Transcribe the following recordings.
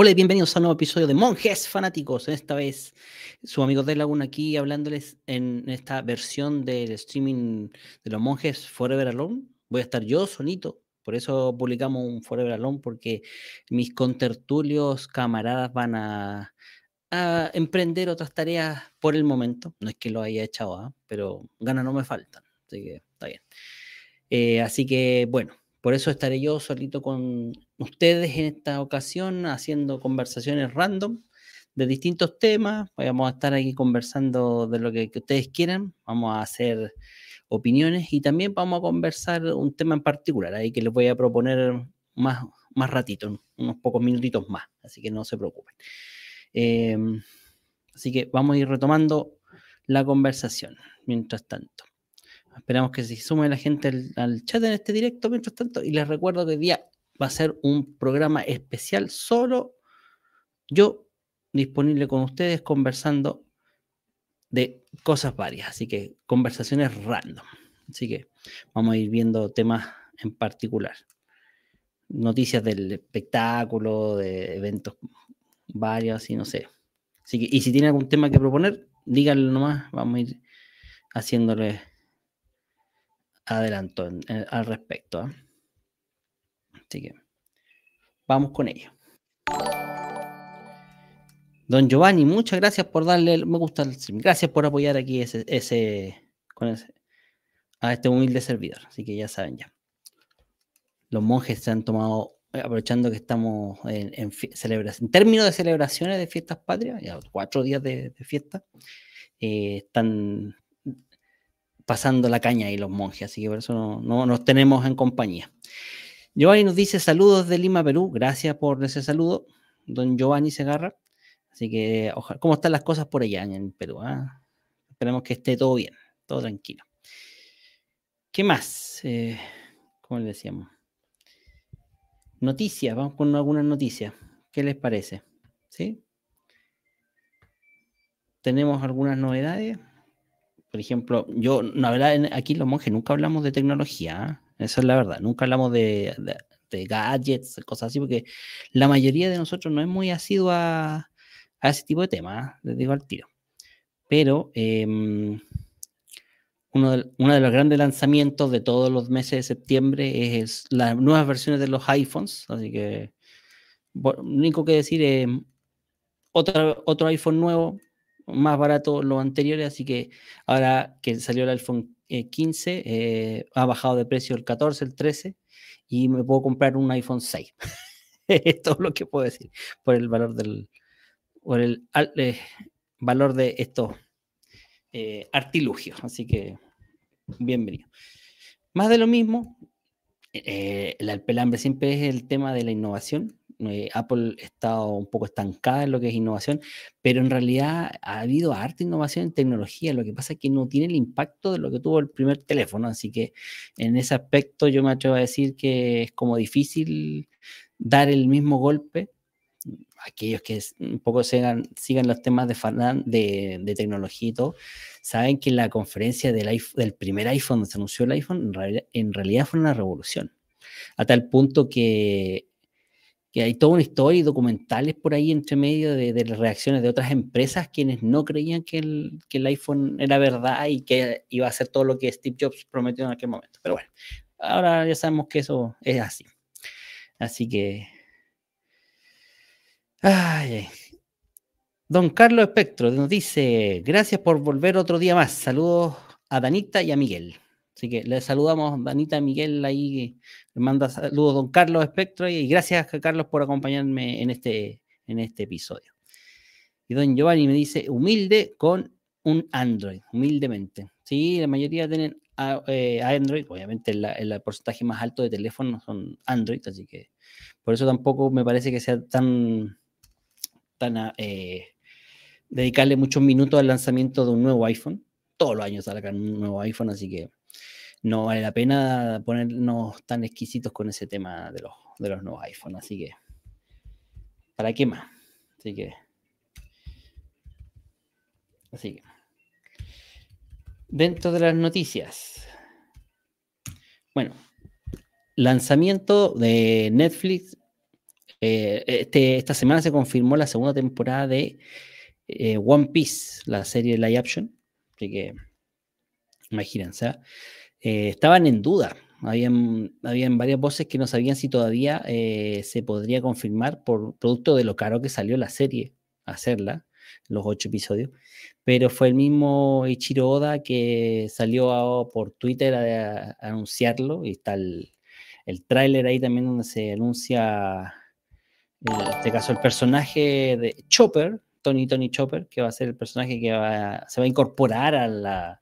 Hola y bienvenidos a un nuevo episodio de Monjes Fanáticos. Esta vez su amigo de Laguna aquí hablándoles en esta versión del streaming de los monjes Forever Alone. Voy a estar yo solito, por eso publicamos un Forever Alone, porque mis contertulios, camaradas van a, emprender otras tareas por el momento. No es que lo haya echado, ¿ah? pero ganas no me faltan, así que está bien. Eh, así que bueno, por eso estaré yo solito con ustedes en esta ocasión haciendo conversaciones random de distintos temas. Vamos a estar aquí conversando de lo que, ustedes quieran. Vamos a hacer opiniones y también vamos a conversar un tema en particular ahí que les voy a proponer más, más ratito, unos pocos minutitos más. Así que no se preocupen. Em, así que vamos a ir retomando la conversación mientras tanto. Esperamos que se sume la gente al, chat en este directo mientras tanto. Y les recuerdo que día va a ser un programa especial solo yo disponible con ustedes conversando de cosas varias. Así que conversaciones random. Así que vamos a ir viendo temas en particular. Noticias del espectáculo, de eventos varios y no sé. Así que, y si tiene algún tema que proponer, díganlo nomás. Vamos a ir haciéndole adelanto al respecto. ¿ah? Así que vamos con ello. Don Giovanni, muchas gracias por darle me gusta el Gracias por apoyar aquí ese, ese, a este humilde servidor. Así que ya saben ya. Los monjes se han tomado, eh, aprovechando que estamos en, en en términos de celebraciones de fiestas patrias, ya cuatro días de, fiesta, eh, están pasando la caña ahí los monjes, así que por eso no, nos tenemos en compañía. Giovanni nos dice saludos de Lima, Perú. Gracias por ese saludo, don Giovanni Segarra. Así que, ojalá, ¿cómo están las cosas por allá en Perú? Ah? Esperemos que esté todo bien, todo tranquilo. ¿Qué más? Eh, ¿Cómo le decíamos? Noticias, vamos con algunas noticias. ¿Qué les parece? ¿Sí? ¿Tenemos algunas novedades? Por ejemplo, yo, la verdad, aquí los monjes nunca hablamos de tecnología, ¿eh? Eso es la verdad, nunca hablamos de, gadgets, cosas así, porque la mayoría de nosotros no es muy asidua a ese tipo de temas, ¿eh? les tiro. Pero em, uno, de, los grandes lanzamientos de todos los meses de septiembre es las nuevas versiones de los iPhones, así que lo único que decir es otro, otro iPhone nuevo, más barato los anteriores, así que ahora que salió el iPhone 15, eh, eh, ha bajado de precio el 14, el 13, y me puedo comprar un iPhone 6. es todo lo que puedo decir por el valor del por el eh, valor de estos artilugios. Así que bienvenido. Más de lo mismo, el pelambre siempre es el tema de la innovación eh, Apple está un poco estancada en lo que es innovación, pero en realidad ha habido harta innovación en tecnología. Lo que pasa es que no tiene el impacto de lo que tuvo el primer teléfono. Así que en ese aspecto yo me atrevo a decir que es como difícil dar el mismo golpe. Aquellos que un poco sigan, los temas de, de, de tecnología y todo, saben que la conferencia del, del primer iPhone, donde se anunció el iPhone, en en realidad fue una revolución. A tal punto que que hay toda una historia y documentales por ahí entre medio de, las reacciones de otras empresas quienes no creían que el, que el, iPhone era verdad y que iba a hacer todo lo que Steve Jobs prometió en aquel momento. Pero bueno, ahora ya sabemos que eso es así. Así que... Ay, Don Carlos Espectro nos dice, gracias por volver otro día más. Saludos a Danita y a Miguel. Así que le saludamos, Danita Miguel, ahí le manda saludos don Carlos Espectro y gracias Carlos por acompañarme en este, en este episodio. Y don Giovanni me dice, humilde con un Android, humildemente. Sí, la mayoría tienen eh, Android, obviamente el, porcentaje más alto de teléfonos son Android, así que por eso tampoco me parece que sea tan, tan eh, dedicarle muchos minutos al lanzamiento de un nuevo iPhone. Todos los años sacan un nuevo iPhone, así que no vale la pena ponernos tan exquisitos con ese tema de los, de los nuevos iPhone. Así que, ¿para qué más? Así que, así que, dentro de las noticias, bueno, lanzamiento de Netflix eh, este, esta semana se confirmó la segunda temporada de eh, One Piece, la serie de live action. Así que, imagínense, ¿ah? Eh, estaban en duda. Habían, habían varias voces que no sabían si todavía se podría confirmar por producto de lo caro que salió la serie hacerla, los ocho episodios. Pero fue el mismo Ichiro Oda que salió por Twitter a, anunciarlo y está el, el tráiler ahí también donde se anuncia en este caso el personaje de Chopper, Tony Tony Chopper, que va a ser el personaje que se va a incorporar a la,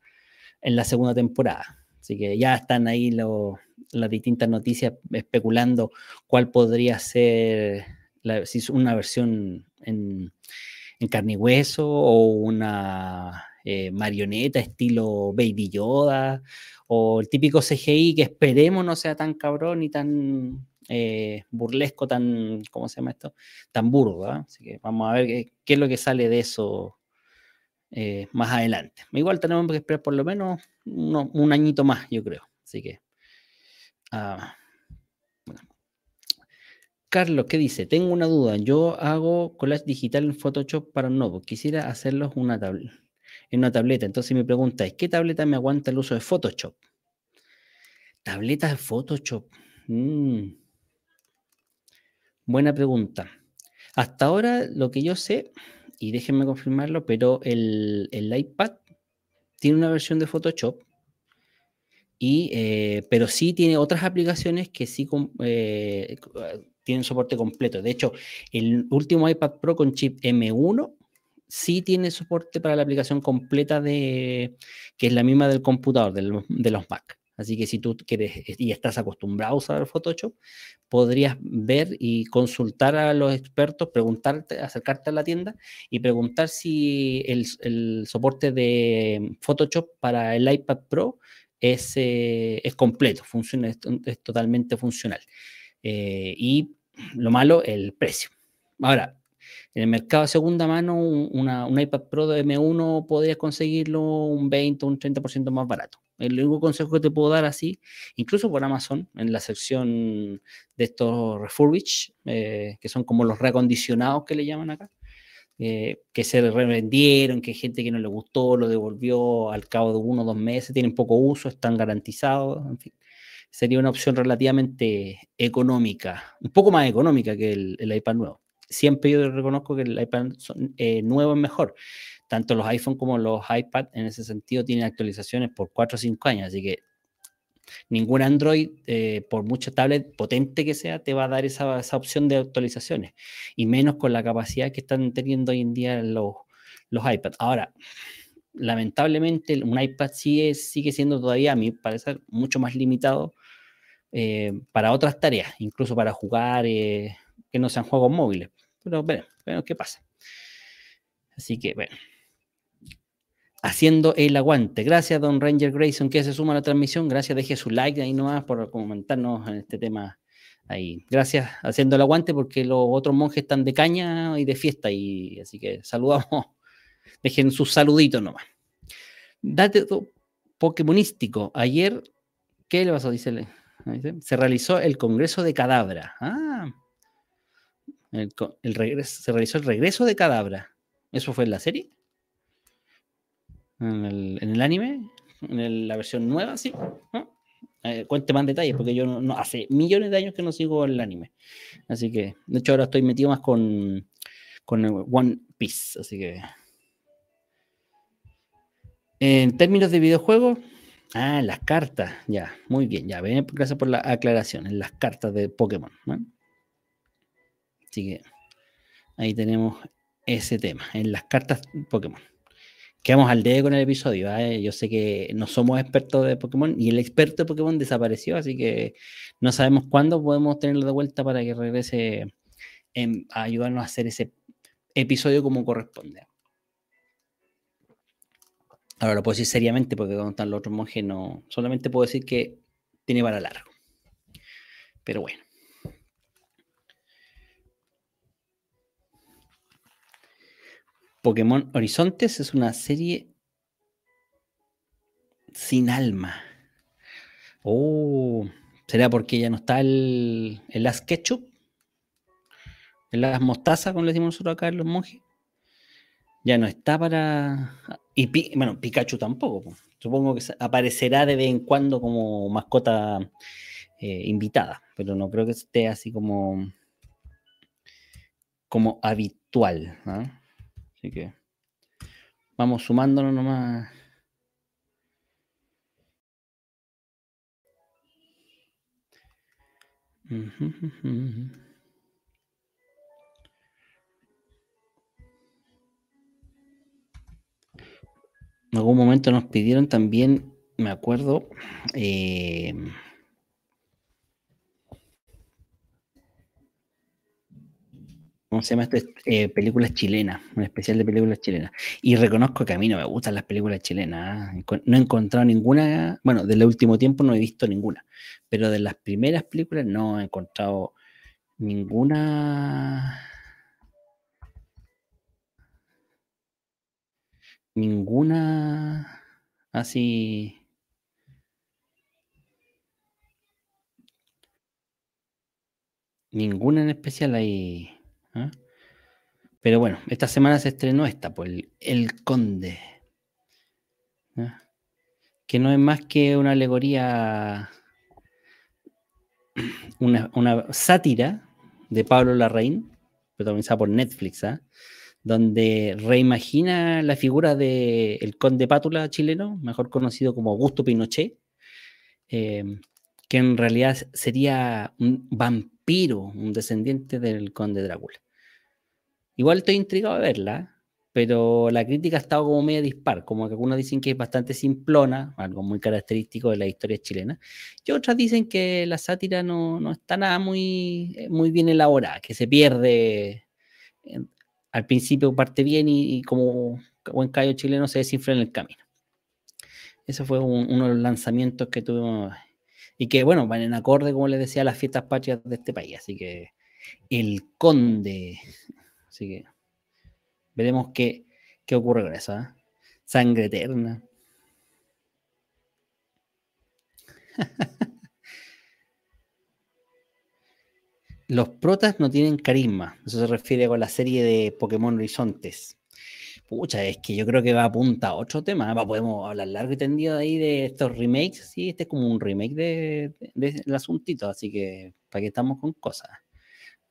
en la segunda temporada. Así que ya están ahí las distintas noticias especulando cuál podría ser si es una versión en, en carne y hueso o una eh, marioneta estilo Baby Yoda o el típico CGI que esperemos no sea tan cabrón y tan eh, burlesco, tan, ¿cómo se llama esto? Tan burdo. ¿ah? Así que vamos a ver qué, es lo que sale de eso eh, más adelante. Igual tenemos que esperar por lo menos un añito más, yo creo. Así que. Ah, Carlos, ¿qué dice? Tengo una duda. Yo hago collage digital en Photoshop para nuevo. Quisiera hacerlo una en una tableta. Entonces mi pregunta es, ¿qué tableta me aguanta el uso de Photoshop? Tabletas de Photoshop. Mm. Buena pregunta. Hasta ahora lo que yo sé, y déjenme confirmarlo, pero el, iPad tiene una versión de Photoshop, y, eh, pero sí tiene otras aplicaciones que sí eh, tienen soporte completo. De hecho, el último iPad Pro con chip M1 sí tiene soporte para la aplicación completa de que es la misma del computador, de los Mac. Así que si tú quieres y estás acostumbrado a usar Photoshop, podrías ver y consultar a los expertos, preguntarte, acercarte a la tienda y preguntar si el, soporte de Photoshop para el iPad Pro es, eh, es completo, funciona, es, totalmente funcional. Eh, y lo malo, el precio. Ahora, en el mercado de segunda mano, un iPad Pro de M1 podrías conseguirlo un 20 o un 30% más barato. El único consejo que te puedo dar así, incluso por Amazon, en la sección de estos refurbished, eh, que son como los reacondicionados que le llaman acá, eh, que se revendieron, que hay gente que no le gustó, lo devolvió al cabo de uno o dos meses, tienen poco uso, están garantizados, en fin. Sería una opción relativamente económica, un poco más económica que el, iPad nuevo. Siempre yo reconozco que el iPad eh, nuevo es mejor tanto los iPhone como los iPad en ese sentido tienen actualizaciones por 4 o 5 años, así que ningún Android, eh, por mucho tablet potente que sea, te va a dar esa, opción de actualizaciones, y menos con la capacidad que están teniendo hoy en día los, los iPads. Ahora, lamentablemente, un iPad sigue, sigue siendo todavía, a mi parecer, mucho más limitado eh, para otras tareas, incluso para jugar eh, que no sean juegos móviles. Pero veremos qué pasa. Así que, bueno haciendo el aguante. Gracias, don Ranger Grayson, que se suma a la transmisión. Gracias, deje su like ahí nomás por comentarnos en este tema ahí. Gracias, haciendo el aguante, porque los otros monjes están de caña y de fiesta, y así que saludamos. Dejen sus saluditos nomás. Date Pokémonístico. Ayer, ¿qué le pasó? Dice, se realizó el Congreso de Cadabra. Ah, el, regreso, se realizó el regreso de Cadabra. ¿Eso fue en la serie? En el, anime, en la versión nueva, sí. Eh, cuente más detalles, porque yo no, hace millones de años que no sigo el anime. Así que, de hecho, ahora estoy metido más con, con One Piece. Así que. En términos de videojuegos, ah, las cartas, ya, muy bien, ya, gracias por la aclaración, en las cartas de Pokémon. Así que ahí tenemos ese tema, en las cartas Pokémon quedamos al dedo con el episodio. ¿eh? Yo sé que no somos expertos de Pokémon y el experto de Pokémon desapareció, así que no sabemos cuándo podemos tenerlo de vuelta para que regrese a ayudarnos a hacer ese episodio como corresponde. Ahora lo puedo decir seriamente porque cuando están los otros monjes no. Solamente puedo decir que tiene para largo. Pero bueno. Pokémon Horizontes es una serie sin alma. Oh, ¿será porque ya no está el, el Ketchup? las mostazas, como le decimos nosotros acá en los monjes, ya no está para. Y bueno, Pikachu tampoco. Supongo que aparecerá de vez en cuando como mascota eh, invitada, pero no creo que esté así como, como habitual. ¿ah? Así que vamos sumándonos nomás. En algún momento nos pidieron también, me acuerdo, eh, ¿cómo se llama esto? Eh, películas chilenas, un especial de películas chilenas. Y reconozco que a mí no me gustan las películas chilenas. ¿ah? No he encontrado ninguna, bueno, del último tiempo no he visto ninguna, pero de las primeras películas no he encontrado ninguna ninguna así. Ninguna en especial ahí. ¿Ah? Pero bueno, esta semana se estrenó esta, pues el, Conde. ¿ah? Que no es más que una alegoría, una, sátira de Pablo Larraín, protagonizada por Netflix, ¿ah? donde reimagina la figura del el conde Pátula chileno, mejor conocido como Augusto Pinochet, em, que en realidad sería un vampiro, un descendiente del conde Drácula. Igual estoy intrigado de verla, pero la crítica ha estado como media dispar, como que algunos dicen que es bastante simplona, algo muy característico de la historia chilena, y otras dicen que la sátira no, no está nada muy, eh, muy bien elaborada, que se pierde al principio parte bien y, como buen callo chileno se desinfla en el camino. Ese fue uno de los lanzamientos que tuvimos y que, bueno, van en acorde, como les decía, a las fiestas patrias de este país. Así que el conde. Así que veremos qué, qué ocurre con eso. ¿eh? Sangre eterna. Los protas no tienen carisma. Eso se refiere con la serie de Pokémon Horizontes. Pucha, es que yo creo que va a apuntar a otro tema. podemos hablar largo y tendido ahí de estos remakes. Sí, este es como un remake de, del asuntito. Así que, para que estamos con cosas.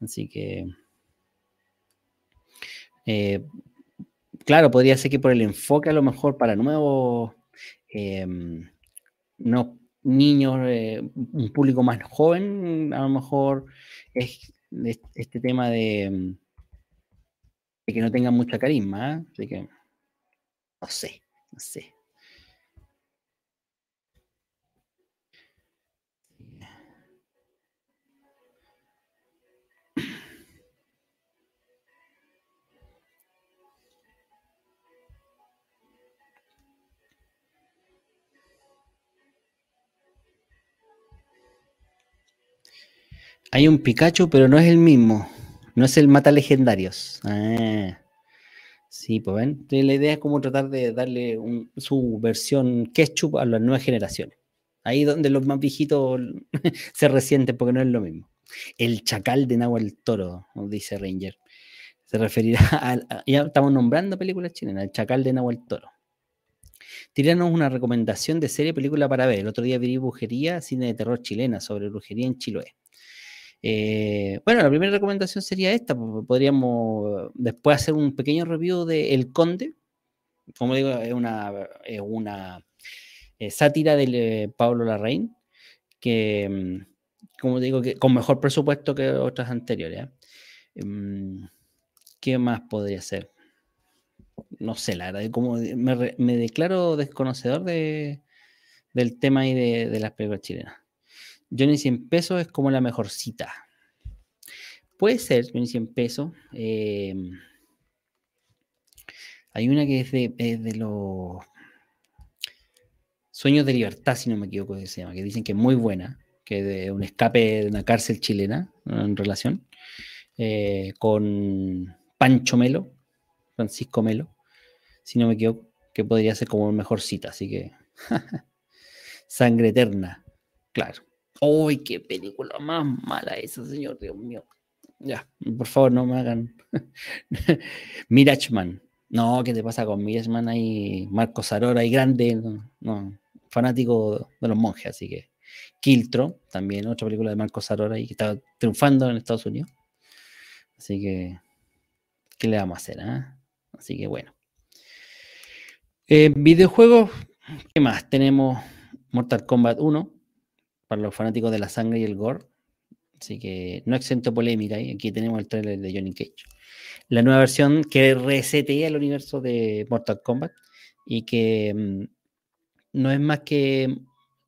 Así que. Eh, claro, podría ser que por el enfoque, a lo mejor para nuevos. Em, no, niños, eh, un público más joven, a lo mejor es este tema de, que no tengan mucha carisma, ¿eh? así que no sé, no sé. Hay un Pikachu, pero no es el mismo. No es el mata legendarios. Ah. Sí, pues ven. la idea es como tratar de darle su versión ketchup a las nuevas generaciones. Ahí donde los más viejitos se resienten porque no es lo mismo. El chacal de Nahuel Toro, dice Ranger. Se referirá a, Ya estamos nombrando películas chilenas. El chacal de Nahuel Toro. Tíranos una recomendación de serie película para ver. El otro día vi Brujería, cine de terror chilena sobre brujería en Chiloé. Eh, bueno, la primera recomendación sería esta. Podríamos después hacer un pequeño review de El Conde. Como digo, es una, una eh, sátira de eh, Pablo Larraín, que, mm, como digo, que con mejor presupuesto que otras anteriores. Mm, ¿Qué más podría ser? No sé, la verdad, como me, declaro desconocedor de, del tema y de las películas chilenas. Johnny 100 pesos es como la mejor cita. Puede ser Johnny 100 pesos. Em, hay una que es de, los Sueños de Libertad, si no me equivoco, que se llama, que dicen que es muy buena, que es de un escape de una cárcel chilena en relación, eh, con Pancho Melo, Francisco Melo, si no me equivoco, que podría ser como mejor cita, así que Sangre Eterna, claro. ¡Uy, qué película más mala esa, señor! Dios mío. Ya, por favor, no me hagan. Mirachman. No, ¿qué te pasa con Mirachman? Ahí Marco Zarora ahí grande. No, fanático de los monjes, así que. Kiltro, también otra película de Marco Zarora y que está triunfando en Estados Unidos. Así que, ¿qué le vamos a hacer? Ah? Así que bueno. Eh, videojuegos, ¿qué más? Tenemos Mortal Kombat 1, para los fanáticos de la sangre y el gore. Así que no exento polémica. Y aquí tenemos el trailer de Johnny Cage. La nueva versión que resetea el universo de Mortal Kombat y que mm, no es más que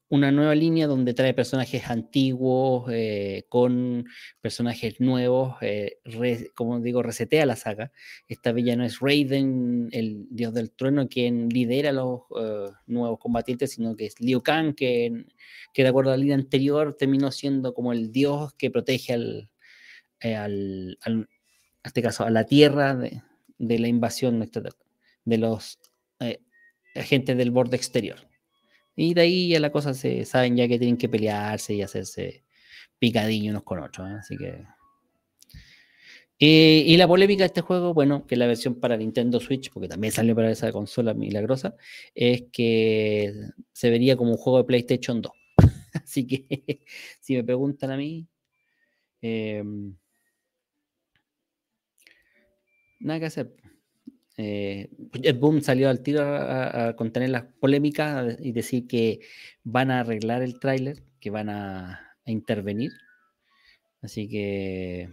una nueva línea donde trae personajes antiguos eh, con personajes nuevos, eh, como digo, resetea la saga. Esta vez ya no es Raiden, el dios del trueno, quien lidera los eh, nuevos combatientes, sino que es Liu Kang, que, que, de acuerdo a la línea anterior terminó siendo como el dios que protege al, al, este caso, a la tierra de, de la invasión de los agentes del borde exterior. Y de ahí ya la cosa se saben ya que tienen que pelearse y hacerse picadillo unos con otros. ¿eh? Así que. Eh, y la polémica de este juego, bueno, que la versión para Nintendo Switch, porque también salió para esa consola milagrosa, es que se vería como un juego de PlayStation 2. Así que si me preguntan a mí, em, nada que hacer. Eh, Jet Boom salió al tiro a, contener las polémicas y decir que van a arreglar el tráiler, que van a, intervenir. Así que,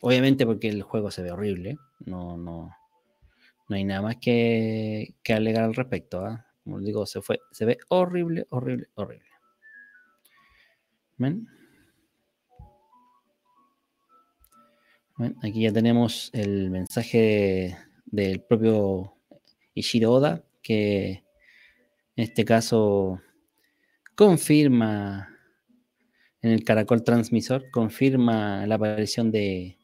obviamente porque el juego se ve horrible, no, no, no hay nada más que, que alegar al respecto. ¿ah? Como digo, se, fue, se ve horrible, horrible, horrible. ¿Ven? Aquí ya tenemos el mensaje del propio Ishiro Oda, que en este caso confirma en el caracol transmisor, confirma la aparición de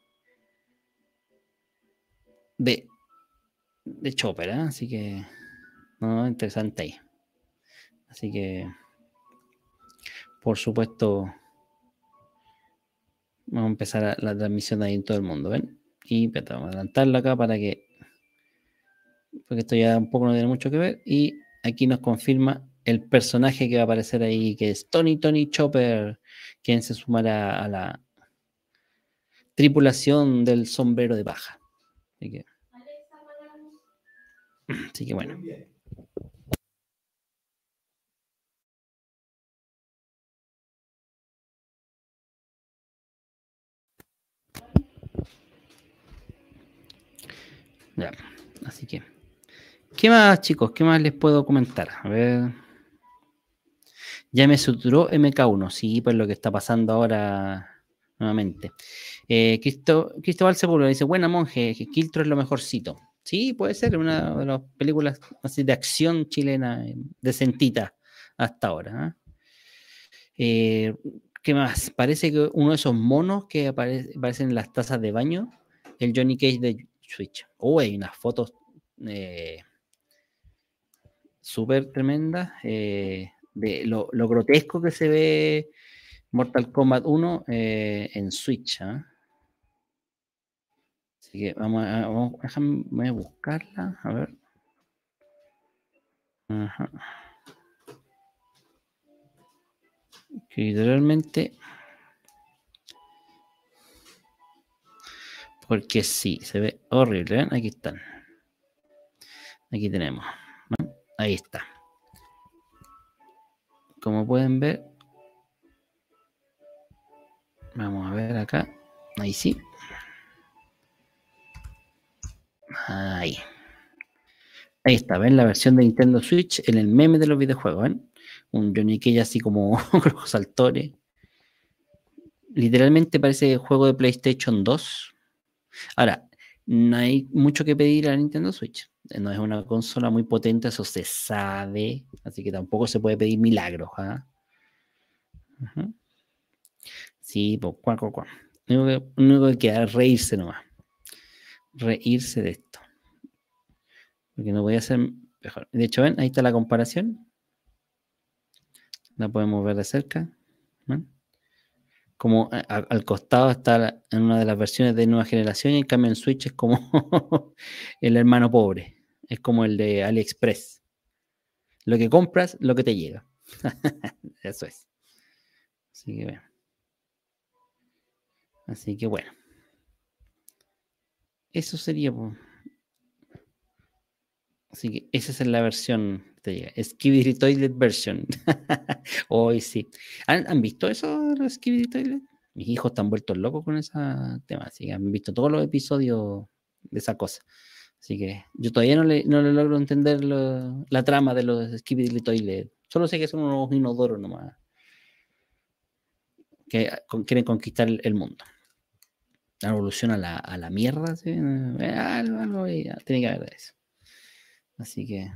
de, de ¿eh? así que no, interesante ahí. Así que, por supuesto, vamos a empezar la transmisión ahí en todo el mundo, ¿ven? Y vamos a adelantarlo acá para que porque esto ya un poco no tiene mucho que ver. Y aquí nos confirma el personaje que va a aparecer ahí, que es Tony Tony Chopper, quien se sumará a la tripulación del sombrero de paja. Así que, así que bueno. Ya, así que. ¿Qué más, chicos? ¿Qué más les puedo comentar? A ver. Ya me suturó MK1. Sí, pues lo que está pasando ahora nuevamente. Eh, Cristóbal Sepúlveda dice: Buena monje, Kiltro es lo mejorcito. Sí, puede ser una de las películas así de acción chilena decentita hasta ahora. ¿eh? ¿eh? qué más? Parece que uno de esos monos que aparecen en las tazas de baño, el Johnny Cage de Switch. Oh, hay unas fotos. Eh, súper tremenda, eh, de lo, grotesco que se ve Mortal Kombat 1 eh, en Switch. ¿ah? Así que vamos a, vamos, déjame buscarla, a ver. Que literalmente. Porque sí, se ve horrible. ¿eh? Aquí están. Aquí tenemos. Ahí está. Como pueden ver, vamos a ver acá. Ahí sí. Ahí. Ahí está, ven la versión de Nintendo Switch en el meme de los videojuegos, ¿ven? Un Johnny Cage así como los saltores. Literalmente parece juego de PlayStation 2. Ahora, no hay mucho que pedir a Nintendo Switch. No es una consola muy potente, eso se sabe. Así que tampoco se puede pedir milagros. ¿ah? Sí, pues, cuac, cuac, Lo único que queda es reírse nomás. Reírse de esto. Porque no voy a hacer mejor. De hecho, ven, ahí está la comparación. La podemos ver de cerca. Como al costado está en una de las versiones de nueva generación y en cambio en Switch es como el hermano pobre. Es como el de AliExpress. Lo que compras, lo que te llega. Eso es. Así que bueno. Así que bueno. Eso sería. Así que esa es la versión. Skibidi Toilet version. Hoy sí. ¿Han, visto eso, los Skibidi Toilet? Mis hijos están vueltos locos con ese tema. Así que han visto todos los episodios de esa cosa. Así que yo todavía no le, no le logro entender la trama de los Skibidi Toilet. Solo sé que son unos inodoros nomás. Que quieren conquistar el mundo la evolución a la, a la mierda, ¿sí? Eh, algo, algo tiene que haber eso. Así que.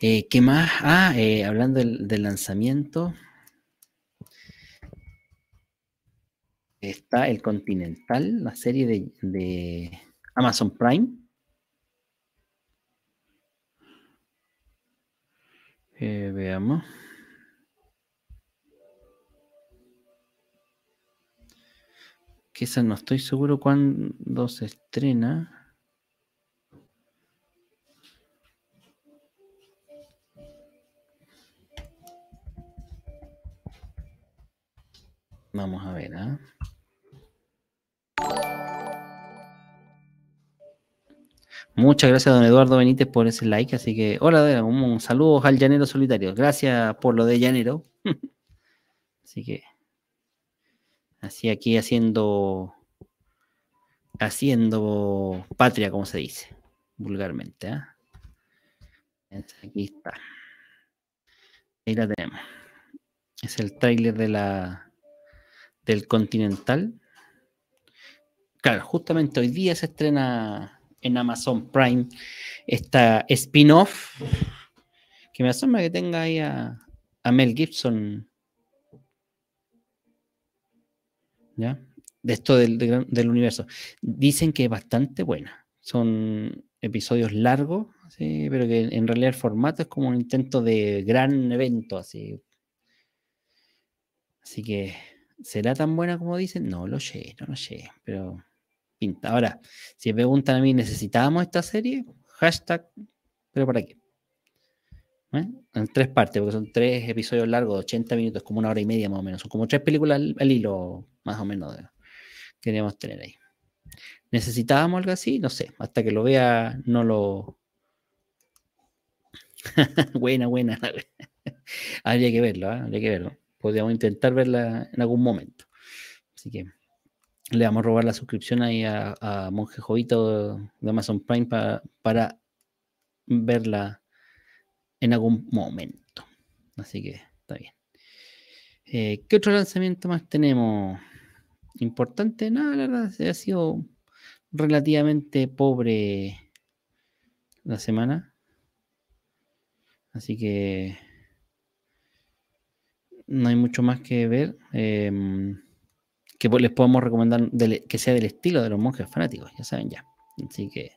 Eh, ¿Qué más? Ah, eh, hablando del, lanzamiento. Está el Continental, la serie de, de Amazon Prime. veamos. que esa no estoy seguro cuándo se estrena. Vamos a ver, ¿ah? Muchas gracias, don Eduardo Benítez, por ese like. Así que, hola, un, saludo al llanero solitario. Gracias por lo de llanero. así que Así aquí haciendo haciendo patria, como se dice vulgarmente. ¿ah? Aquí está. Ahí la tenemos. Es el tráiler de la del Continental. Claro, justamente hoy día se estrena en Amazon Prime esta spin-off que me asombra que tenga ahí a Mel Gibson ¿ya? De esto del, universo. Dicen que es bastante buena. Son episodios largos, pero que en realidad el formato es como un intento de gran evento, así. Así que, ¿será tan buena como dicen? No lo sé, no lo sé, pero. Ahora, si me preguntan a mí, ¿necesitábamos esta serie? Hashtag, pero ¿para qué? ¿Eh? En tres partes, porque son tres episodios largos, 80 minutos, como una hora y media más o menos. Son como tres películas al, hilo, más o menos, queríamos tener ahí. ¿Necesitábamos algo así? No sé, hasta que lo vea, no lo. buena, buena. habría que verlo, ¿eh? habría que verlo. Podríamos intentar verla en algún momento. Así que le vamos a robar la suscripción ahí a, Monje Jovito de Amazon Prime para verla en algún momento. Así que está bien. Eh, ¿Qué otro lanzamiento más tenemos? Importante, nada, la verdad, ha sido relativamente pobre la semana. Así que no hay mucho más que ver. Em, que les podemos recomendar que sea del estilo de los monjes fanáticos, ya saben ya. Así que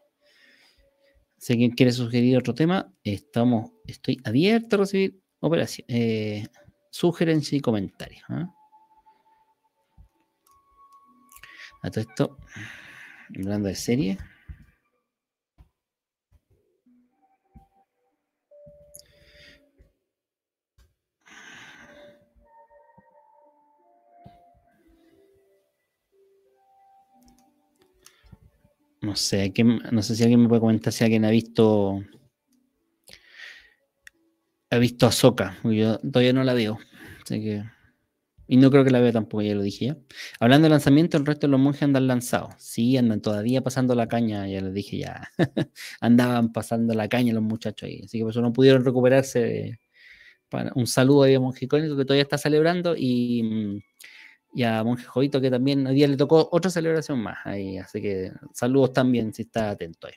si alguien quiere sugerir otro tema, estamos, estoy abierto a recibir operación, eh, sugerencias y comentarios. ¿ah? A todo esto, hablando de serie. No sé, no sé si alguien me puede comentar si alguien ha visto. Ha visto a Soca. Yo todavía no la veo. y no creo que la vea tampoco, ya lo dije ya. Hablando de lanzamiento, el resto de los monjes andan lanzados. Sí, andan todavía pasando la caña, ya lo dije ya. Andaban pasando la caña los muchachos ahí. Así que por eso no pudieron recuperarse. Para un saludo a Monje que todavía está celebrando y mm, y a Monje Jovito, que también hoy día le tocó otra celebración más. Ahí, así que saludos también si está atento ahí.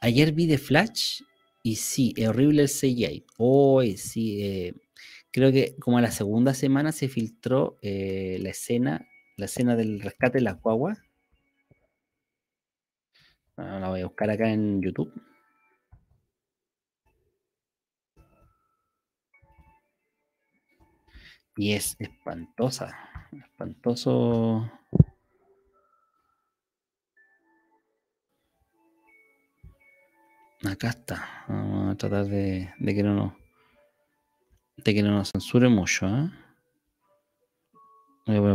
Ayer vi The Flash y sí, es horrible el CGI. Hoy sí, eh, creo que como a la segunda semana se filtró eh, la escena, la escena del rescate de las guaguas. Ah, la voy a buscar acá en YouTube. Y es espantosa. Espantoso. Acá está. Vamos a tratar de, que no nos de que no nos censure mucho. ¿eh?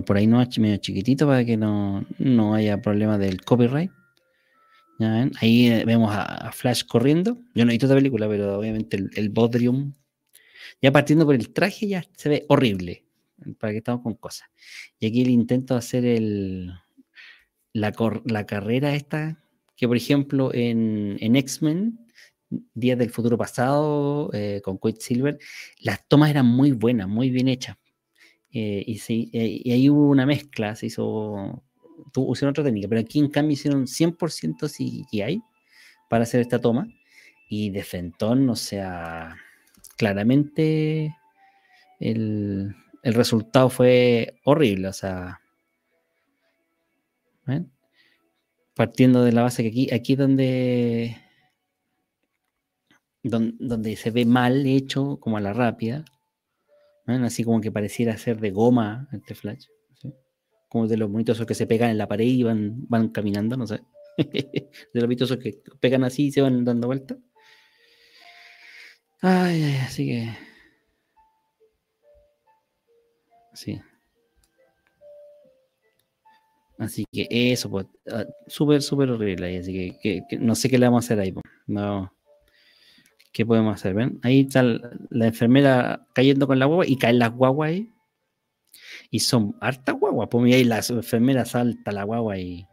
por ahí no medio chiquitito para que no, haya problema del copyright. Ahí eh, vemos a, Flash corriendo. Yo no he visto esta película, pero obviamente el, el Bodrium, ya partiendo por el traje, ya se ve horrible. Para que estamos con cosas. Y aquí el intento de hacer el, la, la carrera esta, que por ejemplo en, en X-Men, Días del Futuro Pasado, eh, con Silver las tomas eran muy buenas, muy bien hechas. Eh, y, eh, y, ahí hubo una mezcla, se hizo, usaron otra técnica, pero aquí en cambio hicieron 100% CGI para hacer esta toma. Y de Fentón, o sea, claramente el, el resultado fue horrible, o sea, partiendo de la base que aquí, aquí donde, donde, se ve mal hecho, como a la rápida, así como que pareciera ser de goma este flash, como de los monitos que se pegan en la pared y van, van caminando, no sé, de los monitos que pegan así y se van dando vueltas. Ay, ay, así que. Sí. Así que eso, pues, ah, súper, súper horrible ahí. Así que, no sé qué le vamos a hacer ahí. Pues. No. ¿Qué podemos hacer? ¿Ven? Ahí está la enfermera cayendo con la guagua y caen las guaguas ahí. Y son hartas guaguas. Pues ahí la enfermera salta la guagua y.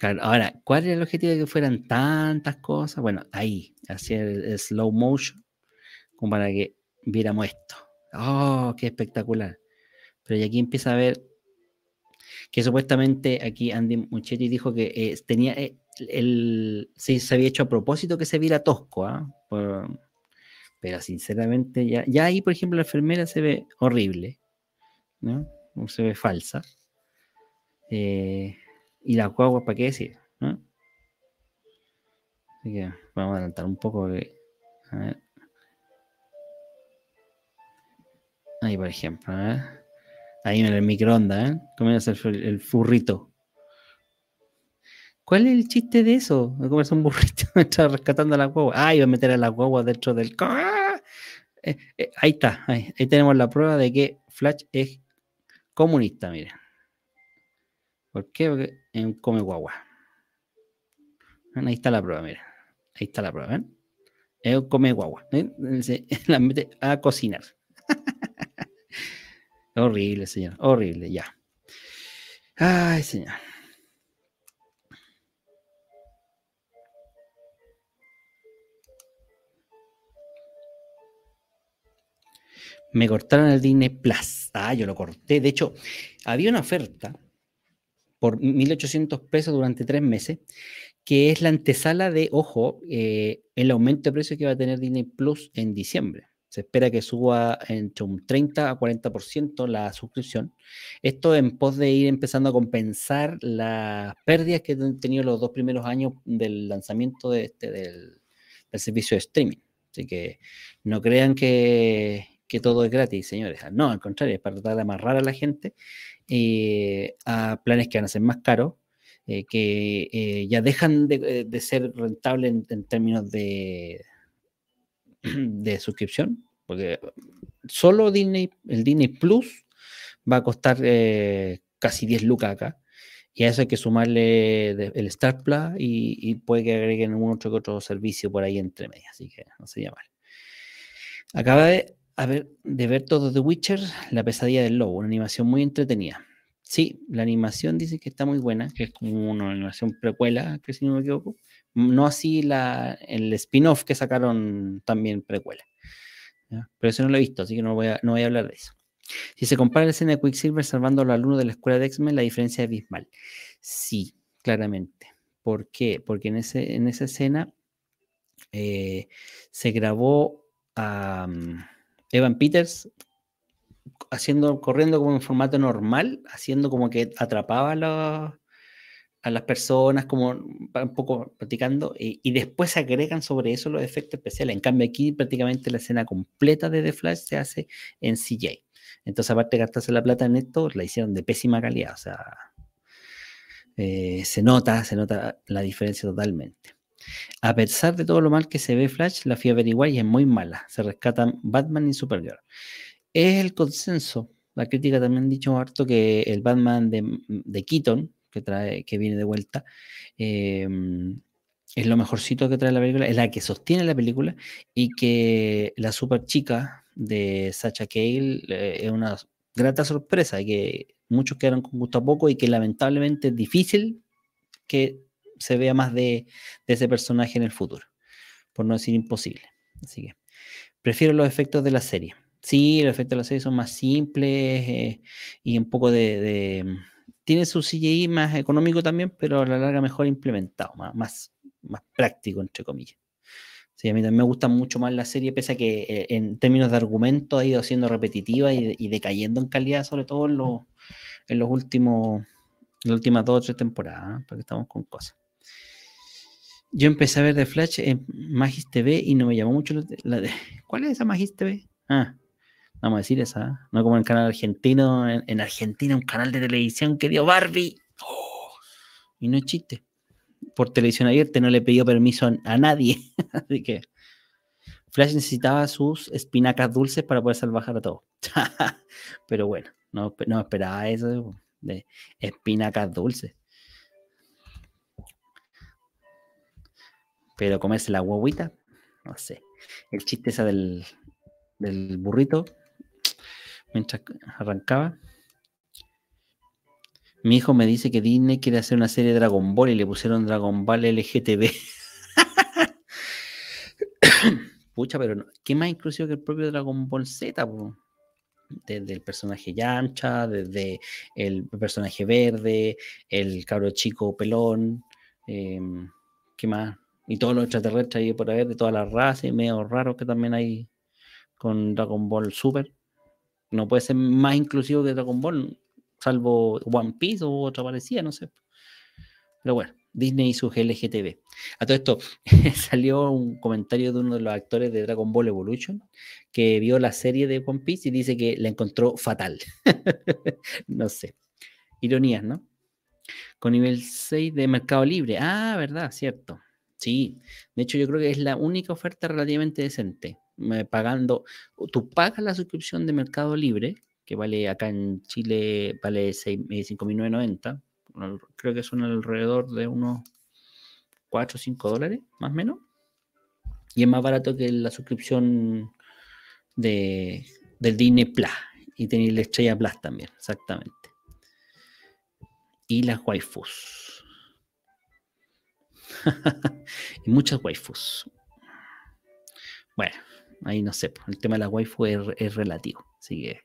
Ahora, ¿cuál era el objetivo de que fueran tantas cosas? Bueno, ahí, hacer el slow motion, como para que viéramos esto. ¡Oh, qué espectacular! Pero y aquí empieza a ver que supuestamente aquí Andy Muchetti dijo que eh, tenía eh, el, sí, se había hecho a propósito que se viera tosco, ¿ah? pero sinceramente ya, ya ahí, por ejemplo, la enfermera se ve horrible, ¿no? Se ve falsa. Eh, y la guagua, ¿para qué decir? Así que vamos a adelantar un poco. A ver. Ahí, por ejemplo. Ahí en el microondas, ¿eh? Comienza el, furrito. ¿Cuál es el chiste de eso? De comerse un burrito está rescatando a la guagua. Ah, iba a meter a la guagua dentro del. ¡Ah! Eh, eh, ahí está. Ahí, tenemos la prueba de que Flash es comunista, miren. ¿Por qué? Porque es un come guagua. Ahí está la prueba, miren. Ahí está la prueba, ¿ven? Un come guagua. Se la mete a cocinar. Horrible, señor. Horrible, ya. Ay, señor. Me cortaron el Disney Plus. Ah, yo lo corté. De hecho, había una oferta por 1.800 pesos durante tres meses, que es la antesala de, ojo, eh, el aumento de precio que va a tener Disney Plus en diciembre. Se espera que suba entre un 30 a 40% la suscripción. Esto en pos de ir empezando a compensar las pérdidas que han tenido los dos primeros años del lanzamiento de este, del, servicio de streaming. Así que no crean que, todo es gratis, señores. No, al contrario, es para tratar de amarrar a la gente eh, a planes que van a ser más caros, eh, que eh, ya dejan de, ser rentables en términos de, de suscripción, porque solo Disney, el Disney Plus va a costar casi 10 lucas acá. Y a eso hay que sumarle el Star Plus y, puede que agreguen un otro otro servicio por ahí entre medias, así que no sería mal. Acaba de, ver, de ver todo The Witcher, La pesadilla del lobo, una animación muy entretenida. Sí, la animación dice que está muy buena, que es como una animación precuela, que si no me equivoco. No así la, el spin-off que sacaron también precuela. Pero eso no lo he visto, así que no voy, a, no voy a hablar de eso. Si se compara la escena de Quicksilver salvando al alumno de la escuela de X-Men, la diferencia es abismal. Sí, claramente. ¿Por qué? Porque en, ese, en esa escena eh, se grabó a mm, Evan Peters haciendo, corriendo como en formato normal, haciendo como que atrapaba a las personas, como un poco practicando, y, y, después se agregan sobre eso los efectos especiales. En cambio, aquí prácticamente la escena completa de The Flash se hace en CJ. Entonces, aparte de gastarse la plata en esto, la hicieron de pésima calidad. O sea, eh, se nota, se nota la diferencia totalmente. A pesar de todo lo mal que se ve Flash, la fui a averiguar y es muy mala. Se rescatan Batman y Supergirl. Es el consenso. La crítica también ha dicho harto que el Batman de, Keaton, que, trae, que viene de vuelta, em, es lo mejorcito que trae la película, es la que sostiene la película y que la super chica de Sacha Cale eh, es una grata sorpresa, que muchos quedaron con gusto a poco y que lamentablemente es difícil que se vea más de, ese personaje en el futuro, por no decir imposible. Así que prefiero los efectos de la serie. Sí, los efectos de la serie son más simples eh, y un poco de, Tiene su CGI más económico también, pero a la larga mejor implementado, más, más, práctico, entre comillas. Sí, a mí también me gusta mucho más la serie, pese a que eh, en términos de argumento ha ido siendo repetitiva y, decayendo en calidad, sobre todo en en los últimos, las últimas dos o tres temporadas, ¿eh? porque estamos con cosas. Yo empecé a ver The Flash en Magis TV y no me llamó mucho la de, ¿Cuál es esa Magis TV? Ah, vamos a decir esa, no como el canal argentino, en, Argentina un canal de televisión que dio Barbie. Oh, y no es chiste por televisión abierta, no le pidió permiso a, nadie. Así que Flash necesitaba sus espinacas dulces para poder salvajar a todos. Pero bueno, no, no esperaba eso de espinacas dulces. Pero comerse la guaguita, no sé. El chiste esa del, del burrito, mientras arrancaba. Mi hijo me dice que Disney quiere hacer una serie de Dragon Ball y le pusieron Dragon Ball LGTB. Pucha, pero ¿qué más inclusivo que el propio Dragon Ball Z? Desde el personaje Yamcha, desde el personaje verde, el cabro chico pelón, em, ¿qué más? Y todos los extraterrestres ahí por haber, de todas las razas y medio raros que también hay con Dragon Ball Super. No puede ser más inclusivo que Dragon Ball salvo One Piece o otra parecida, no sé. Pero bueno, Disney y su LGTB. A todo esto salió un comentario de uno de los actores de Dragon Ball Evolution que vio la serie de One Piece y dice que la encontró fatal. no sé. Ironías, ¿no? Con nivel 6 de Mercado Libre. Ah, verdad, cierto. Sí, de hecho yo creo que es la única oferta relativamente decente. Pagando, tú pagas la suscripción de Mercado Libre que vale acá en Chile, vale 5.990. Eh, creo que son alrededor de unos 4 o 5 dólares, más o menos. Y es más barato que la suscripción de, del Disney Plus. Y tenéis la Estrella Plus también, exactamente. Y las waifus. y muchas waifus. Bueno, ahí no sé, el tema de las waifus es, relativo. Así que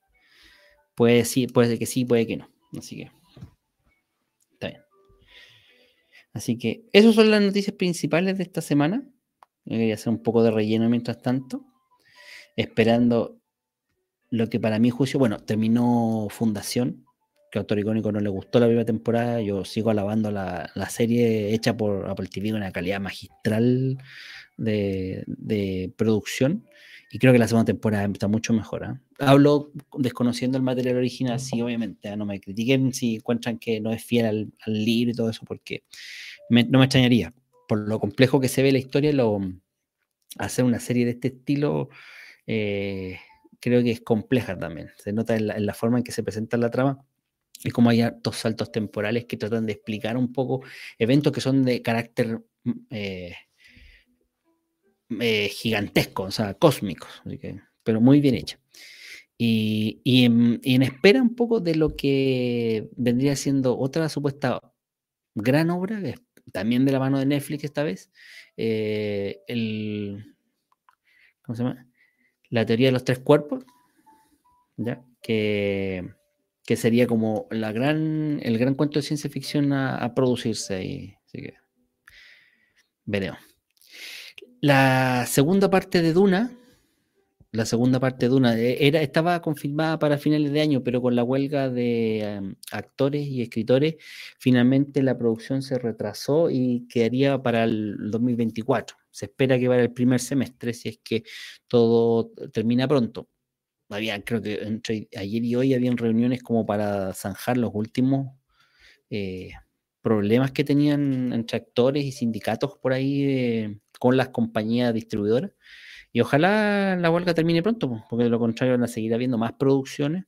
Puede, sí, puede que sí, puede que no. Así que. Está bien. Así que esas son las noticias principales de esta semana. Voy a hacer un poco de relleno mientras tanto. Esperando lo que para mí juicio, bueno, terminó Fundación, que a Autor Icónico no le gustó la primera temporada. Yo sigo alabando la, serie hecha por Apple TV, una calidad magistral de, de producción. Y creo que la segunda temporada está mucho mejor. ¿ah? Hablo desconociendo el material original, sí, obviamente. ¿ah? No me critiquen si encuentran que no es fiel al, libro y todo eso, porque no me extrañaría. Por lo complejo que se ve la historia, lo, hacer una serie de este estilo eh, creo que es compleja también. Se nota en la, forma en que se presenta la trama y como hay dos saltos temporales que tratan de explicar un poco eventos que son de carácter mm, eh, eh, gigantescos, o sea, cósmicos, pero muy bien hecha. Y, en, espera un poco de lo que vendría siendo otra supuesta gran obra, también de la mano de Netflix esta vez, eh, el, ¿cómo se llama? La teoría de los tres cuerpos, ¿ya? Que, que sería como la gran, el gran cuento de ciencia ficción a, producirse. Y, así que veremos. La segunda parte de Duna la segunda parte de una. E, era, estaba confirmada para finales de año, pero con la huelga de em, actores y escritores, finalmente la producción se retrasó y quedaría para el 2024. Se espera que vaya el primer semestre, si es que todo termina pronto. Había, creo que entre ayer y hoy habían reuniones como para zanjar los últimos eh, problemas que tenían entre actores y sindicatos por ahí eh, con las compañías distribuidoras. Y ojalá la huelga termine pronto, porque de lo contrario van a seguir habiendo más producciones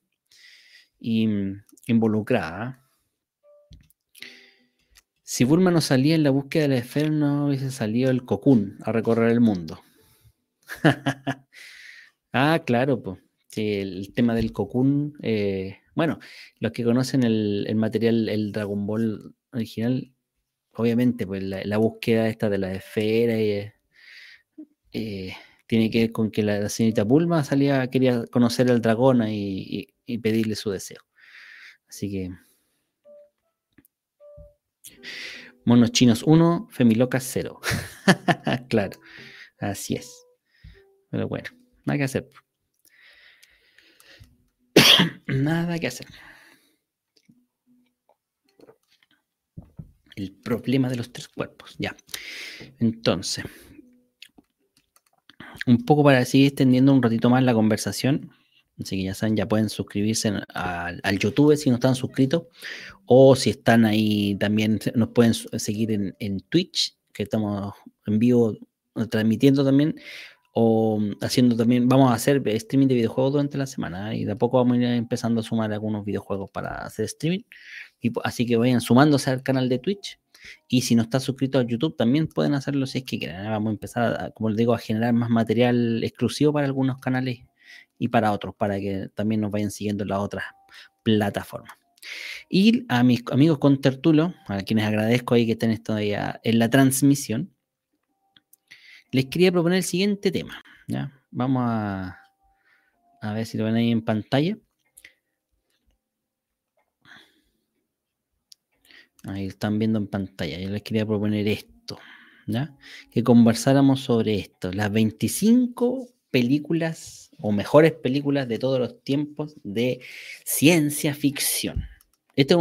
y, mm, involucradas. Si Burma no salía en la búsqueda de la esfera, no hubiese salido el Cocoon a recorrer el mundo. ah, claro, pues. El tema del Cocoon. Eh, bueno, los que conocen el, material, el Dragon Ball original, obviamente, pues la, búsqueda esta de la esfera y, eh, tiene que ver con que la, señorita Bulma salía, quería conocer al dragón y, pedirle su deseo. Así que. Monos chinos 1, Femilocas 0. claro, así es. Pero bueno, nada que hacer. Nada que hacer. El problema de los tres cuerpos, ya. Entonces, un poco para seguir extendiendo un ratito más la conversación. Así que ya saben, ya pueden suscribirse al YouTube si no están suscritos. O si están ahí también nos pueden seguir en, Twitch, que estamos en vivo transmitiendo también. O haciendo también, vamos a hacer streaming de videojuegos durante la semana. ¿eh? Y de a poco vamos a ir empezando a sumar algunos videojuegos para hacer streaming. Y, así que vayan sumándose al canal de Twitch y si no está suscrito a YouTube, también pueden hacerlo si es que quieren. Vamos a empezar, como les digo, a generar más material exclusivo para algunos canales y para otros, para que también nos vayan siguiendo en las otras plataformas. Y a mis amigos con Tertulo, a quienes agradezco ahí que estén todavía en la transmisión, les quería proponer el siguiente tema. ¿ya? Vamos a, ver si lo ven ahí en pantalla. Ahí están viendo en pantalla. Yo les quería proponer esto, ¿ya? Que conversáramos sobre esto. Las 25 películas o mejores películas de todos los tiempos de ciencia ficción. Este es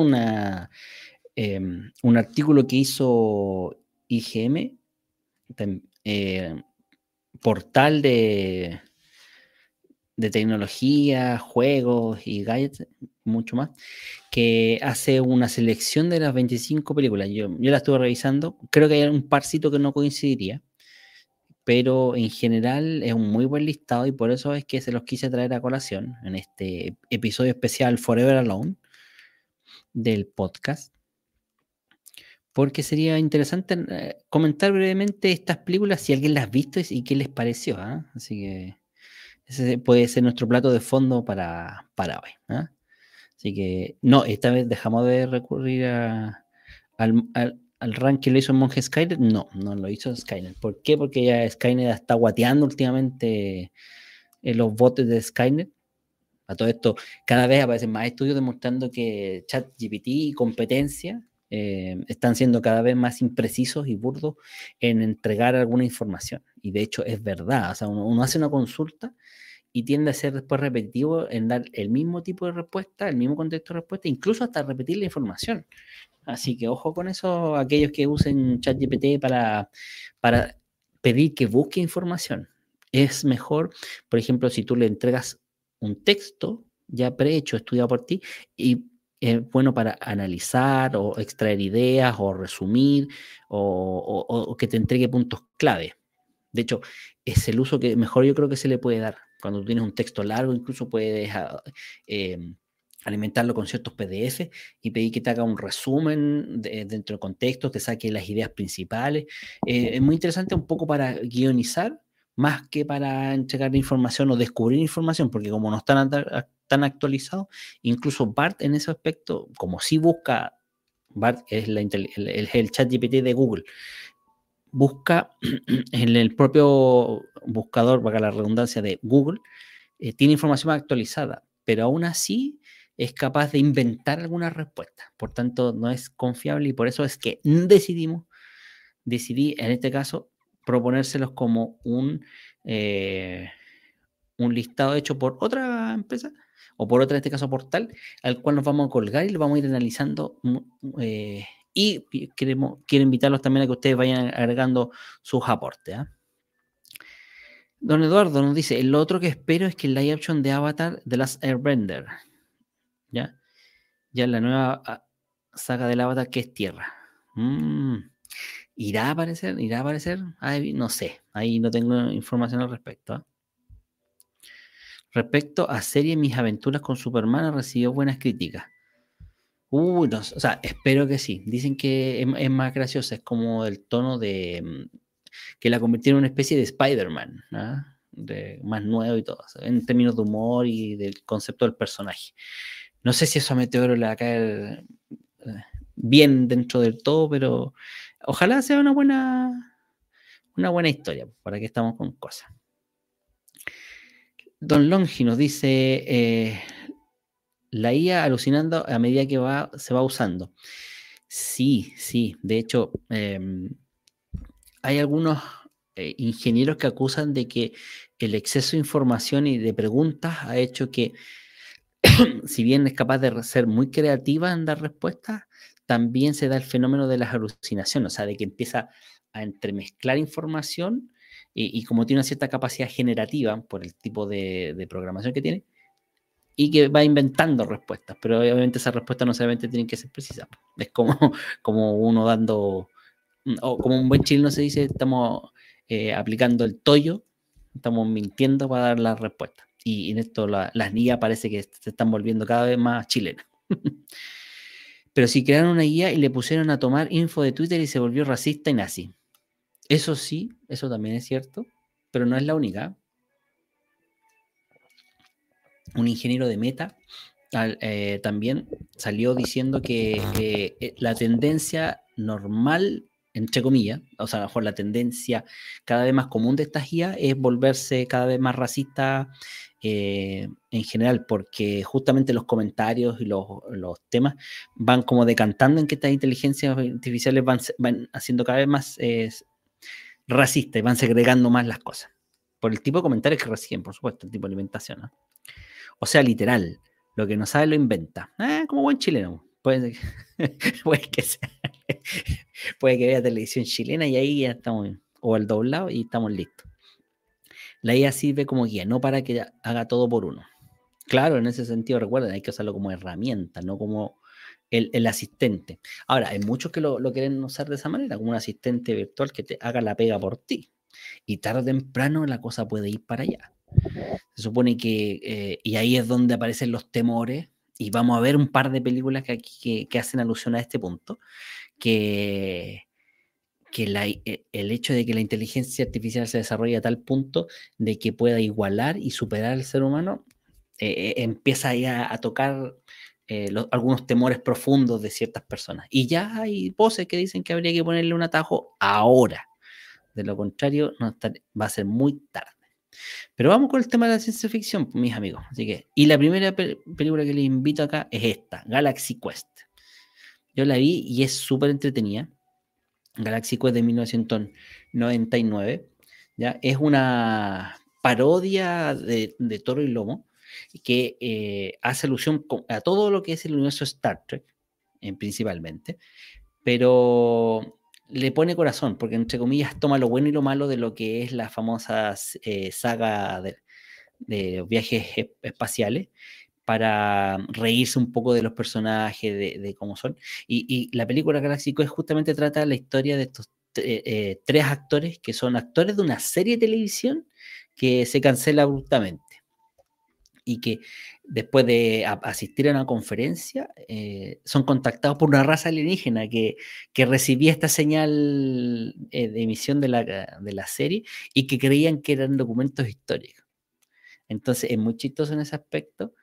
em, un artículo que hizo IGM, eh, portal de, de tecnología, juegos y gadgets, mucho más, que hace una selección de las 25 películas. Yo, yo la estuve revisando, creo que hay un parcito que no coincidiría, pero en general es un muy buen listado y por eso es que se los quise traer a colación en este episodio especial Forever Alone del podcast. Porque sería interesante eh, comentar brevemente estas películas si alguien las ha visto y qué les pareció. ¿ah? Así que ese puede ser nuestro plato de fondo para, para hoy. ¿ah? Así que, no, esta vez dejamos de recurrir al, al, rank que lo hizo Monje Skynet. No, no lo hizo Skynet. ¿Por qué? Porque ya Skynet está guateando últimamente en los botes de Skynet. A todo esto, cada vez aparecen más estudios demostrando que ChatGPT y competencia eh, están siendo cada vez más imprecisos y burdos en entregar alguna información. Y de hecho es verdad, o sea, uno, hace una consulta y tiende a ser después repetitivo en dar el mismo tipo de respuesta, el mismo contexto de respuesta, incluso hasta repetir la información. Así que ojo con eso, aquellos que usen ChatGPT para, para pedir que busque información. Es mejor, por ejemplo, si tú le entregas un texto ya prehecho, estudiado por ti, y es bueno para analizar o extraer ideas o resumir o, que te entregue puntos clave. De hecho, es el uso que mejor yo creo que se le puede dar. Cuando tienes un texto largo, incluso puedes em, alimentarlo con ciertos PDF y pedir que te haga un resumen dentro del contexto, te saque las ideas principales. Eh, es muy interesante un poco para guionizar más que para entregar información o descubrir información, porque como no están tan actualizados, incluso BART en ese aspecto, como si busca, BART es el, el, chat GPT de Google, busca en el propio buscador, para la redundancia de Google, eh, tiene información actualizada, pero aún así es capaz de inventar alguna respuesta. Por tanto, no es confiable y por eso es que decidimos, decidí en este caso proponérselos como un, eh, un listado hecho por otra empresa o por otra, en este caso portal, al cual nos vamos a colgar y lo vamos a ir analizando. Mm, eh, y queremos, quiero invitarlos también a que ustedes vayan agregando sus aportes. ¿ah? Don Eduardo nos dice, el otro que espero es que el live de Avatar The Last Airbender, ¿ya? Ya la nueva ah, saga del Avatar que es Tierra. Mm, ¿Irá a aparecer? ¿Irá a aparecer? no sé, ahí no tengo información al respecto. ¿ah? Respecto a serie Mis aventuras con Superman, recibió buenas críticas. Uy, no, o sea, espero que sí. Dicen que es, más graciosa, es como el tono de mm, que la convirtieron en una especie de Spider-Man, ¿ah? más nuevo y todo, en términos de humor y del concepto del personaje. No sé si eso a Meteoro le va a caer eh, bien dentro del todo, pero ojalá sea una buena, una buena historia, para que estamos con cosas. Don Longi nos dice, eh, la IA alucinando a medida que va, se va usando. Sí, sí, de hecho, em, hay algunos eh, ingenieros que acusan de que el exceso de información y de preguntas ha hecho que, si bien es capaz de ser muy creativa en dar respuestas, también se da el fenómeno de las alucinaciones, o sea, de que empieza a entremezclar información y, como tiene una cierta capacidad generativa por el tipo de, programación que tiene, y que va inventando respuestas, pero obviamente esas respuestas no solamente tienen que ser precisas. Es como, como uno dando, o como un buen chileno se dice, estamos eh, aplicando el toyo, estamos mintiendo para dar las respuestas. Y en esto las guías parece que se están volviendo cada vez más chilenas. pero si crearon una guía y le pusieron a tomar info de Twitter y se volvió racista y nazi. Eso sí, eso también es cierto, pero no es la única. Un ingeniero de Meta eh, también salió diciendo que eh, la tendencia normal, entre comillas, o sea, a lo mejor la tendencia cada vez más común de estas guías es volverse cada vez más racista eh, en general, porque justamente los comentarios y los, temas van como decantando en que estas inteligencias artificiales van, van haciendo cada vez más racista y van segregando más las cosas. Por el tipo de comentarios que reciben, por supuesto, el tipo de alimentación. O sea, literal, lo que no sabe lo inventa. Eh, como buen chileno. Puede, que puede que vea televisión chilena y ahí ya estamos, o al doblado y estamos listos. La IA sirve como guía, no para que haga todo por uno. Claro, en ese sentido, recuerden, hay que usarlo como herramienta, no como el, asistente. Ahora, hay muchos que lo, quieren usar de esa manera, como un asistente virtual que te haga la pega por ti. Y tarde o temprano la cosa puede ir para allá. Se supone que, eh, y ahí es donde aparecen los temores, y vamos a ver un par de películas que, que, que hacen alusión a este punto, que, que la, e, el hecho de que la inteligencia artificial se desarrolle a tal punto de que pueda igualar y superar al ser humano, eh, eh, empieza ya a tocar eh, algunos temores profundos de ciertas personas. Y ya hay voces que dicen que habría que ponerle un atajo ahora. De lo contrario, va a ser muy tarde. Pero vamos con el tema de la ciencia ficción, mis amigos. Así que, y la primera película que les invito acá es esta, Galaxy Quest. Yo la vi y es súper entretenida. Galaxy Quest de 1999. ¿ya? Es una parodia de Toro y Lomo que eh, hace alusión a todo lo que es el universo Star Trek, en, principalmente, pero le pone corazón, porque entre comillas toma lo bueno y lo malo de lo que es la famosa eh, saga de, viajes espaciales para reírse un poco de los personajes, de, cómo son. Y, la película Galaxy Quest justamente trata la historia de estos eh, tres actores que son actores de una serie de televisión que se cancela abruptamente y que después de asistir a una conferencia eh, son contactados por una raza alienígena que, que recibía esta señal eh, de emisión de la, de la serie y que creían que eran documentos históricos. Entonces es muy chistoso en ese aspecto.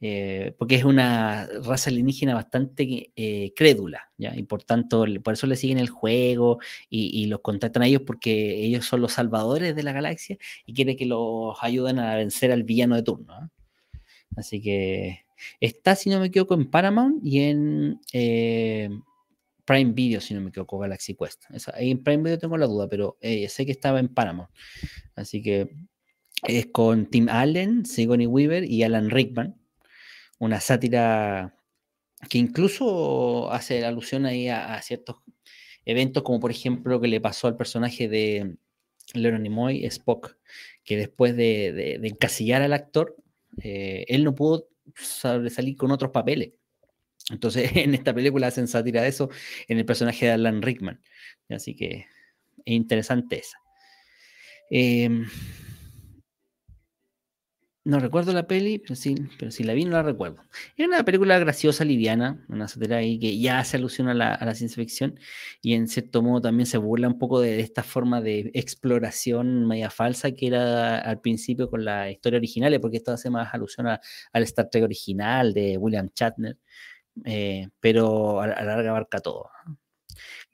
Eh, porque es una raza alienígena bastante crédula, ¿ya? y por tanto, por eso le siguen el juego y, y, los contactan a ellos porque ellos son los salvadores de la galaxia y quieren que los ayuden a vencer al villano de turno. Así que está, si no me equivoco, en Paramount y en eh, Prime Video, si no me equivoco, Galaxy Quest. ahí en Prime Video tengo la duda, pero eh, sé que estaba en Paramount. Así que Es con Tim Allen, Sigourney Weaver y Alan Rickman. Una sátira que incluso hace alusión ahí a, ciertos eventos, como por ejemplo lo que le pasó al personaje de Leonard Nimoy, Spock, que después de, encasillar al actor, eh, él no pudo salir con otros papeles. Entonces, en esta película hacen sátira de eso en el personaje de Alan Rickman. Así que es interesante esa. Em, no recuerdo la peli, pero sí, pero si la vi no la recuerdo. Es una película graciosa, liviana, una sátira ahí que ya se alusiona a la, ciencia ficción y en cierto modo también se burla un poco de, esta forma de exploración media falsa que era al principio con la historia original, porque esto hace más alusión al Star Trek original de William Shatner, eh, pero a, la larga abarca todo.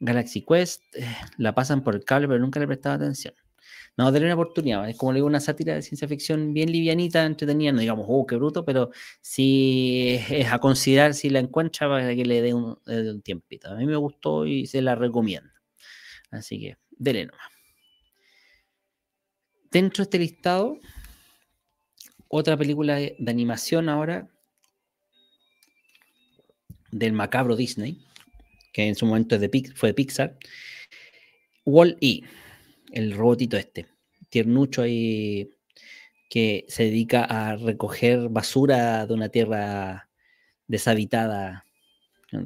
Galaxy Quest eh, la pasan por el cable, pero nunca le prestaba atención. No, darle una oportunidad. Es como le digo, una sátira de ciencia ficción bien livianita, entretenida, no digamos, oh, qué bruto, pero sí es a considerar si la encuentra para que le dé un, tiempito. A mí me gustó y se la recomiendo. Así que, dele nomás. Dentro de este listado, otra película de, animación ahora del macabro Disney, que en su momento fue de Pixar, Wall-E el robotito este, tiernucho ahí, que se dedica a recoger basura de una tierra deshabitada.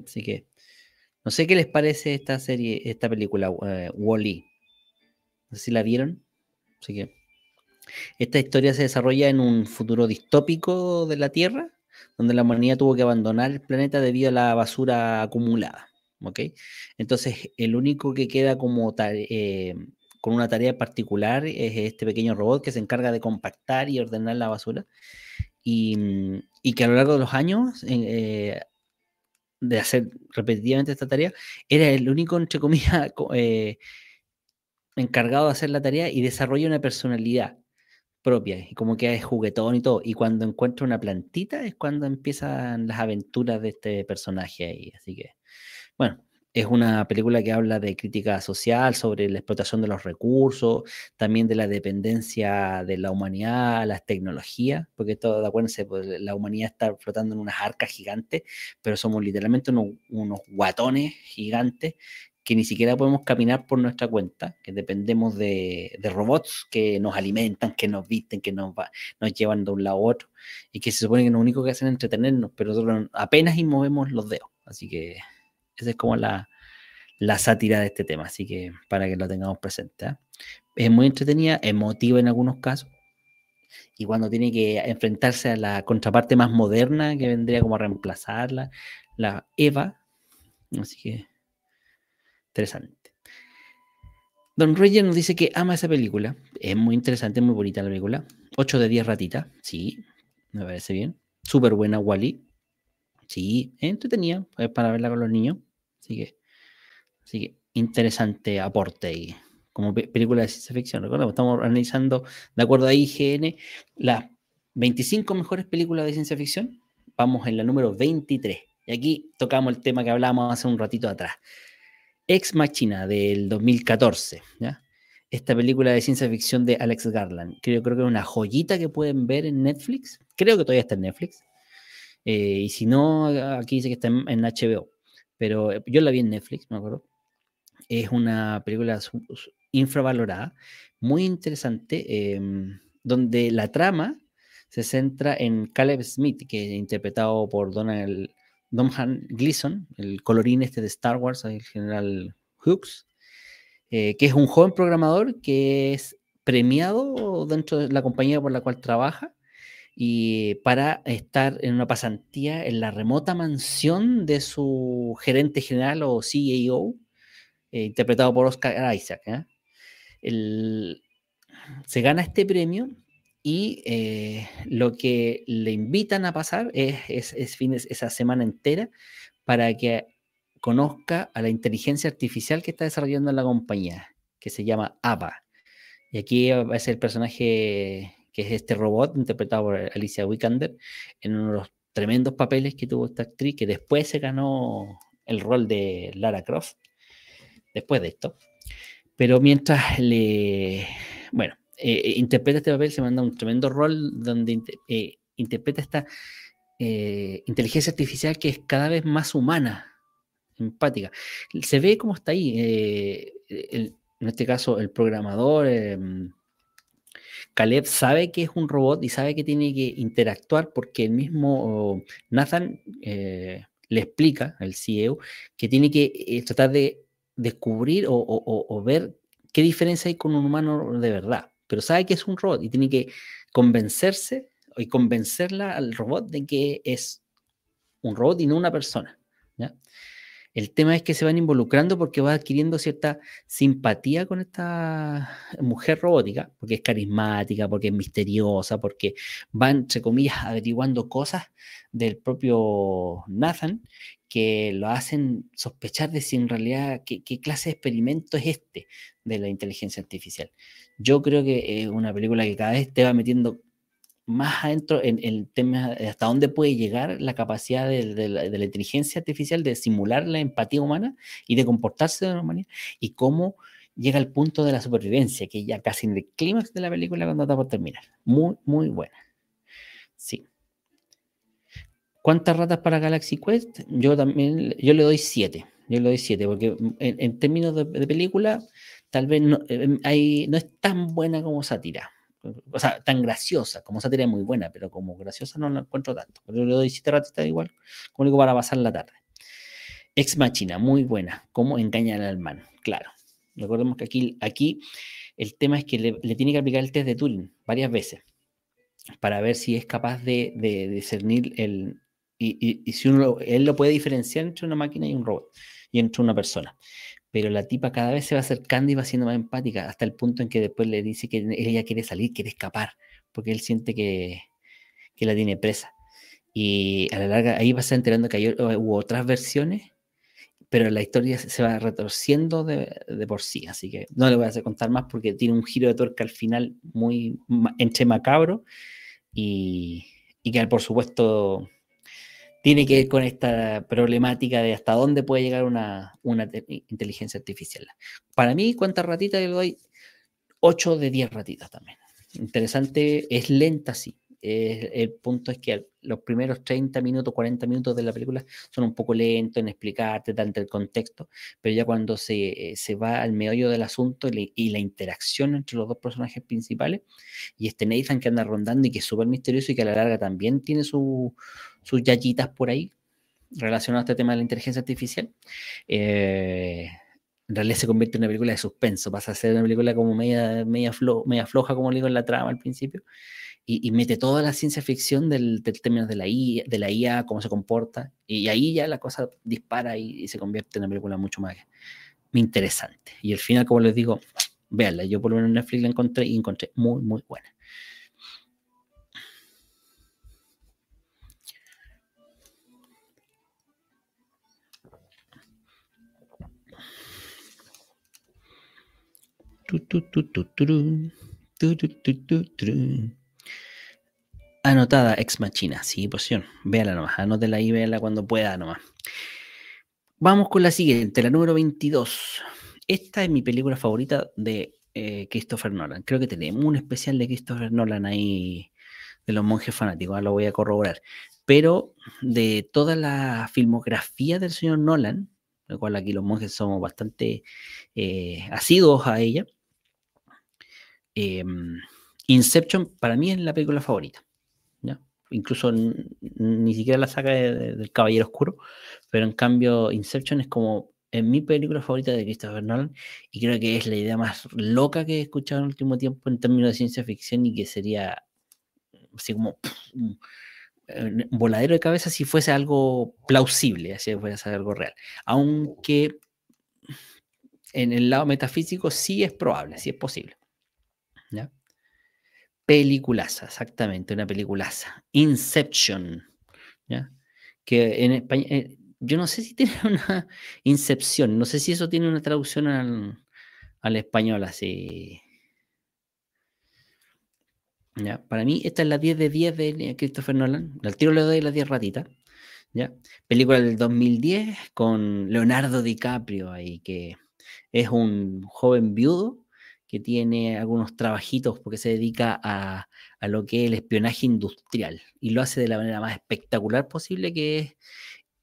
Así que, no sé qué les parece esta serie, esta película, uh, Wally. No sé si la vieron. Así que, esta historia se desarrolla en un futuro distópico de la Tierra, donde la humanidad tuvo que abandonar el planeta debido a la basura acumulada. ¿ok? Entonces, el único que queda como tal, eh, con una tarea particular, es este pequeño robot que se encarga de compactar y ordenar la basura. Y, mm, que a lo largo de los años, eh, de hacer repetitivamente esta tarea, era el único, entre comillas, eh, encargado de hacer la tarea y desarrolla una personalidad propia, y como que es juguetón y todo. Y cuando encuentra una plantita es cuando empiezan las aventuras de este personaje ahí. Así que, bueno, es una película que habla de crítica social, sobre la explotación de los recursos, también de la dependencia de la humanidad a las tecnologías, porque todo, acuérdense, pues, la humanidad está flotando en unas arcas gigantes, pero somos literalmente unos, guatones gigantes que ni siquiera podemos caminar por nuestra cuenta, que dependemos de, robots que nos alimentan, que nos visten, que nos, nos llevan de un lado a otro, y que se supone que lo único que hacen es entretenernos, pero nosotros apenas y movemos los dedos. Así que esa es como la, sátira de este tema, así que para que lo tengamos presente. ¿ah? Es muy entretenida, emotiva en algunos casos, y cuando tiene que enfrentarse a la contraparte más moderna que vendría como a reemplazarla, la Eva. Así que interesante. Don Reyes nos dice que ama esa película. Es muy interesante, muy bonita la película. 8 de 10 ratitas. Sí, me parece bien. Súper buena Wally. Sí, entretenida. Es para verla con los niños. Así que, así que interesante aporte ahí. Como película de ciencia ficción. Recordemos, estamos analizando, de acuerdo a IGN, las 25 mejores películas de ciencia ficción. Vamos en la número 23. Y aquí tocamos el tema que hablábamos hace un ratito atrás. Ex Machina del 2014. Esta película de ciencia ficción de Alex Garland. Creo, creo que es una joyita que pueden ver en Netflix. Creo que todavía está en Netflix. Eh, y si no, aquí dice que está en HBO pero eh, yo la vi en Netflix, me acuerdo. Es una película infravalorada, muy interesante, em, donde la trama se centra en Caleb Smith, que es interpretado por Donald Domhan Gleason, el colorín este de Star Wars, el general Hooks, eh, que es un joven programador que es premiado dentro de la compañía por la cual trabaja y para estar en una pasantía en la remota mansión de su gerente general o CEO, eh, interpretado por Oscar Isaac. se gana este premio y eh, lo que le invitan a pasar es, es, esa semana entera para que conozca a la inteligencia artificial que está desarrollando la compañía, que se llama APA. Y aquí ser el personaje que es este robot interpretado por Alicia Vikander, en uno de los tremendos papeles que tuvo esta actriz, que después se ganó el rol de Lara Croft, después de esto. Pero mientras le... Bueno, eh, interpreta este papel, se manda un tremendo rol donde interpreta esta inteligencia artificial que es cada vez más humana, empática. Se ve cómo está ahí. en este caso, el programador em, Caleb sabe que es un robot y sabe que tiene que interactuar porque el mismo Nathan eh, le explica al CEO que tiene que eh, tratar de descubrir o, ver qué diferencia hay con un humano de verdad. Pero sabe que es un robot y tiene que convencerse y convencerla al robot de que es un robot y no una persona. El tema es que se van involucrando porque va adquiriendo cierta simpatía con esta mujer robótica, porque es carismática, porque es misteriosa, porque van, entre comillas, averiguando cosas del propio Nathan que lo hacen sospechar de si en realidad qué, qué clase de experimento es este de la inteligencia artificial. Yo creo que es una película que cada vez te va metiendo más adentro en, el tema de hasta dónde puede llegar la capacidad de, la, inteligencia artificial de simular la empatía humana y de comportarse de una manera y cómo llega al punto de la supervivencia, que ya casi en el clímax de la película cuando está por terminar. Muy, muy buena. Sí. ¿Cuántas ratas para Galaxy Quest? Yo también, yo le doy siete. Yo le doy siete, porque en, términos de, película, tal vez no, eh, hay, no es tan buena como sátira o sea, tan graciosa, como sátira es muy buena, pero como graciosa no la encuentro tanto. Pero le doy siete ratitas igual, como digo, para pasar la tarde. Ex Machina, muy buena. ¿Cómo engañar al man? Claro. Recordemos que aquí, aquí el tema es que le, tiene que aplicar el test de Turing varias veces para ver si es capaz de, discernir el. Y, y, si uno, él lo puede diferenciar entre una máquina y un robot y entre una persona pero la tipa cada vez se va acercando y va siendo más empática, hasta el punto en que después le dice que ella quiere salir, quiere escapar, porque él siente que, que la tiene presa. Y a la larga ahí va a estar enterando que hay, hubo otras versiones, pero la historia se va retorciendo de, por sí, así que no le voy a contar más porque tiene un giro de tuerca al final muy entre macabro y, y que por supuesto tiene que ver con esta problemática de hasta dónde puede llegar una, inteligencia artificial. Para mí, ¿cuántas ratitas le doy? 8 de 10 ratitas también. Interesante, es lenta, sí. El punto es que los primeros 30 minutos, 40 minutos de la película son un poco lentos en explicarte tanto el contexto, pero ya cuando se, se va al meollo del asunto y, la interacción entre los dos personajes principales, y este Nathan que anda rondando y que es súper misterioso y que a la larga también tiene su, sus yayitas por ahí relacionado a este tema de la inteligencia artificial. Eh, en realidad se convierte en una película de suspenso, pasa a ser una película como media, media, media floja, como le digo en la trama al principio, y, mete toda la ciencia ficción del, del término de la, IA, de la IA, cómo se comporta, y ahí ya la cosa dispara y, se convierte en una película mucho más interesante. Y al final, como les digo, véanla, yo por lo menos en Netflix la encontré y encontré muy, muy buena. Anotada Ex Machina, sí, posición. Véala nomás, anótela ahí, véala cuando pueda nomás. Vamos con la siguiente, la número 22. Esta es mi película favorita de eh, Christopher Nolan. Creo que tenemos un especial de Christopher Nolan ahí, de los monjes fanáticos, ahora lo voy a corroborar. Pero de toda la filmografía del señor Nolan, lo cual aquí los monjes somos bastante eh, asiduos a ella, Em, Inception para mí es la película favorita. Incluso ni siquiera la saga del Caballero Oscuro, pero en cambio Inception es como en mi película favorita de Christopher Nolan y creo que es la idea más loca que he escuchado en el último tiempo en términos de ciencia ficción y que sería así como un, voladero de cabeza si fuese algo plausible, si fuese algo real. Aunque en el lado metafísico sí es probable, sí es posible. Peliculaza, exactamente, una peliculaza. Inception, ¿ya? Que en español, eh, yo no sé si tiene una Incepción, no sé si eso tiene una traducción al, español así. ¿Ya? Para mí, esta es la 10 de 10 de Christopher Nolan. Al tiro le doy las 10 ratitas. ¿ya? Película del 2010 con Leonardo DiCaprio ahí, que es un joven viudo que tiene algunos trabajitos porque se dedica a, a, lo que es el espionaje industrial y lo hace de la manera más espectacular posible, que es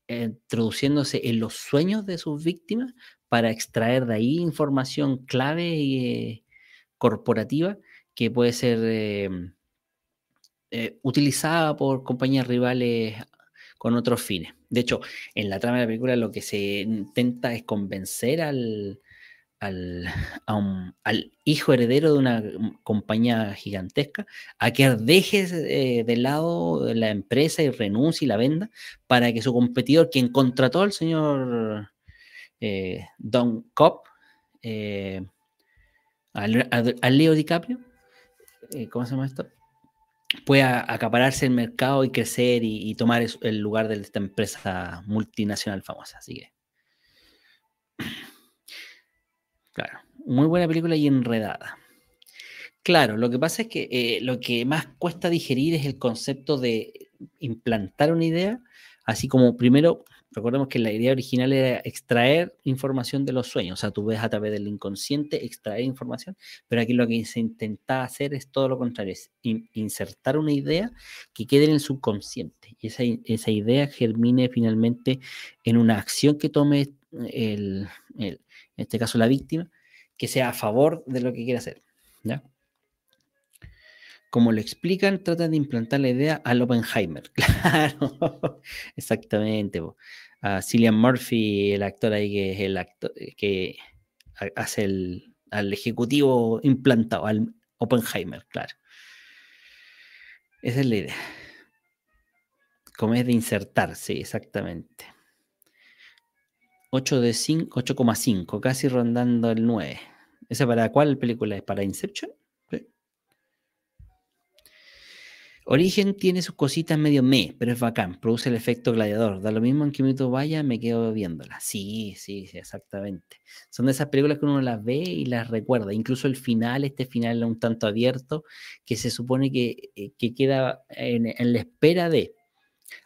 introduciéndose en los sueños de sus víctimas para extraer de ahí información clave y eh, corporativa que puede ser em, eh, utilizada por compañías rivales con otros fines. De hecho, en la trama de la película lo que se intenta es convencer al, al, al hijo heredero de una compañía gigantesca a que deje eh, de lado la empresa y renuncie y la venda para que su competidor, quien contrató al señor eh, Don Cobb, eh, al, Leo DiCaprio, ¿cómo se llama esto? Pueda acapararse el mercado y crecer y, tomar el lugar de esta empresa multinacional famosa. Así que. Muy buena película y enredada. Claro, lo que pasa es que lo que más cuesta digerir es el concepto de implantar una idea, así como primero Recordemos que la idea original era extraer información de los sueños, o sea, tú ves a través del inconsciente extraer información, pero aquí lo que se intenta hacer es todo lo contrario, es insertar una idea que quede en el subconsciente y esa, esa idea germine finalmente en una acción que tome el, en este caso la víctima, que sea a favor de lo que quiere hacer. ¿ya? como lo explican, tratan de implantar la idea al Oppenheimer. Claro, exactamente. A Cillian Murphy, el actor ahí que es el actor que hace el, al ejecutivo implantado, al Oppenheimer, claro. Esa es la idea. Como es de insertar, sí, exactamente. 8 de 5, 8,5, casi rondando el 9. ¿Esa para cuál película es? ¿Para Inception? Origen tiene sus cositas medio me, pero es bacán, produce el efecto gladiador. Da lo mismo en qué minuto vaya, me quedo viéndola. Sí, sí, exactamente. Son de esas películas que uno las ve y las recuerda. Incluso el final, este final un tanto abierto, que se supone que, eh, queda en, la espera de.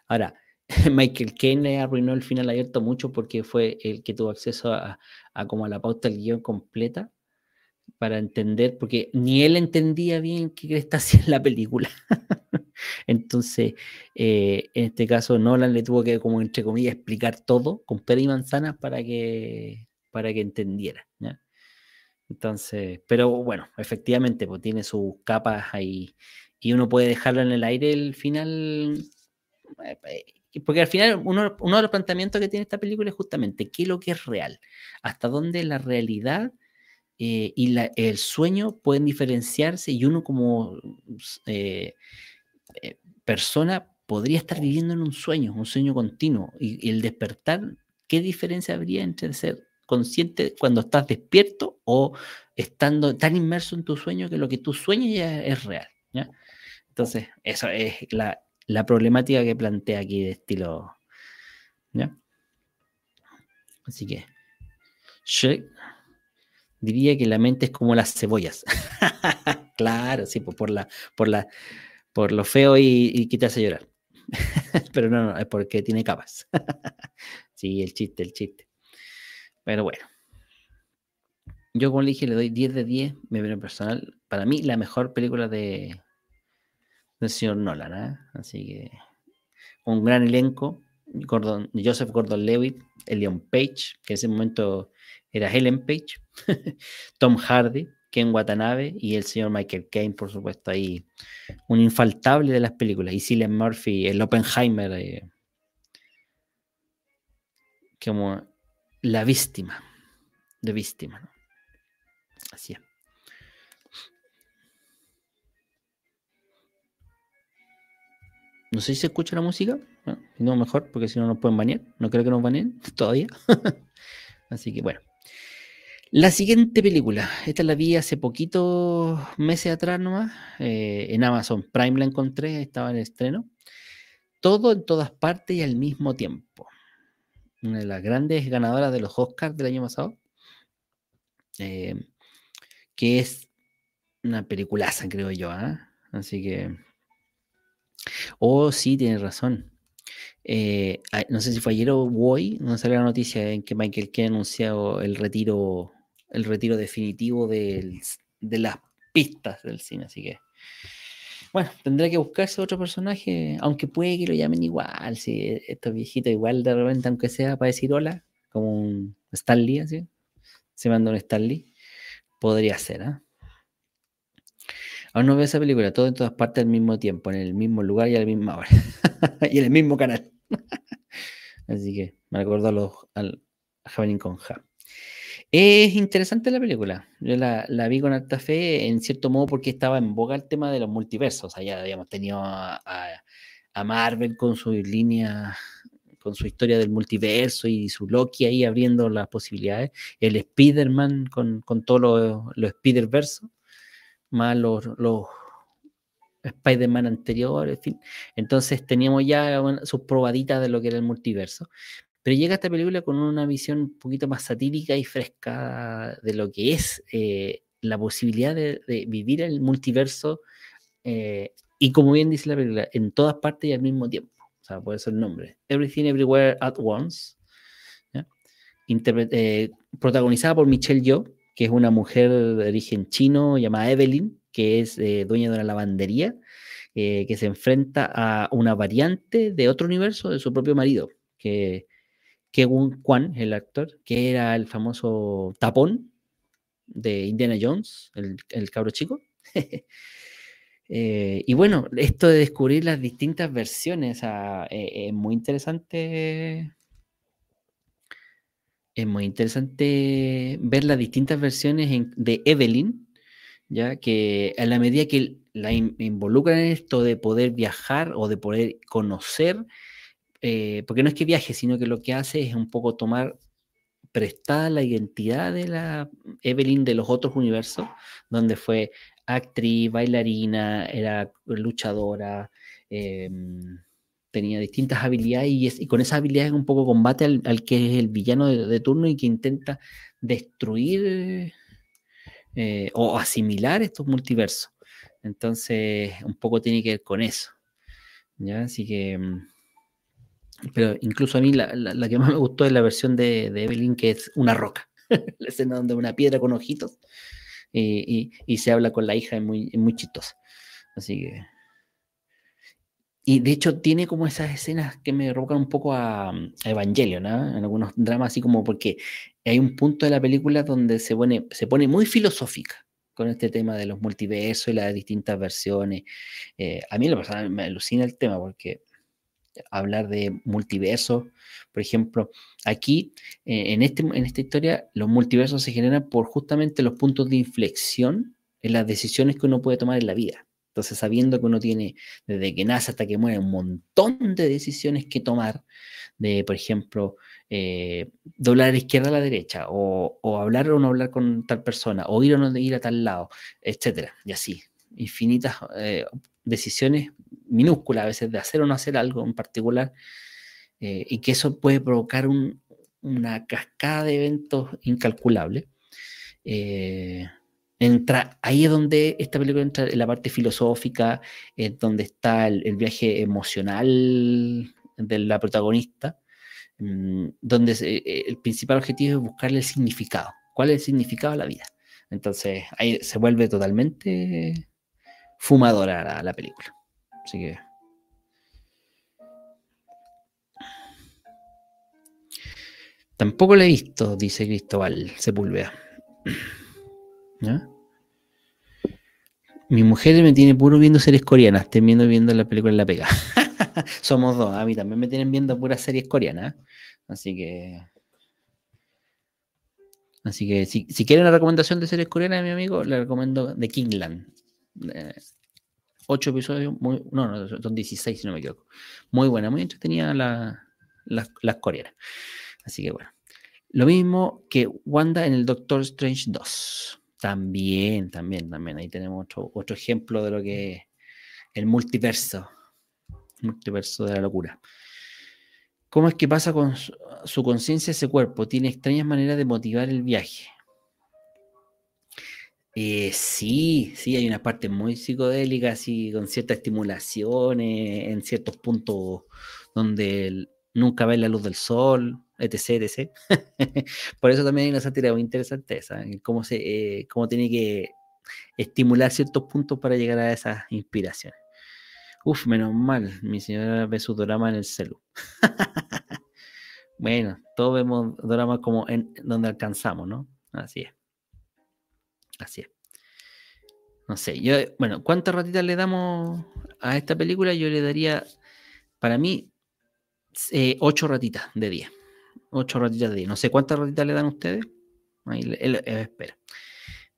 Ahora, Michael Caine le arruinó el final abierto mucho porque fue el que tuvo acceso a, a como a la pauta del guion completa para entender, porque ni él entendía bien qué está haciendo la película. Entonces, eh, en este caso, Nolan le tuvo que, como entre comillas, explicar todo con pera y manzanas para que, para que entendiera. Entonces, pero bueno, efectivamente, pues tiene sus capas ahí y uno puede dejarlo en el aire el final. Eh, porque al final uno, uno de los planteamientos que tiene esta película es justamente qué es lo que es real, hasta dónde la realidad eh, y el sueño pueden diferenciarse y uno como eh, eh, persona podría estar viviendo en un sueño, un sueño continuo. Y, el despertar, ¿qué diferencia habría entre ser consciente cuando estás despierto o estando tan inmerso en tu sueño que lo que tú sueñas ya es real? Entonces, eso es la, problemática que plantea aquí de estilo. Así que, diría que la mente es como las cebollas. claro, sí, por la, por la, por lo feo y, y que llorar. Pero no, no, es porque tiene capas. sí, el chiste, el chiste. Pero bueno. Yo, como le dije, le doy 10 de 10, mi opinión personal. Para mí, la mejor película de del señor Nolan. ¿eh? Así que un gran elenco. Gordon, Joseph Gordon Levitt, Elion Page, que en ese momento era Helen Page, Tom Hardy, Ken Watanabe y el señor Michael Caine, por supuesto, ahí un infaltable de las películas. Y Cillian Murphy, el Oppenheimer, eh, como la víctima, de víctima. Así es. No sé si se escucha la música. No, mejor, porque si no nos pueden banear. No creo que nos baneen todavía. Así que bueno. La siguiente película, esta la vi hace poquitos meses atrás nomás, eh, en Amazon Prime la encontré, estaba en estreno. Todo en todas partes y al mismo tiempo. Una de las grandes ganadoras de los Oscars del año pasado, eh, que es una peliculaza, creo yo. ¿ah? Así que... Oh, sí, tiene razón. Eh, no sé si fue ayer o hoy, no salió la noticia en que Michael Kay ha anunciado el retiro el retiro definitivo de las pistas del cine, así que. Bueno, tendrá que buscarse otro personaje, aunque puede que lo llamen igual, si estos viejitos igual de repente, aunque sea para decir hola, como un Stanley, así, se manda un Stanley, podría ser, ¿ah? Aún no veo esa película, todo en todas partes al mismo tiempo, en el mismo lugar y a la misma hora. y en el mismo canal. Así que me recordó a los, al Ja. Es interesante la película. Yo la, vi con alta fe, en cierto modo, porque estaba en boga el tema de los multiversos. Allá habíamos tenido a, Marvel con su línea, con su historia del multiverso y su Loki ahí abriendo las posibilidades. El Spider-Man con, con todo lo, Spider-Verso, más los, Spider-Man anteriores, en fin. Entonces teníamos ya sus probaditas de lo que era el multiverso. Pero llega esta película con una visión un poquito más satírica y fresca de lo que es eh, la posibilidad de, vivir el multiverso eh, y como bien dice la película, en todas partes y al mismo tiempo. O sea, puede ser el nombre. Everything Everywhere at Once. Eh, protagonizada por Michelle Yeoh, que es una mujer de origen chino llamada Evelyn, que es dueña de una lavandería, que se enfrenta a una variante de otro universo de su propio marido, que Kevin Kwan, el actor, que era el famoso tapón de Indiana Jones, el, cabro chico. Eh, y bueno, esto de descubrir las distintas versiones ah, eh, es muy interesante. Es muy interesante ver las distintas versiones de Evelyn, ya que a la medida que la involucran en esto de poder viajar o de poder conocer eh, porque no es que viaje, sino que lo que hace es un poco tomar prestada la identidad de la Evelyn de los otros universos, donde fue actriz, bailarina, era luchadora, em, tenía distintas habilidades y, con esas habilidades un poco combate al, que es el villano de, turno y que intenta destruir eh, o asimilar estos multiversos. Entonces, un poco tiene que ver con eso. ¿ya? Así que em, pero incluso a mí la, que más me gustó es la versión de, Evelyn, que es una roca. la escena donde una piedra con ojitos y, se habla con la hija, es muy, muy chistosa. Así que. Y de hecho tiene como esas escenas que me rocan un poco a, Evangelio, ¿no? En algunos dramas, así como porque hay un punto de la película donde se pone, se pone muy filosófica con este tema de los multiversos y las distintas versiones. Eh, a mí lo personal me alucina el tema porque hablar de multiversos. Por ejemplo, aquí eh, en, este, en esta historia los multiversos se generan por justamente los puntos de inflexión en las decisiones que uno puede tomar en la vida. Entonces, sabiendo que uno tiene desde que nace hasta que muere un montón de decisiones que tomar, de, por ejemplo, eh, doblar a la izquierda a la derecha, o, hablar o no hablar con tal persona, o ir o no ir a tal lado, etcétera, y así, infinitas eh, decisiones minúsculas a veces de hacer o no hacer algo en particular eh, y que eso puede provocar una cascada de eventos incalculables. Eh, entra, ahí es donde esta película entra en la parte filosófica, es donde está el, viaje emocional de la protagonista, mm, donde eh, el principal objetivo es buscarle el significado. ¿Cuál es el significado de la vida? Entonces ahí se vuelve totalmente fumadora la, película. Así que. Tampoco la he visto, dice Cristóbal Sepúlveda. Mi mujer me tiene puro viendo series coreanas, termino viendo la película en La Pega. Somos dos, a mí también me tienen viendo puras series coreanas. Así que. Así que si, si quieren una recomendación de series coreanas, mi amigo, le recomiendo The Kingland. Ocho episodios, no, no, son 16 si no me equivoco. Muy buena, muy entretenida la, las coreanas. Así que bueno. Lo mismo que Wanda en el Doctor Strange 2. También, también, también. Ahí tenemos otro, otro ejemplo de lo que es el multiverso. Multiverso de la locura. ¿Cómo es que pasa con su conciencia ese cuerpo? Tiene extrañas maneras de motivar el viaje. Eh, sí, sí, hay una parte muy psicodélica, así, con cierta estimulación en ciertos puntos donde nunca ve la luz del sol, etc, etc. Por eso también hay una sátira muy interesante esa, cómo, se, eh, cómo tiene que estimular ciertos puntos para llegar a esas inspiraciones. Uf, menos mal, mi señora ve su drama en el celu. bueno, todos vemos dramas como en donde alcanzamos, ¿no? Así es. Así es. No sé, yo, bueno, ¿cuántas ratitas le damos a esta película? Yo le daría, para mí, eh, ocho ratitas de 10. Ocho ratitas de 10. No sé cuántas ratitas le dan ustedes. Ahí, él, espera.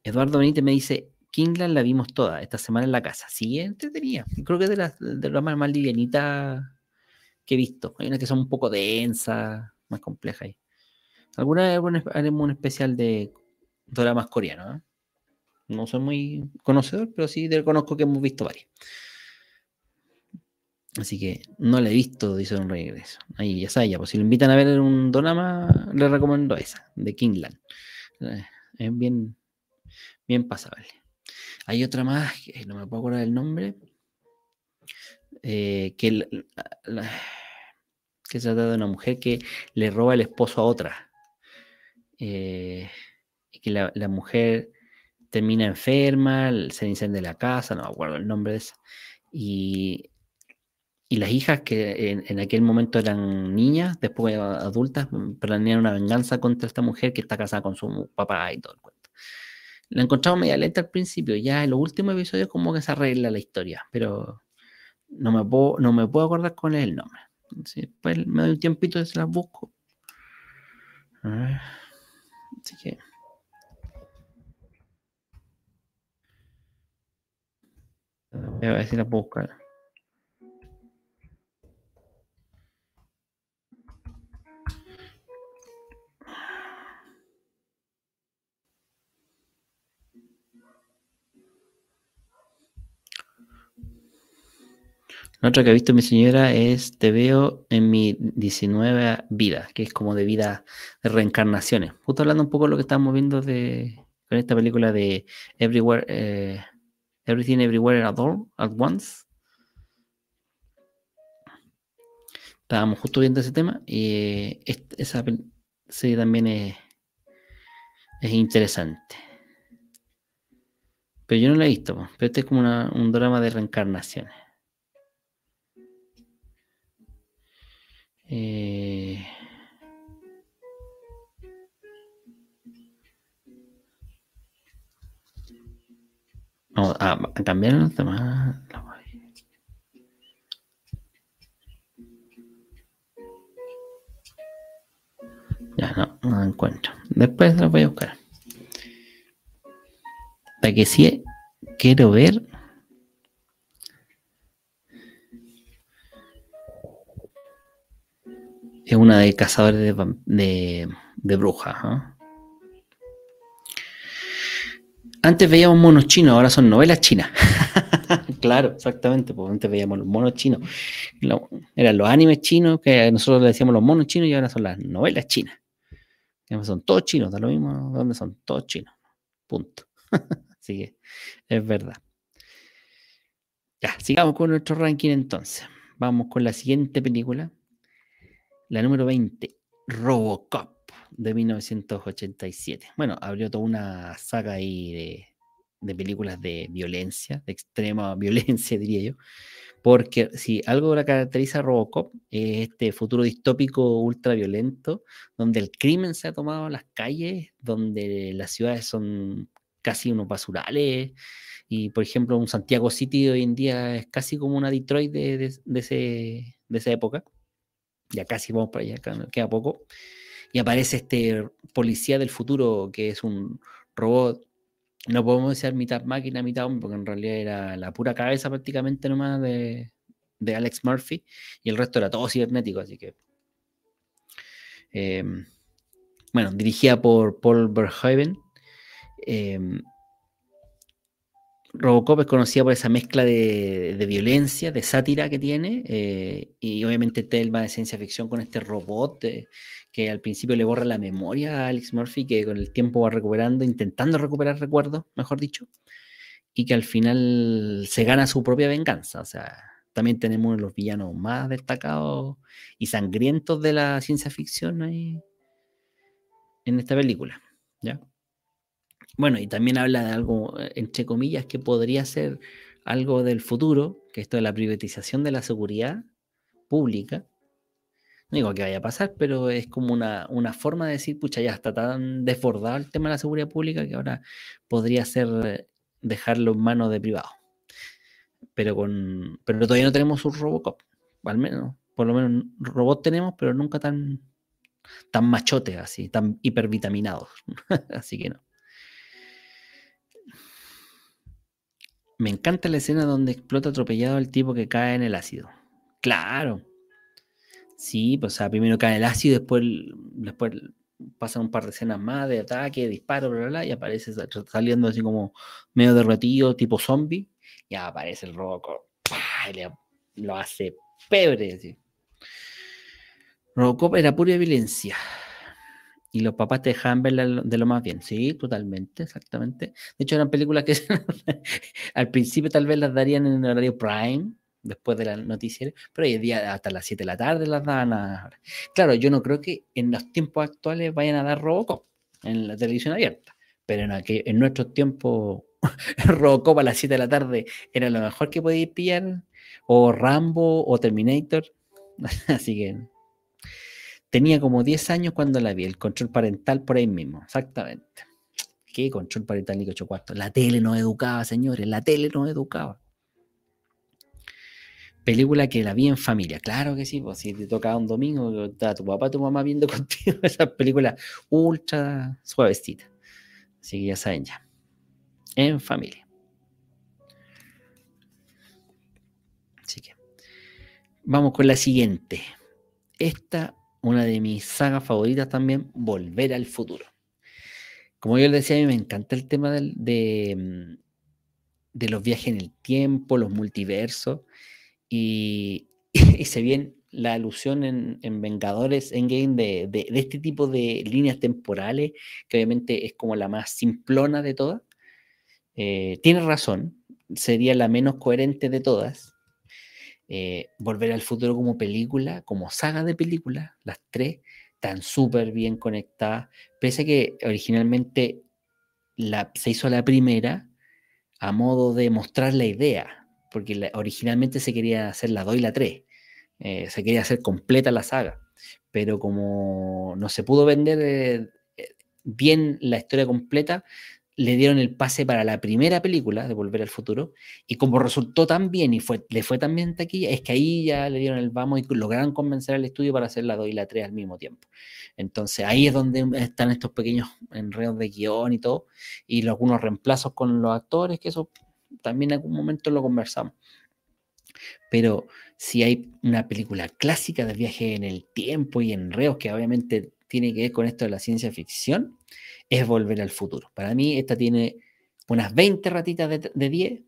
Eduardo Benítez me dice, Kingland la vimos toda esta semana en la casa. Sí, entretenida. Creo que es de las de más, más livianitas que he visto. Hay unas que son un poco densas, más complejas. Ahí. Alguna haremos un especial de dramas coreanos. ¿eh? No soy muy conocedor, pero sí conozco que hemos visto varias. Así que no la he visto, dice un regreso. Ahí ya sabe, ya, pues si lo invitan a ver un drama, le recomiendo esa, de Kingland. Eh, es bien, bien pasable. Hay otra más, que no me puedo acordar del nombre, eh, que, se trata de una mujer que le roba el esposo a otra. Eh, y que la, mujer termina enferma, se incendia la casa, no me acuerdo el nombre de esa. Y, y las hijas que en, aquel momento eran niñas, después adultas, mm, planean una venganza contra esta mujer que está casada con su papá y todo el cuento. La encontramos media lenta al principio, ya en los últimos episodios como que se arregla la historia, pero no me puedo, no me puedo acordar cuál es el nombre. después me doy un tiempito y se las busco. Así que... Voy a ver si la puedo buscar. La otra que ha visto mi señora es Te veo en mi 19 vida, que es como de vida de reencarnaciones. Justo hablando un poco de lo que estamos viendo de, con esta película de Everywhere, eh, Everything Everywhere at All at Once. Estábamos justo viendo ese tema y esa serie también es, es interesante. Pero yo no la he visto, pero este es como un drama de reencarnaciones. Eh... No, ah, cambiaron los demás. Ya no, no encuentro. Después lo voy a buscar. Para que sí quiero ver. Es una de cazadores de, de, de brujas. ¿eh? Antes veíamos monos chinos, ahora son novelas chinas. claro, exactamente, porque antes veíamos los monos chinos. eran los animes chinos, que nosotros le decíamos los monos chinos, y ahora son las novelas chinas. Son todos chinos, da lo mismo dónde son, todos chinos. Punto. Así que es verdad. Ya, sigamos con nuestro ranking entonces. Vamos con la siguiente película. La número 20, Robocop de 1987. Bueno, abrió toda una saga ahí de, películas de violencia, de extrema violencia, diría yo. Porque si algo la caracteriza a Robocop es este futuro distópico ultra violento, donde el crimen se ha tomado las calles, donde las ciudades son casi unos basurales. Y por ejemplo, un Santiago City hoy en día es casi como una Detroit de, ese, de esa época. Ya casi vamos para allá, queda poco y aparece este policía del futuro que es un robot. No podemos decir mitad máquina, mitad hombre, porque en realidad era la pura cabeza prácticamente nomás de, de Alex Murphy y el resto era todo cibernético, así que. Em, bueno, dirigida por Paul Verhoeven. Em, Robocop es conocida por esa mezcla de, violencia, de sátira que tiene, eh, y obviamente Telma de ciencia ficción con este robot que al principio le borra la memoria a Alex Murphy, que con el tiempo va recuperando, intentando recuperar recuerdos, mejor dicho, y que al final se gana su propia venganza. O sea, también tenemos uno de los villanos más destacados y sangrientos de la ciencia ficción ahí en esta película. ¿ya? Bueno, y también habla de algo, eh, entre comillas, que podría ser algo del futuro, que esto de la privatización de la seguridad pública. No digo que vaya a pasar, pero es como una, una forma de decir, pucha, ya está tan desbordado el tema de la seguridad pública que ahora podría ser eh, dejarlo en manos de privados. Pero con. Pero todavía no tenemos un Robocop. Al menos, por lo menos robot tenemos, pero nunca tan, tan machotes así, tan hipervitaminados. así que no. Me encanta la escena donde explota atropellado el tipo que cae en el ácido. Claro. Sí, pues o sea, primero cae el ácido, después, después pasan un par de escenas más de ataque, disparo, bla, bla, bla, y aparece saliendo así como medio derretido, tipo zombie. Y aparece el Robocop. lo hace pebre. Así. Robocop era pura violencia. Y los papás te dejaban verla de lo más bien. Sí, totalmente, exactamente. De hecho, eran películas que al principio tal vez las darían en el horario prime, después de la noticiero, pero hoy día hasta las 7 de la tarde las dan. A... Claro, yo no creo que en los tiempos actuales vayan a dar Robocop en la televisión abierta, pero en, en nuestros tiempos Robocop a las 7 de la tarde era lo mejor que podíais pillar, o Rambo o Terminator. Así que Tenía como 10 años cuando la vi, el control parental por ahí mismo, exactamente. ¿Qué control parental ni 8 cuartos? La tele no educaba, señores, la tele no educaba. Película que la vi en familia, claro que sí, pues si te tocaba un domingo, estaba tu papá, tu mamá viendo contigo esa película ultra suavecita. Así que ya saben ya. En familia. Así que vamos con la siguiente. Esta una de mis sagas favoritas también, Volver al Futuro. Como yo les decía, a mí me encanta el tema de, mm, de, los viajes en el tiempo, los multiversos, y, y se viene la alusión en, en Vengadores Endgame de, de, de, este tipo de líneas temporales, que obviamente es como la más simplona de todas. Eh, tiene razón, sería la menos coherente de todas, eh, Volver al futuro como película, como saga de películas, las tres están súper bien conectadas, pese a que originalmente la, se hizo la primera a modo de mostrar la idea, porque originalmente se quería hacer la 2 y la 3, eh, se quería hacer completa la saga, pero como no se pudo vender eh, bien la historia completa, le dieron el pase para la primera película de Volver al Futuro, y como resultó tan bien y fue, le fue tan bien taquilla, es que ahí ya le dieron el vamos y lograron convencer al estudio para hacer la 2 y la 3 al mismo tiempo. Entonces ahí es donde están estos pequeños enredos de guion y todo, y algunos reemplazos con los actores, que eso también en algún momento lo conversamos. Pero si hay una película clásica de viaje en el tiempo y enredos que obviamente tiene que ver con esto de la ciencia ficción, es Volver al Futuro. Para mí esta tiene unas 20 ratitas de, 10,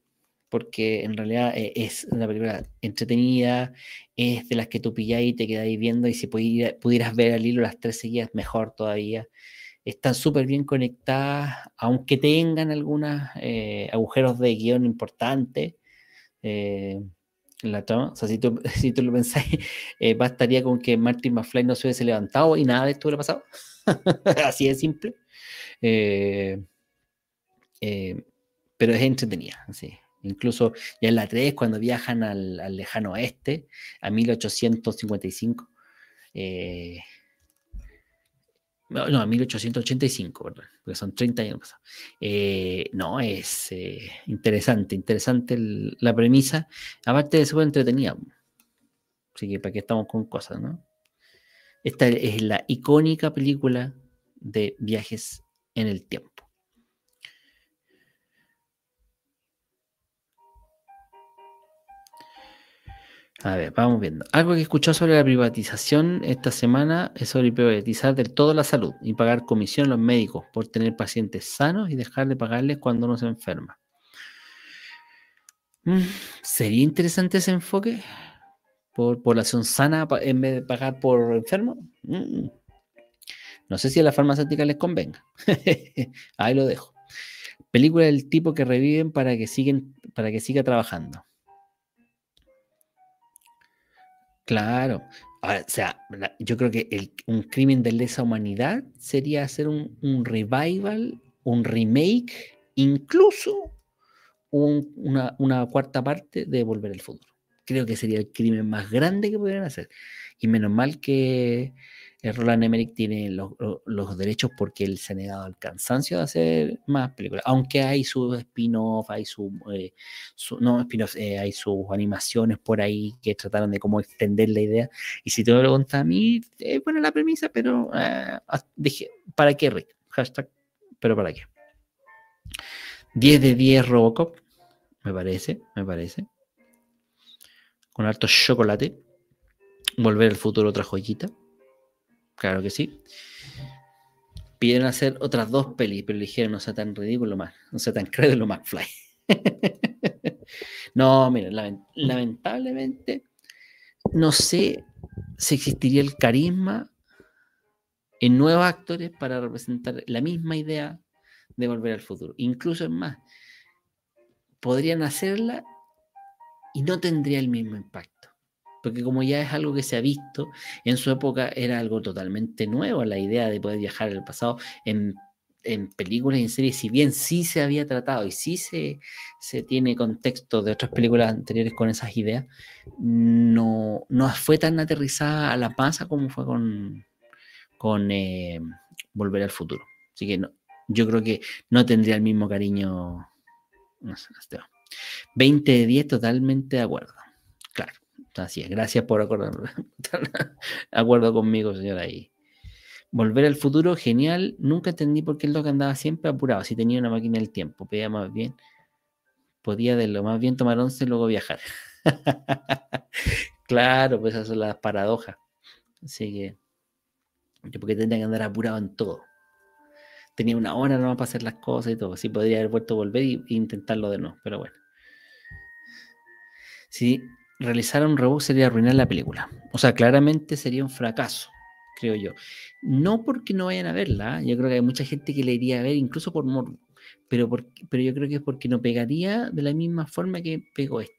porque en realidad eh, es una película entretenida, es de las que tú pilláis y te quedáis viendo y si pudieras ver al hilo las tres seguidas, mejor todavía. Están súper bien conectadas, aunque tengan algunos eh, agujeros de guion importantes. Eh, la O sea, si tú, si tú lo pensáis, bastaría con que Martin McFly no se hubiese levantado y nada de esto hubiera pasado. Así de simple. Eh, eh, pero es entretenida, sí. Incluso ya en la 3, cuando viajan al, lejano oeste, a 1855, eh, no, a 1885, ¿verdad? Porque son 30 años pasados. no, es interesante, interesante la premisa. Aparte de súper entretenida. Así que para qué estamos con cosas, ¿no? Esta es la icónica película de viajes en el tiempo. A ver, vamos viendo. Algo que escuchó sobre la privatización esta semana es sobre privatizar del todo la salud y pagar comisión a los médicos por tener pacientes sanos y dejar de pagarles cuando uno se enferma. Mm, ¿Sería interesante ese enfoque? ¿Por población sana en vez de pagar por enfermo? Mm, no sé si a las farmacéuticas les convenga. Ahí lo dejo. Película del tipo que reviven para que, siguen, para que siga trabajando. Claro. o sea, yo creo que un crimen de lesa humanidad sería hacer un, revival un remake, incluso una, una, cuarta parte de Volver al Futuro. Creo que sería el crimen más grande que pudieran hacer. Y menos mal que el Roland Emmerich tiene los, derechos porque él se ha negado al cansancio de hacer más películas. Aunque hay sus spin-off, hay su, eh, no spin-off, eh, hay sus animaciones por ahí que trataron de cómo extender la idea. Y si te lo preguntas a mí, es buena la premisa, pero eh, dije, ¿para qué, Rick? Hashtag, pero ¿para qué? 10 de 10 Robocop, me parece, me parece. Con harto chocolate. Volver al futuro, otra joyita. Claro que sí. Pidieron hacer otras dos pelis, pero dijeron no sea tan ridículo más, no sea tan crédulo McFly. no, miren, lamentablemente no sé si existiría el carisma en nuevos actores para representar la misma idea de volver al futuro. Incluso es más, podrían hacerla y no tendría el mismo impacto porque como ya es algo que se ha visto, en su época era algo totalmente nuevo la idea de poder viajar al pasado en, películas y en series, si bien sí se había tratado y sí se, se tiene contexto de otras películas anteriores con esas ideas, no, no fue tan aterrizada a la masa como fue con, con eh, Volver al Futuro. Así que no, yo creo que no tendría el mismo cariño. No sé, 20 de 10, totalmente de acuerdo. Gracias por acordar, acuerdo conmigo, señora. ahí. Volver al futuro, genial. Nunca entendí por qué el Doc andaba siempre apurado. Si tenía una máquina del tiempo, podía más bien, podía de lo más bien tomar once y luego viajar. claro, pues esas son las paradojas. Así que, yo porque tendría que andar apurado en todo. Tenía una hora nomás para hacer las cosas y todo. Sí, podría haber vuelto a volver e intentarlo de nuevo, pero bueno. Sí, realizar un reboot sería arruinar la película. O sea, claramente sería un fracaso, creo yo. No porque no vayan a verla, yo creo que hay mucha gente que le iría a ver, incluso por morbo, pero, pero yo creo que es porque no pegaría de la misma forma que pegó esta.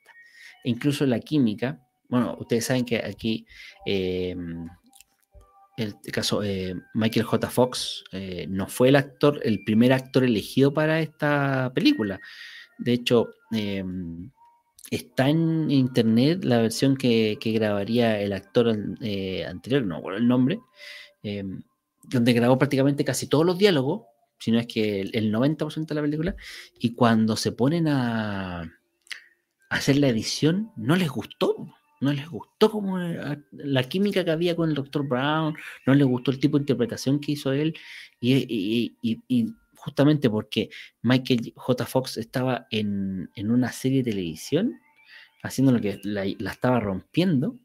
E incluso la química, bueno, ustedes saben que aquí, eh, el caso eh, Michael J. Fox eh, no fue el actor, el primer actor elegido para esta película. De hecho, Está en internet la versión que, grabaría el actor eh, anterior, no recuerdo el nombre, em, donde grabó prácticamente casi todos los diálogos, si no es que el, 90% de la película, y cuando se ponen a, hacer la edición, no les gustó no les gustó como la química que había con el Dr. Brown, no les gustó el tipo de interpretación que hizo él, y, justamente porque Michael J. Fox estaba en, una serie de televisión, haciendo lo que la, estaba rompiendo,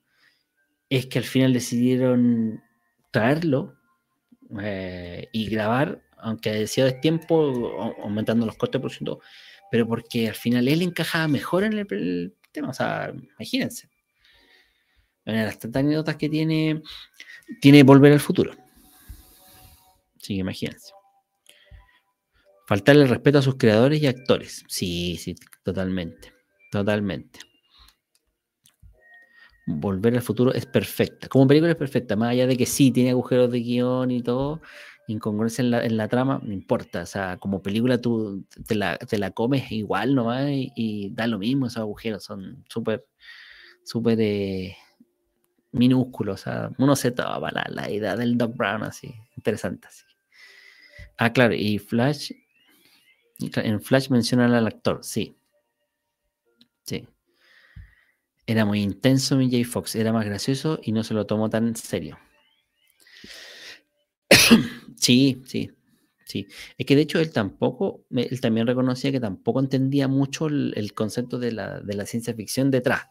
es que al final decidieron traerlo eh, y grabar, aunque decía de tiempo, aumentando los costes por ciento, pero porque al final él encajaba mejor en el, tema. O sea, imagínense. Una de las tantas anécdotas que tiene, tiene Volver al Futuro. Sí, imagínense. Faltarle respeto a sus creadores y actores. Sí, sí, totalmente. Totalmente. Volver al futuro es perfecta. Como película es perfecta, más allá de que sí tiene agujeros de guion y todo, incongruencia en la, en la trama, no importa. O sea, como película tú te la, comes igual nomás y, y, da lo mismo. Esos agujeros son súper, súper eh, minúsculos. O sea, uno se toma la, la idea del Doc Brown así, interesante así. Ah, claro, y Flash en Flash mencionan al actor, sí. Sí. Era muy intenso mi J. Fox, era más gracioso y no se lo tomó tan serio. sí, sí, sí. Es que de hecho él tampoco, él también reconocía que tampoco entendía mucho el, concepto de la, de la, ciencia ficción detrás.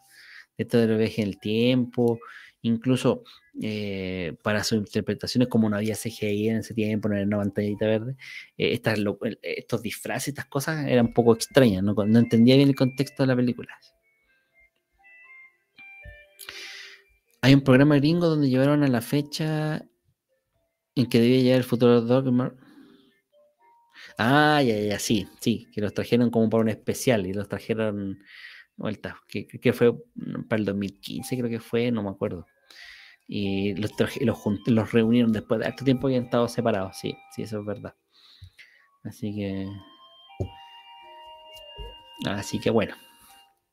De esto del viaje en el tiempo, incluso eh, para sus interpretaciones, como no había CGI en ese tiempo, no era una pantallita verde, eh, estos disfraces, estas cosas eran un poco extrañas, ¿no? entendía bien el contexto de la película. Hay un programa gringo donde llevaron a la fecha en que debía llegar el futuro Dogma. Ah, ya, ya, sí, sí, que los trajeron como para un especial y los trajeron vuelta, que, que fue para el 2015, creo que fue, no me acuerdo. Y los, los, reunieron después de harto tiempo y han estado separados, sí, sí, eso es verdad. Así que. Así que bueno.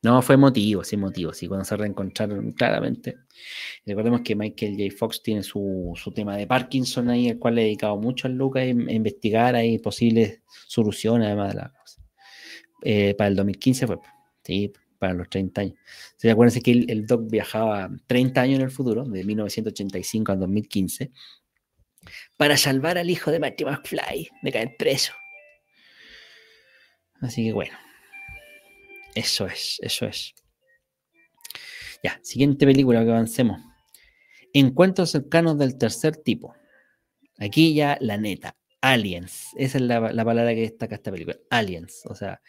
No, fue emotivo, sí, emotivo, sí, cuando se reencontraron claramente. Recordemos que Michael J. Fox tiene su, tema de Parkinson ahí, el cual le ha dedicado mucho a Lucas a, investigar ahí posibles soluciones, además de la cosa. Eh, para el 2015 fue, sí, para los 30 años. ¿Se acuérdense que el, Doc viajaba 30 años en el futuro, de 1985 al 2015, para salvar al hijo de Marty McFly de caer preso. Así que bueno. Eso es, eso es. Ya, siguiente película que avancemos. Encuentros cercanos del tercer tipo. Aquí ya la neta. Aliens. Esa es la, palabra que destaca esta película. Aliens. O sea,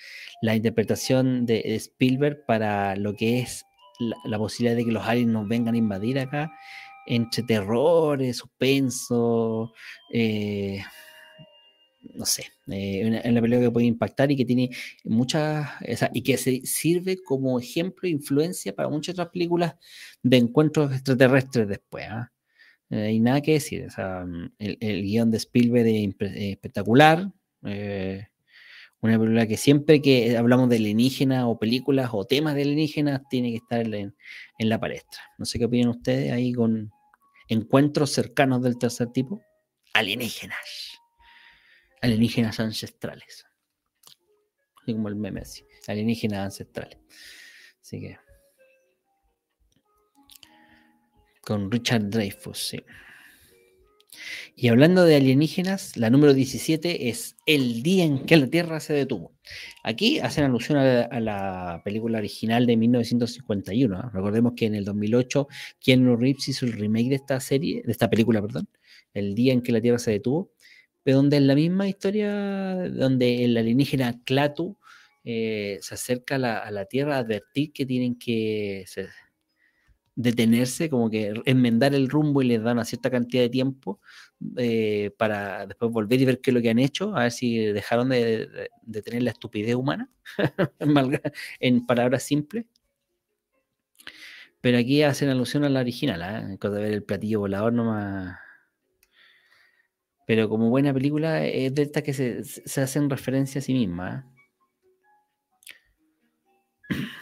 la interpretación de Spielberg para lo que es la, posibilidad de que los aliens nos vengan a invadir acá. Entre terror, suspenso, eh, no sé, eh, una, película que puede impactar y que tiene muchas, y que se sirve como ejemplo e influencia para muchas otras películas de encuentros extraterrestres después. ¿ah? Eh, y nada que decir, el, el, guion de Spielberg es espectacular. Eh, una película que siempre que hablamos de alienígenas o películas o temas de alienígenas tiene que estar en, en la palestra. No sé qué opinan ustedes ahí con encuentros cercanos del tercer tipo. Alienígenas alienígenas ancestrales. Así como el meme así. Alienígenas ancestrales. Así que. Con Richard Dreyfus, sí. Y hablando de alienígenas, la número 17 es El día en que la Tierra se detuvo. Aquí hacen alusión a la, película original de 1951. Recordemos que en el 2008 Keanu Reeves hizo el remake de esta serie, de esta película, perdón, El día en que la Tierra se detuvo pero donde en la misma historia, donde el alienígena Clatu eh, se acerca a la, Tierra a advertir que tienen que detenerse, como que enmendar el rumbo y les dan una cierta cantidad de tiempo eh, para después volver y ver qué es lo que han hecho, a ver si dejaron de, tener la estupidez humana, en palabras simples. Pero aquí hacen alusión a la original, ¿eh? de ver el platillo volador nomás pero como buena película es de estas que se, se hacen referencia a sí misma. ¿eh?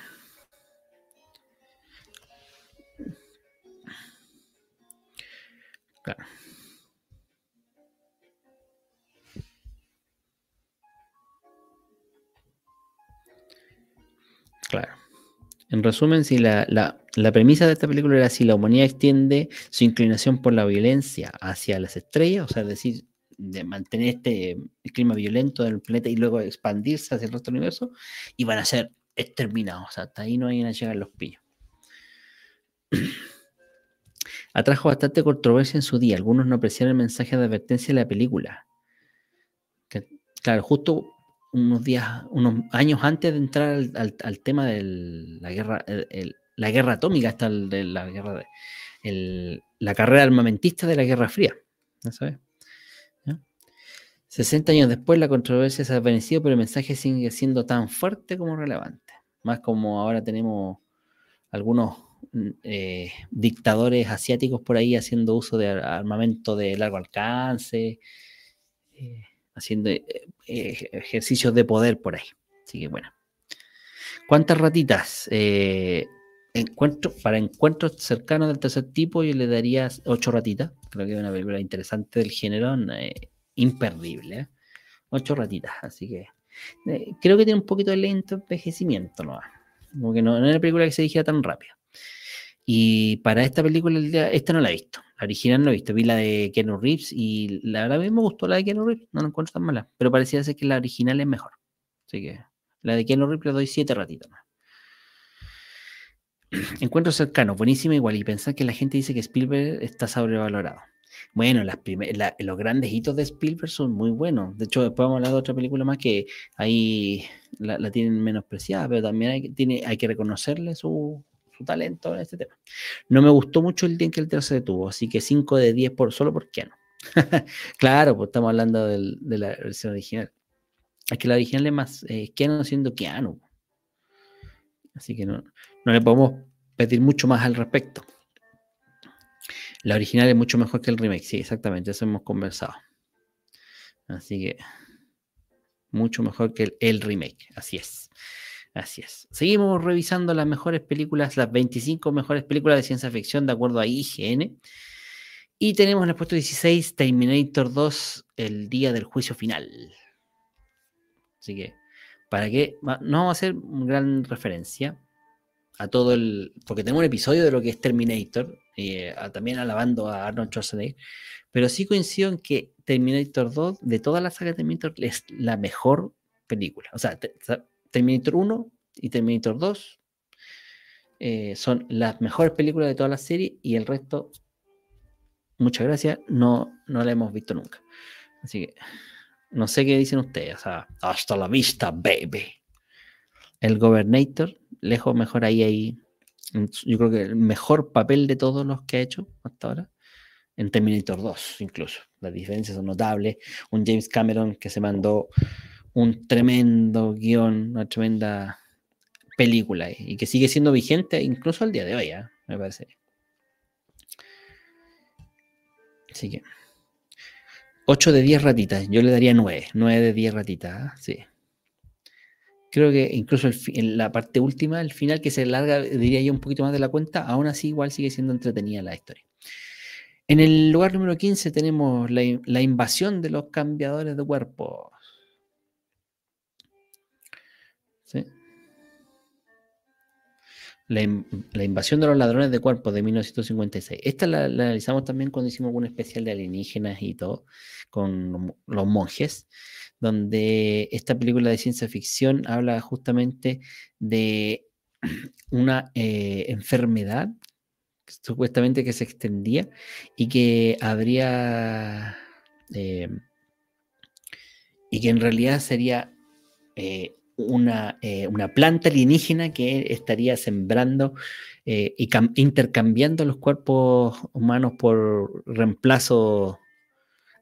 Claro. Claro. En resumen, si la, la, premisa de esta película era si la humanidad extiende su inclinación por la violencia hacia las estrellas, o sea, decir, de mantener este clima violento del planeta y luego expandirse hacia el resto del universo, y van a ser exterminados. O sea, hasta ahí no hay a llegar los pillos. Atrajo bastante controversia en su día. Algunos no apreciaron el mensaje de advertencia de la película. claro, justo unos días, unos años antes de entrar al, tema de la guerra, la guerra atómica, hasta la guerra, de, la carrera armamentista de la Guerra Fría. ¿no sabes? 60 años después la controversia se ha vencido, pero el mensaje sigue siendo tan fuerte como relevante. Más como ahora tenemos algunos eh, dictadores asiáticos por ahí haciendo uso de armamento de largo alcance. Eh, haciendo eh, ejercicios de poder por ahí. Así que bueno. ¿Cuántas ratitas? Encuentro, para encuentros cercanos del tercer tipo, yo le daría ocho ratitas. Creo que es una película interesante del género, imperdible. Ocho ratitas, así que creo que tiene un poquito de lento envejecimiento, ¿no? Como que no, no es una película que se dijera tan rápido. Y para esta película, esta no la he visto. La original no he visto. Vi la de Keanu Reeves y la verdad a mí me gustó la de Keanu Reeves. No la encuentro tan mala. Pero parecía ser que la original es mejor. Así que la de Keanu Reeves le doy siete ratitos más. Encuentro cercano, buenísima igual. Y pensar que la gente dice que Spielberg está sobrevalorado. Bueno, los grandes hitos de Spielberg son muy buenos. De hecho, después vamos a hablar de otra película más que ahí la, tienen menospreciada, pero también tiene, hay que reconocerle su, talento en este tema. No me gustó mucho el día en que el tercer se detuvo, así que 5 de 10 por, solo por Keanu. claro, pues estamos hablando de la versión original. Es que la original es más eh, Keanu siendo Keanu. Así que no, no le podemos pedir mucho más al respecto. La original es mucho mejor que el remake, sí, exactamente, eso hemos conversado. Así que. mucho mejor que el, remake. Así es. Así es. Seguimos revisando las mejores películas, las 25 mejores películas de ciencia ficción de acuerdo a IGN. Y tenemos en el puesto 16 Terminator 2, el día del juicio final. Así que, ¿para qué? No vamos a hacer gran referencia a todo el. Porque tenemos un episodio de lo que es Terminator, eh, también alabando a Arnold Schwarzenegger. Pero sí coincido en que Terminator 2, de toda la saga de Terminator, es la mejor película. O sea, Terminator 1 y Terminator 2 eh, son las mejores películas de toda la serie y el resto, muchas gracias, no, no la hemos visto nunca. Así que no sé qué dicen ustedes. Hasta la vista, baby. El Governator, lejos mejor ahí, ahí. Yo creo que el mejor papel de todos los que ha hecho hasta ahora en Terminator 2 incluso. Las diferencias son notables. Un James Cameron que se mandó un tremendo guion, una tremenda película y que sigue siendo vigente incluso al día de hoy, ¿eh? me parece. Así que 8 de 10 ratitas, yo le daría 9, 9 de 10 ratitas, ¿eh? sí. Creo que incluso en la parte última, el final que se larga, diría yo un poquito más de la cuenta, aún así igual sigue siendo entretenida la historia. En el lugar número 15 tenemos la, invasión de los cambiadores de cuerpo. La, invasión de los ladrones de cuerpos de 1956. Esta la, analizamos también cuando hicimos un especial de alienígenas y todo, con los monjes, donde esta película de ciencia ficción habla justamente de una eh, enfermedad supuestamente que se extendía y que habría eh, y que en realidad sería eh, una, eh, una, planta alienígena que estaría sembrando y intercambiando los cuerpos humanos por reemplazo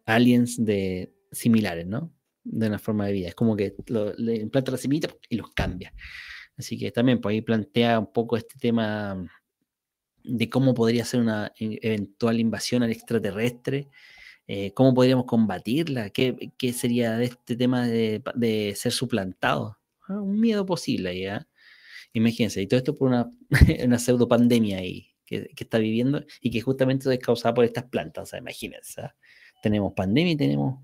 aliens de similares, ¿no? De una forma de vida. Es como que le implanta la semilla y los cambia. Así que también por pues, ahí plantea un poco este tema de cómo podría ser una e, eventual invasión al extraterrestre, eh, cómo podríamos combatirla, qué, sería de este tema de, ser suplantado. Ah, un miedo posible ya. Imagínense, y todo esto por una, una pseudo pandemia ahí que, está viviendo y que justamente es causada por estas plantas. O sea, imagínense, ¿ah? tenemos pandemia y tenemos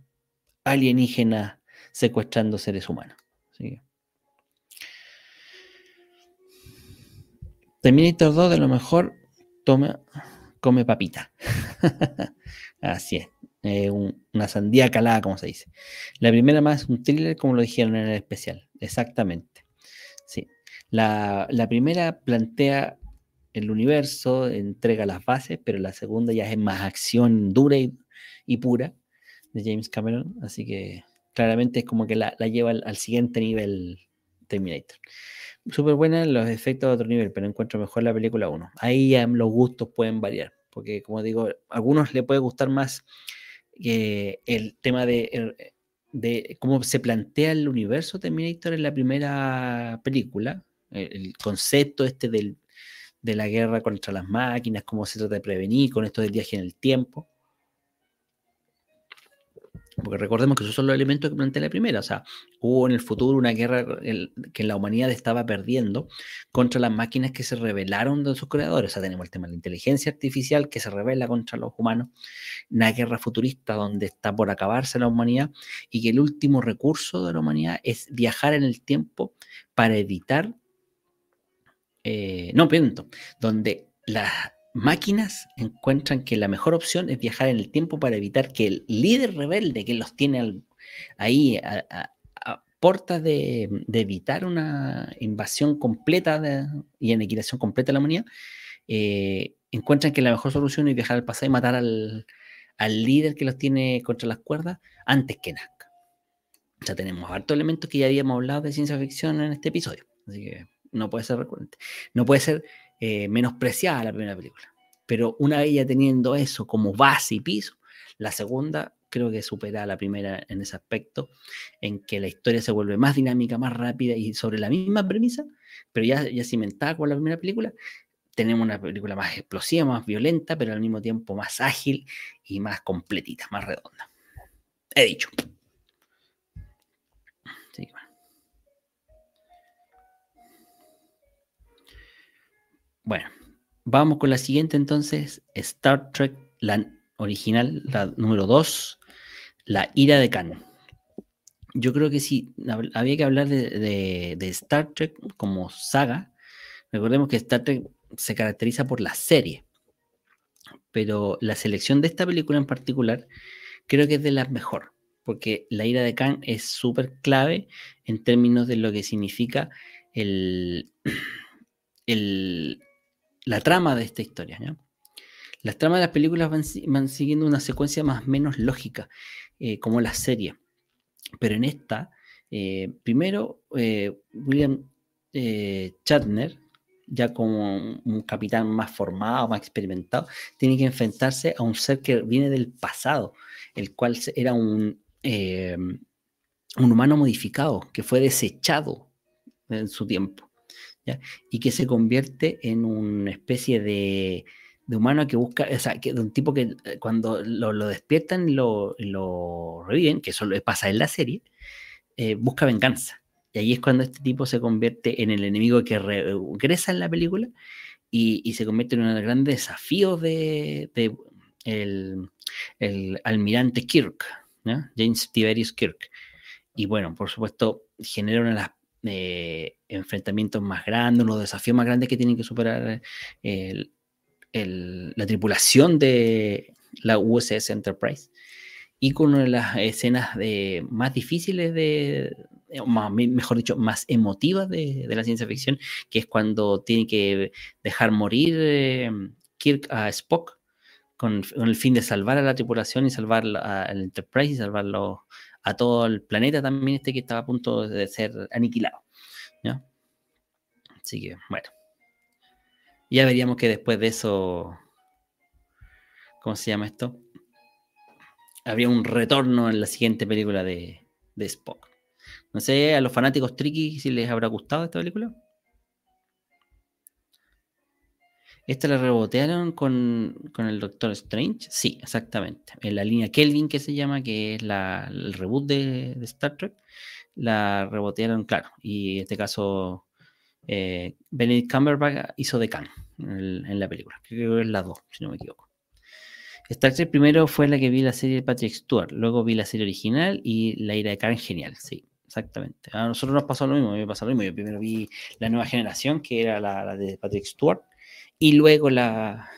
alienígenas secuestrando seres humanos. Terminator 2 de lo mejor toma, come papita. Así es. una sandía calada, como se dice. La primera más un thriller, como lo dijeron en el especial. Exactamente. Sí. La, primera plantea el universo, entrega las bases, pero la segunda ya es más acción dura y, pura de James Cameron. Así que claramente es como que la, lleva al siguiente nivel Terminator súper buena, los efectos de otro nivel, pero encuentro mejor la película 1. Ahí ya los gustos pueden variar, porque como digo, a algunos le puede gustar más el tema de, er, de, cómo se plantea el universo Terminator en la primera película, el, concepto este del, de la guerra contra las máquinas, cómo se trata de prevenir con esto del viaje en el tiempo. Porque recordemos que esos son los elementos que plantea la primera. O sea, hubo en el futuro una guerra que la humanidad estaba perdiendo contra las máquinas que se rebelaron de sus creadores. O sea, tenemos el tema de la inteligencia artificial que se revela contra los humanos. Una guerra futurista donde está por acabarse la humanidad y que el último recurso de la humanidad es viajar en el tiempo para evitar. Eh, no, piento, donde las máquinas encuentran que la mejor opción es viajar en el tiempo para evitar que el líder rebelde que los tiene ahí a, portas de, evitar una invasión completa y aniquilación completa de la humanidad, eh, encuentran que la mejor solución es viajar al pasado y matar al, líder que los tiene contra las cuerdas antes que nazca. Ya tenemos hartos elementos que ya habíamos hablado de ciencia ficción en este episodio, así que no puede ser recurrente. No puede ser eh, menospreciada la primera película. Pero una vez ya teniendo eso como base y piso, la segunda creo que supera a la primera en ese aspecto, en que la historia se vuelve más dinámica, más rápida y sobre la misma premisa, pero ya, ya cimentada con la primera película, tenemos una película más explosiva, más violenta, pero al mismo tiempo más ágil y más completita, más redonda. He dicho. Bueno, vamos con la siguiente entonces, Star Trek, la original, la número 2, La ira de Khan. Yo creo que sí, había que hablar de, Star Trek como saga. Recordemos que Star Trek se caracteriza por la serie, pero la selección de esta película en particular creo que es de las mejor, porque la ira de Khan es súper clave en términos de lo que significa el, la trama de esta historia. Las tramas de las películas van, siguiendo una secuencia más o menos lógica, eh, como la serie. Pero en esta, eh, primero, eh, William Shatner, ya como un, capitán más formado, más experimentado, tiene que enfrentarse a un ser que viene del pasado, el cual era un humano modificado, que fue desechado en su tiempo y que se convierte en una especie de, humano que busca, o sea, que, de un tipo que eh, cuando lo, despiertan y lo, reviven, que eso pasa en la serie, eh, busca venganza. Y ahí es cuando este tipo se convierte en el enemigo que regresa en la película y, se convierte en un gran desafío de, el, almirante Kirk, James Tiberius Kirk. Y bueno, por supuesto, genera de las eh, enfrentamientos más grandes, los desafíos más grandes que tienen que superar la tripulación de la USS Enterprise. Y con una de las escenas de, más difíciles de, mejor dicho, más emotivas de, la ciencia ficción, que es cuando tiene que dejar morir eh, Kirk a Spock con, el fin de salvar a la tripulación y salvar al Enterprise y salvarlo a todo el planeta también este que estaba a punto de ser aniquilado. ¿ya? Así que, bueno. Ya veríamos que después de eso, ¿cómo se llama esto? Habría un retorno en la siguiente película de, de Spock. No sé, a los fanáticos tricky si les habrá gustado esta película. ¿Esta la rebotearon con, el Doctor Strange? Sí, exactamente. En la línea Kelvin, que se llama, que es el reboot de, Star Trek, la rebotearon, claro. Y en este caso, eh, Benedict Cumberbatch hizo de Khan en, la película. Creo que es la 2, si no me equivoco. Star Trek primero fue la que vi la serie de Patrick Stewart, luego vi la serie original y La ira de Khan, genial, sí, exactamente. A nosotros nos pasó lo mismo, a mí me pasó lo mismo. Yo primero vi la nueva generación, que era la, la de Patrick Stewart, y luego la,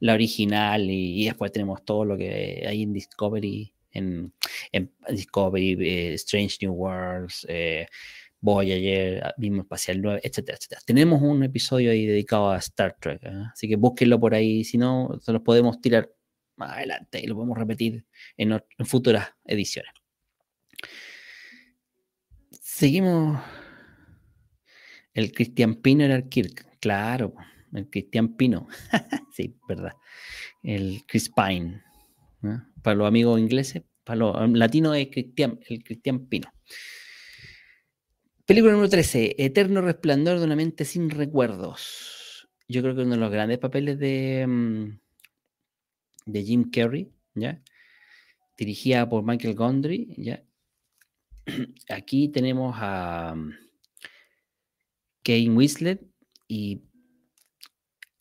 original y, después tenemos todo lo que hay en Discovery, en, Discovery, eh, Strange New Worlds, eh, Voyager, Mismo Espacial 9, etcétera, etcétera. Tenemos un episodio ahí dedicado a Star Trek, ¿eh? así que búsquenlo por ahí, si no, se los podemos tirar más adelante y lo podemos repetir en, futuras ediciones. Seguimos. El Christian Piner Kirk, claro el Cristian Pino. sí, verdad. El Chris Pine. Para los amigos ingleses, para los um, latinos es Cristian, el Cristian Pino. Película número 13, Eterno Resplandor de una mente sin recuerdos. Yo creo que uno de los grandes papeles de, mm, de Jim Carrey, ¿ya? Dirigida por Michael Gondry, ¿ya? Aquí tenemos a mm, Kane Winslet y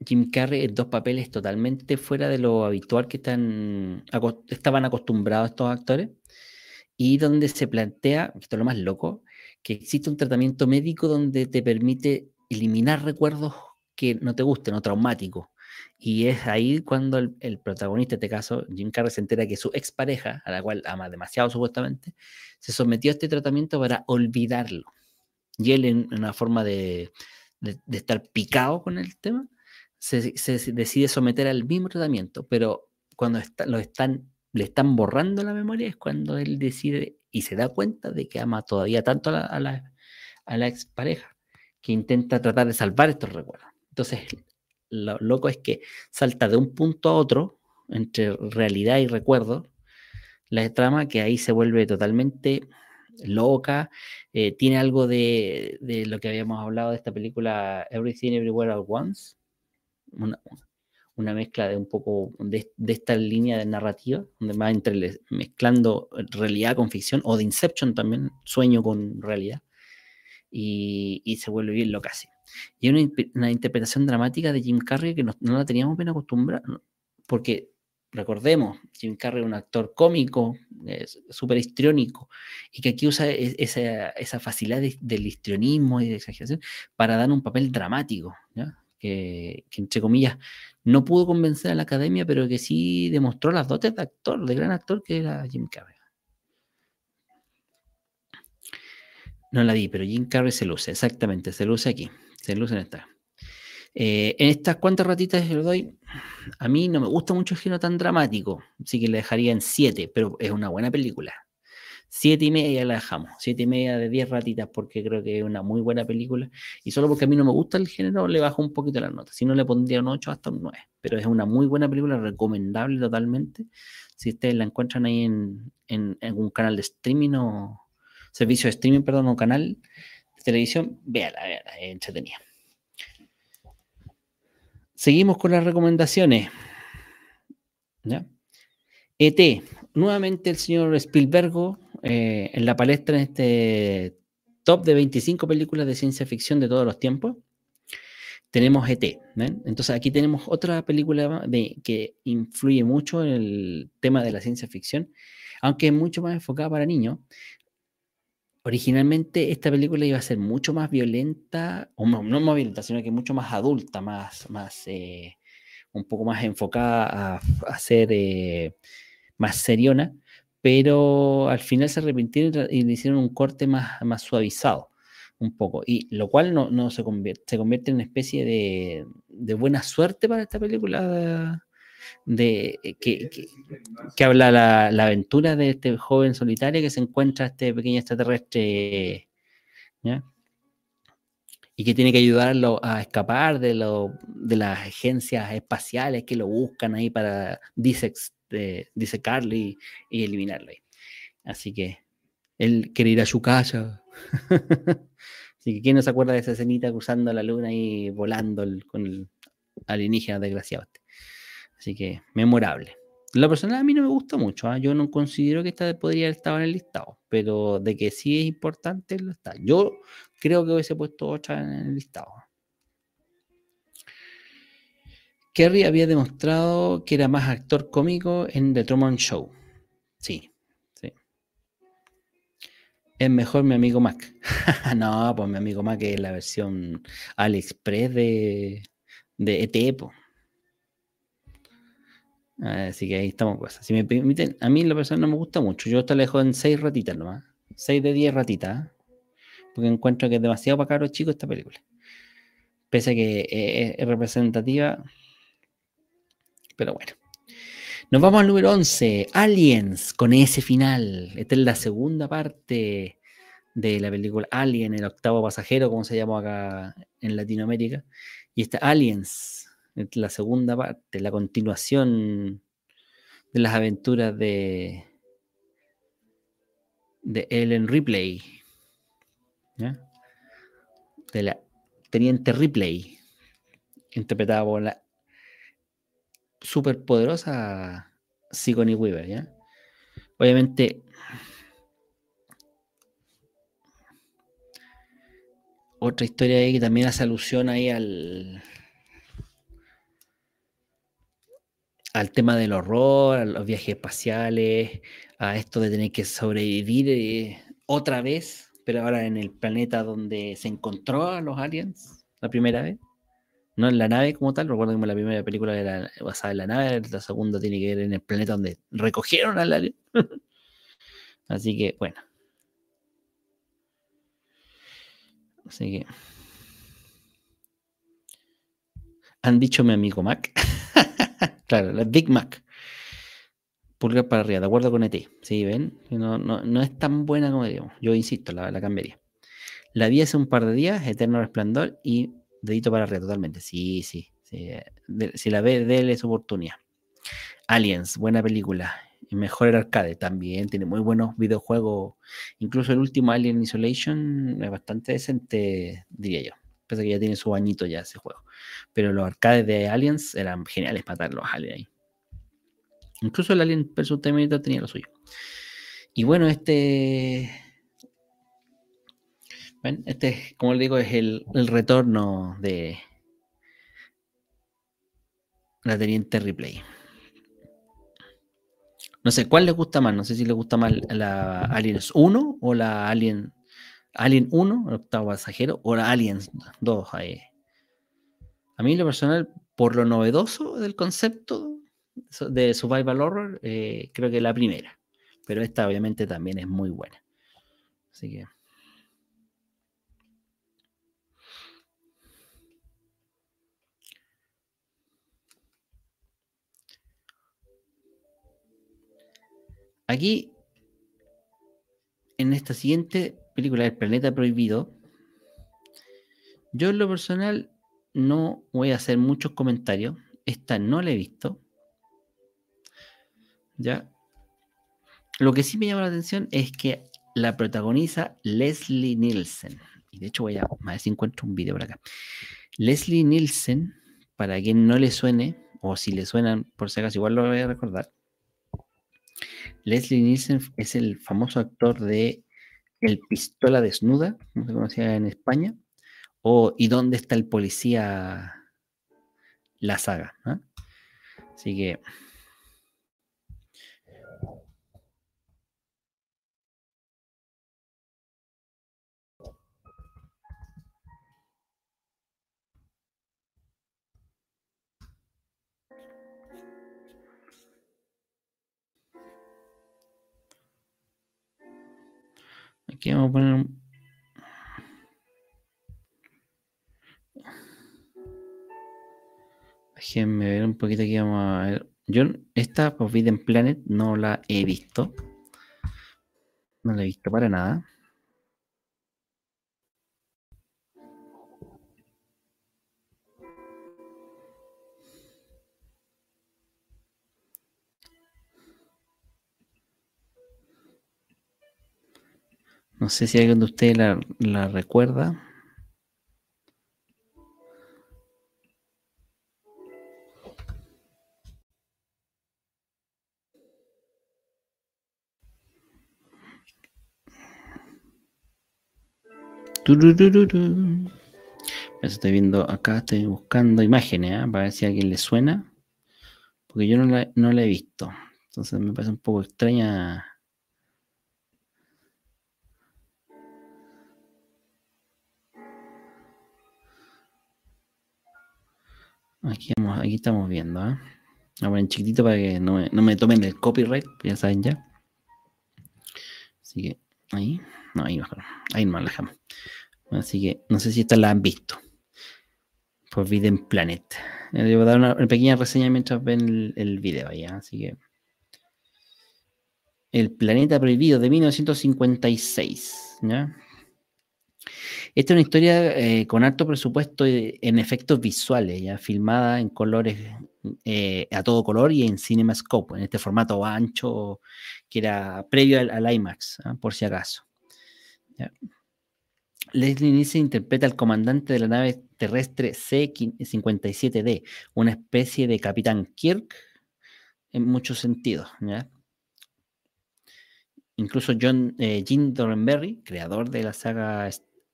Jim Carrey en dos papeles totalmente fuera de lo habitual que están, estaban acostumbrados estos actores y donde se plantea, esto es lo más loco, que existe un tratamiento médico donde te permite eliminar recuerdos que no te gusten o traumáticos. Y es ahí cuando el, protagonista, en este caso, Jim Carrey, se entera que su expareja, a la cual ama demasiado supuestamente, se sometió a este tratamiento para olvidarlo. Y él, en una forma de, de estar picado con el tema, se, decide someter al mismo tratamiento, pero cuando lo están, le están borrando la memoria es cuando él decide y se da cuenta de que ama todavía tanto a la, a la, expareja que intenta tratar de salvar estos recuerdos. Entonces, lo loco es que salta de un punto a otro entre realidad y recuerdo la trama que ahí se vuelve totalmente loca, eh, tiene algo de, de, lo que habíamos hablado de esta película Everything Everywhere at Once, una, mezcla de un poco de, esta línea de narrativa, donde va entre mezclando realidad con ficción, o de Inception también, sueño con realidad, y, se vuelve bien lo casi. Y una, una interpretación dramática de Jim Carrey que no, no la teníamos bien acostumbrada, porque recordemos, Jim Carrey es un actor cómico, súper histriónico, y que aquí usa esa, esa facilidad del histrionismo y de exageración para dar un papel dramático, Que, entre comillas no pudo convencer a la academia, pero que sí demostró las dotes de actor, de gran actor que era Jim Carrey. No la vi, pero Jim Carrey se luce, exactamente, se luce aquí, se luce en esta. Eh, en estas cuantas ratitas que le doy, a mí no me gusta mucho el género tan dramático, así que le dejaría en 7, pero es una buena película. 7 y media la dejamos, 7 y media de 10 ratitas porque creo que es una muy buena película y solo porque a mí no me gusta el género le bajo un poquito la nota, si no le pondría un 8 hasta un 9, pero es una muy buena película, recomendable totalmente, si ustedes la encuentran ahí en, en, algún canal de streaming o servicio de streaming, perdón, o canal de televisión, véala, véala, es entretenida. Seguimos con las recomendaciones. ¿Ya? ET, nuevamente el señor Spielberg eh, en la palestra en este top de 25 películas de ciencia ficción de todos los tiempos. Tenemos ET. Entonces aquí tenemos otra película de, que influye mucho en el tema de la ciencia ficción, aunque es mucho más enfocada para niños, originalmente esta película iba a ser mucho más violenta, o no, más violenta, sino que mucho más adulta, más, más eh, un poco más enfocada a, ser eh, más seriona, pero al final se arrepintieron y le hicieron un corte más, más suavizado un poco, y lo cual no, no se, convierte, se convierte en una especie de, de buena suerte para esta película de eh, que, que, habla la, la, aventura de este joven solitario que se encuentra este pequeño extraterrestre y que tiene que ayudarlo a escapar de, lo, de las agencias espaciales que lo buscan ahí para disex, de, disecarlo y, y, eliminarlo. Así que él quiere ir a su casa. Así que quién no se acuerda de esa escenita cruzando la luna y volando con el alienígena desgraciado. Este? Así que memorable. La personal a mí no me gusta mucho. ¿ah? Yo no considero que esta podría haber estado en el listado, pero de que sí es importante, lo está. Yo creo que hubiese puesto otra en el listado. Kerry había demostrado que era más actor cómico en The Truman Show. Sí, sí. Es mejor mi amigo Mac. no, pues mi amigo Mac es la versión AliExpress de, de ET. Así que ahí estamos. Pues. Si me permiten, a mí la persona no me gusta mucho. Yo esta la dejo en 6 ratitas nomás. 6 de 10 ratitas. Porque encuentro que es demasiado para caros chicos esta película. Pese a que es, representativa. Pero bueno. Nos vamos al número 11. Aliens, con ese final. Esta es la segunda parte de la película Alien, el octavo pasajero, como se llama acá en Latinoamérica. Y esta Aliens, la segunda parte, la continuación de las aventuras de, de Ellen Ripley, de la Teniente Ripley, interpretada por la superpoderosa Sigourney Weaver. ¿ya? Obviamente, otra historia ahí que también hace alusión ahí al al tema del horror, a los viajes espaciales, a esto de tener que sobrevivir eh, otra vez, pero ahora en el planeta donde se encontró a los aliens la primera vez. No en la nave como tal, recuerdo que la primera película era basada en la nave, la segunda tiene que ver en el planeta donde recogieron al alien. Así que, bueno. Así que. Han dicho mi amigo Mac. Claro, la Big Mac. Pulgar para arriba, de acuerdo con ET. ¿Sí? ¿Ven? No, no, es tan buena como digamos. Yo insisto, la, la cambiaría. La vi hace un par de días, Eterno Resplandor y dedito para arriba, totalmente. Sí, sí. si la ve, déle su oportunidad. Aliens, buena película. Y mejor el arcade también. Tiene muy buenos videojuegos. Incluso el último Alien Isolation es bastante decente, diría yo. Pese que ya tiene su bañito ya ese juego. Pero los arcades de Aliens eran geniales matar los aliens ahí. Incluso el Alien vs Terminator tenía lo suyo. Y bueno, este. ¿Ven? Este, como le digo, es el, retorno de la Teniente Replay. No sé, ¿cuál le gusta más? No sé si le gusta más la Aliens 1 o la Alien, Alien 1, el octavo pasajero, o la Aliens 2. A mí, lo personal, por lo novedoso del concepto de Survival Horror, eh, creo que la primera. Pero esta, obviamente, también es muy buena. Así que. Aquí, en esta siguiente película del Planeta Prohibido, yo en lo personal no voy a hacer muchos comentarios. Esta no la he visto. Ya. Lo que sí me llama la atención es que la protagoniza Leslie Nielsen. Y de hecho voy a, ver si encuentro un video por acá. Leslie Nielsen, para quien no le suene, o si le suenan, por si acaso, igual lo voy a recordar. Leslie Nielsen es el famoso actor de El Pistola Desnuda, como se conocía en España, o ¿Y dónde está el policía? La saga. Así que Aquí vamos a poner un... Déjenme ver un poquito aquí, vamos a ver. Yo esta Forbidden Planet no la he visto. No la he visto para nada. No sé si alguien de ustedes la, recuerda. Estoy viendo acá, estoy buscando imágenes ¿eh? para ver si a alguien le suena. Porque yo no la, no la he visto. Entonces me parece un poco extraña Aquí, estamos viendo, ¿eh? Vamos en chiquitito para que no me, tomen el copyright, ya saben ya. Así que ahí, no, ahí mejor, ahí no la dejamos. Así que no sé si esta la han visto. Forbidden Planet. Eh, Les voy a dar una, pequeña reseña mientras ven el, video ahí, ¿eh? así que. El planeta prohibido de 1956. ¿ya? Esta es una historia eh, con alto presupuesto en efectos visuales, ya filmada en colores eh, a todo color y en CinemaScope, en este formato ancho que era previo al, IMAX, ¿ah? por si acaso. Leslie Nielsen interpreta al comandante de la nave terrestre C-57D, una especie de Capitán Kirk en muchos sentidos. Incluso John eh, Jim creador de la saga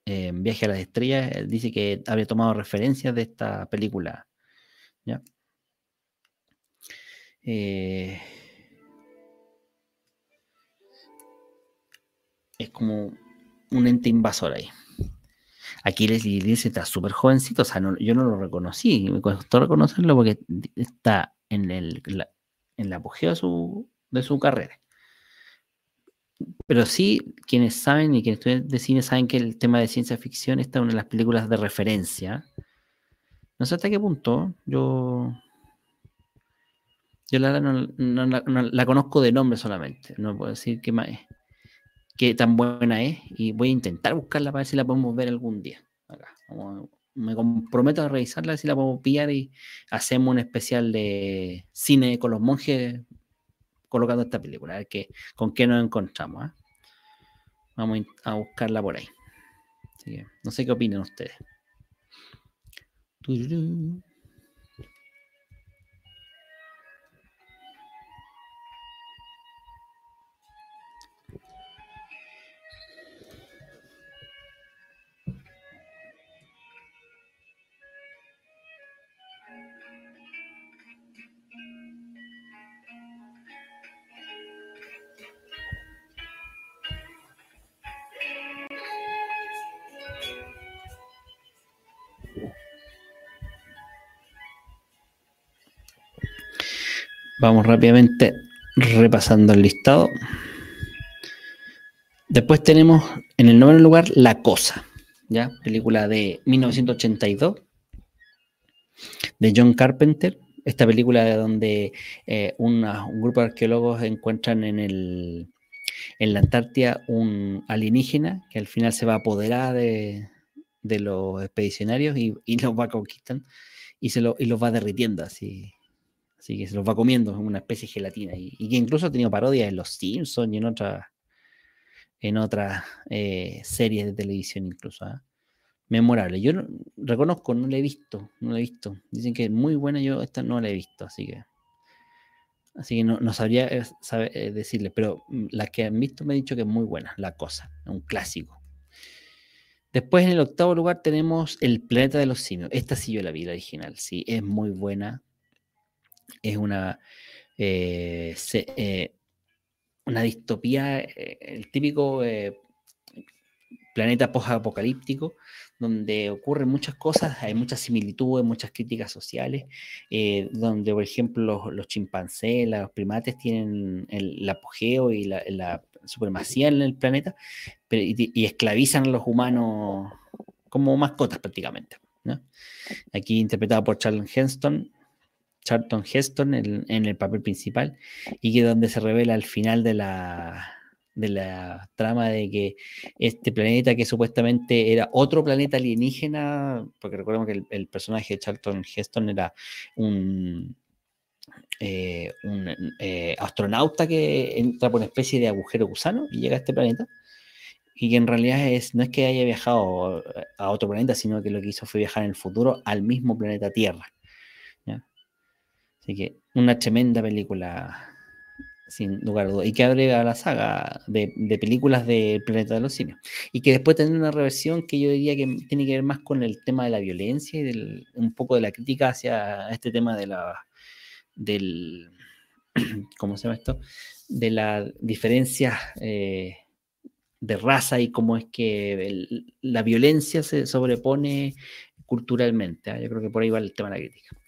en Viaje a las Estrellas, dice que había tomado referencias de esta película. ¿ya? Eh, es como un ente invasor ahí. Aquí Leslie dice está súper jovencito, o sea, yo no lo reconocí, me costó reconocerlo porque está en, el, en la apogeo su, de su carrera. Pero sí, quienes saben y quienes estudian de cine saben que el tema de ciencia ficción está en una de las películas de referencia. No sé hasta qué punto. Yo. Yo la, no, la conozco de nombre solamente. No puedo decir qué, más, qué tan buena es. Y voy a intentar buscarla para ver si la podemos ver algún día. me comprometo a revisarla, si la podemos pillar y hacemos un especial de cine con los monjes colocando esta película, a ver qué, con qué nos encontramos. ¿eh? Vamos a buscarla por ahí. no sé qué opinan ustedes. Vamos rápidamente repasando el listado. Después tenemos en el noveno lugar La Cosa, ¿ya? película de 1982 de John Carpenter. Esta película donde eh, un grupo de arqueólogos encuentran en, el, en la Antártida un alienígena que al final se va a apoderar de, los expedicionarios y, los va conquistando y, se lo, y los va derritiendo así. Así que se los va comiendo, en una especie de gelatina. Y, que incluso ha tenido parodias en Los Simpsons y en otras en otras eh, series de televisión incluso. ¿ah? Memorable. Yo reconozco, no la he visto, no la he visto. Dicen que es muy buena, yo esta no la he visto, así que así que no, sabría eh, eh, decirle, pero mm, las que han visto me han dicho que es muy buena, La Cosa, un clásico. Después en el octavo lugar tenemos El Planeta de los Simios. Esta sí yo la vi, la original, sí, es muy buena. Es una una distopía, eh, el típico eh, planeta post-apocalíptico, donde ocurren muchas cosas, hay muchas similitudes, muchas críticas sociales, eh, donde, por ejemplo, los, chimpancés, los primates tienen el, apogeo y la, supremacía en el planeta y, esclavizan a los humanos como mascotas prácticamente. Aquí interpretado por Charles Henston, Charlton Heston en, el papel principal y que donde se revela al final de la, de la trama de que este planeta que supuestamente era otro planeta alienígena, porque recordemos que el, personaje de Charlton Heston era un, eh, un eh, astronauta que entra por una especie de agujero gusano y llega a este planeta. Y que en realidad es, no es que haya viajado a otro planeta, sino que lo que hizo fue viajar en el futuro al mismo planeta Tierra. Así que una tremenda película, sin lugar a dudas, y que abre a la saga de, películas de Planeta de los Simios. Y que después tiene una reversión que yo diría que tiene que ver más con el tema de la violencia y un poco de la crítica hacia este tema de la del ¿cómo se llama esto? de la diferencia eh, de raza y cómo es que la violencia se sobrepone culturalmente. ¿ah? Yo creo que por ahí va el tema de la crítica.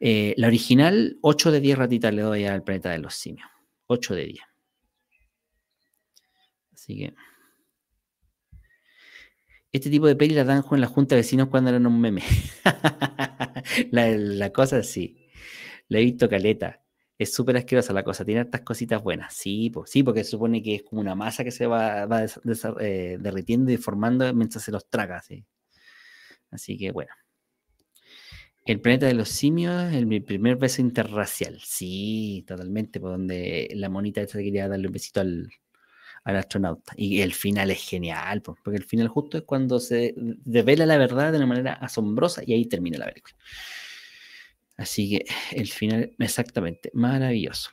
Eh, la original, 8 de 10 ratitas le doy al planeta de los simios. 8 de 10. Así que. Este tipo de peli la dan en la junta de vecinos cuando eran un meme. la, cosa sí. La he visto caleta. Es súper asquerosa la cosa. Tiene estas cositas buenas. Sí, sí, porque supone que es como una masa que se va, eh, derritiendo y formando mientras se los traga. ¿sí? Así que bueno. El planeta de los simios, el primer beso interracial. Sí, totalmente, por donde la monita esta quería darle un besito al, astronauta. Y el final es genial, porque el final justo es cuando se revela la verdad de una manera asombrosa y ahí termina la película. Así que el final, exactamente, maravilloso.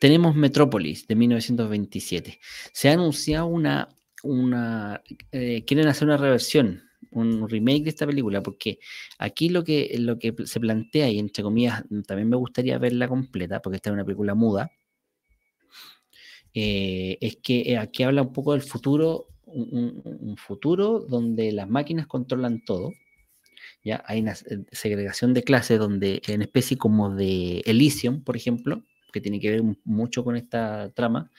Tenemos Metrópolis de 1927. Se ha anunciado una, una eh, quieren hacer una reversión un remake de esta película, porque aquí lo que, lo que se plantea, y entre comillas, también me gustaría verla completa, porque esta es una película muda, eh, es que eh, aquí habla un poco del futuro, un, futuro donde las máquinas controlan todo. ¿ya? Hay una eh, segregación de clases donde en especie como de Elysium, por ejemplo, que tiene que ver mucho con esta trama,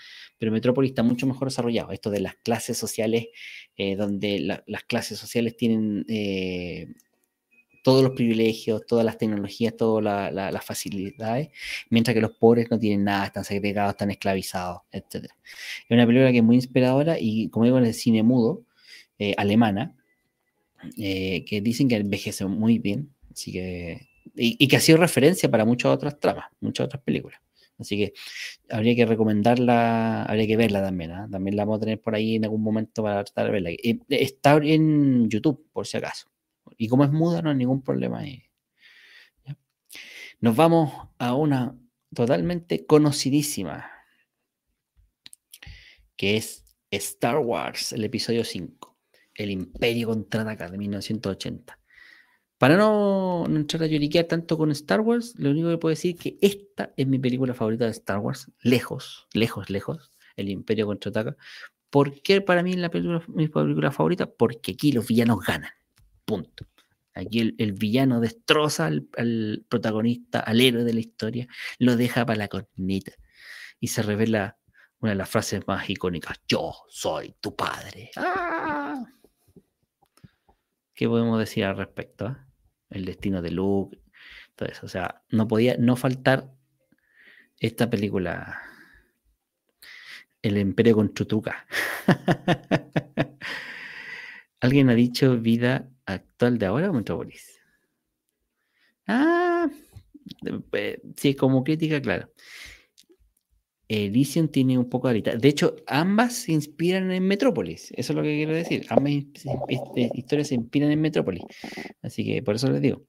pero Metrópolis está mucho mejor desarrollado. Esto de las clases sociales, eh, donde las clases sociales tienen eh, todos los privilegios, todas las tecnologías, todas las facilidades, mientras que los pobres no tienen nada, están segregados, están esclavizados, etc. Es una película que es muy inspiradora y, como digo, en el cine mudo, eh, alemana, que dicen que envejece muy bien, así que, y, y que ha sido referencia para muchas otras tramas, muchas otras películas. Así que habría que recomendarla, habría que verla también. ¿ah? También la vamos a tener por ahí en algún momento para tratar de verla. Eh, está en YouTube, por si acaso. Y como es muda, no hay ningún problema ahí. Nos vamos a una totalmente conocidísima, que es Star Wars, el episodio 5, El Imperio contraataca de 1980. Para no, entrar a lloriquear tanto con Star Wars, lo único que puedo decir es que esta es mi película favorita de Star Wars, lejos, lejos, lejos, El Imperio contraataca. ¿Por qué para mí es la película, mi película favorita? Porque aquí los villanos ganan. Punto. Aquí el, villano destroza al, protagonista, al héroe de la historia, lo deja para la corneta y se revela una de las frases más icónicas: Yo soy tu padre. ¡Ah! ¿Qué podemos decir al respecto? Ah? El destino de Luke, todo eso. O sea, no podía no faltar esta película. El Imperio con Chutuca. ¿Alguien ha dicho vida actual de ahora o Metropolis? Ah, eh, sí, como crítica, claro. Elysium tiene un poco de ahorita. De hecho, ambas se inspiran en Metrópolis. Eso es lo que quiero decir. Ambas este, historias se inspiran en Metrópolis. Así que por eso les digo.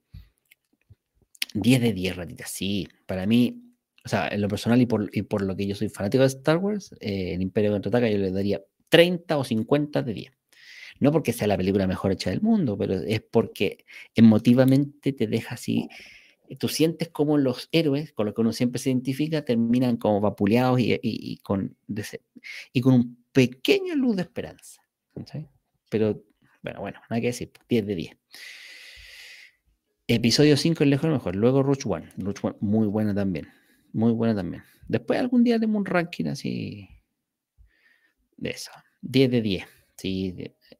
10 de 10 ratitas. Sí, para mí, o sea, en lo personal y por, lo que yo soy fanático de Star Wars, eh, el Imperio contraataca, yo le daría 30 o 50 de 10. No porque sea la película mejor hecha del mundo, pero es porque emotivamente te deja así. Tú sientes como los héroes, con los que uno siempre se identifica, terminan como vapuleados y, con, y con un pequeño luz de esperanza. Pero, bueno, bueno, nada que decir, 10 de 10. Episodio 5 es lejos mejor. Luego Rush One. One, muy buena también. Muy buena también. Después algún día tenemos un ranking así de eso. 10 de 10. Sí,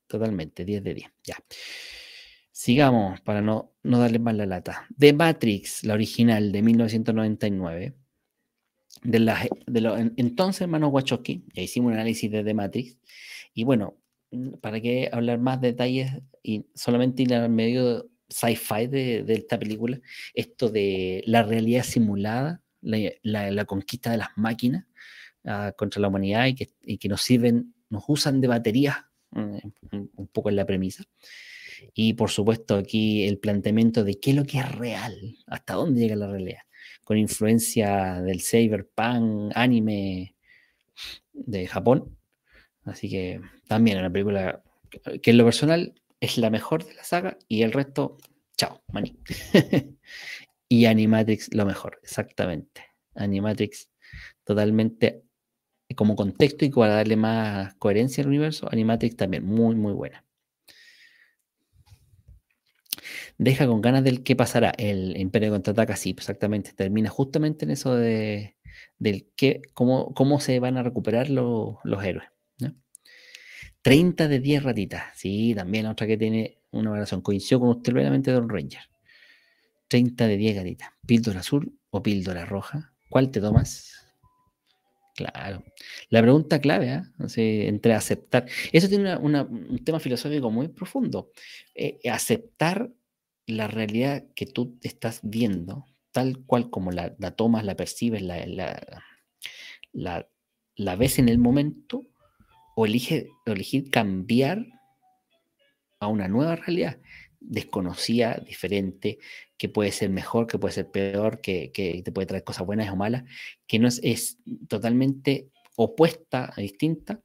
totalmente, 10 de 10. Ya. Sigamos para no, no darle más la lata. The Matrix, la original de 1999. De, la, de los entonces hermanos Wachowski, ya hicimos un análisis de The Matrix. Y bueno, para qué hablar más detalles y solamente ir al medio sci-fi de, esta película, esto de la realidad simulada, la, conquista de las máquinas ah, contra la humanidad y que, y que, nos sirven, nos usan de baterías eh, un poco en la premisa. Y por supuesto aquí el planteamiento de qué es lo que es real, hasta dónde llega la realidad, con influencia del cyberpunk, anime de Japón. Así que también una película que en lo personal es la mejor de la saga y el resto, chao, maní. y Animatrix lo mejor, exactamente. Animatrix totalmente como contexto y para darle más coherencia al universo, Animatrix también muy, muy buena. Deja con ganas del qué pasará. El Imperio contraataca, sí, exactamente. Termina justamente en eso de del qué, cómo, cómo se van a recuperar los héroes. 30 de 10 ratitas. Sí, también otra que tiene una valoración. Coincidió con usted plenamente, Don Ranger. 30 de 10 gatitas. ¿Píldora azul o píldora roja? ¿Cuál te tomas? Claro. La pregunta clave, ¿eh? entre aceptar. Eso tiene un tema filosófico muy profundo. Eh, aceptar la realidad que tú estás viendo, tal cual como la, tomas, la percibes, la, ves en el momento, o elegir cambiar a una nueva realidad desconocida, diferente, que puede ser mejor, que puede ser peor, que, te puede traer cosas buenas o malas, que no es, totalmente opuesta, distinta,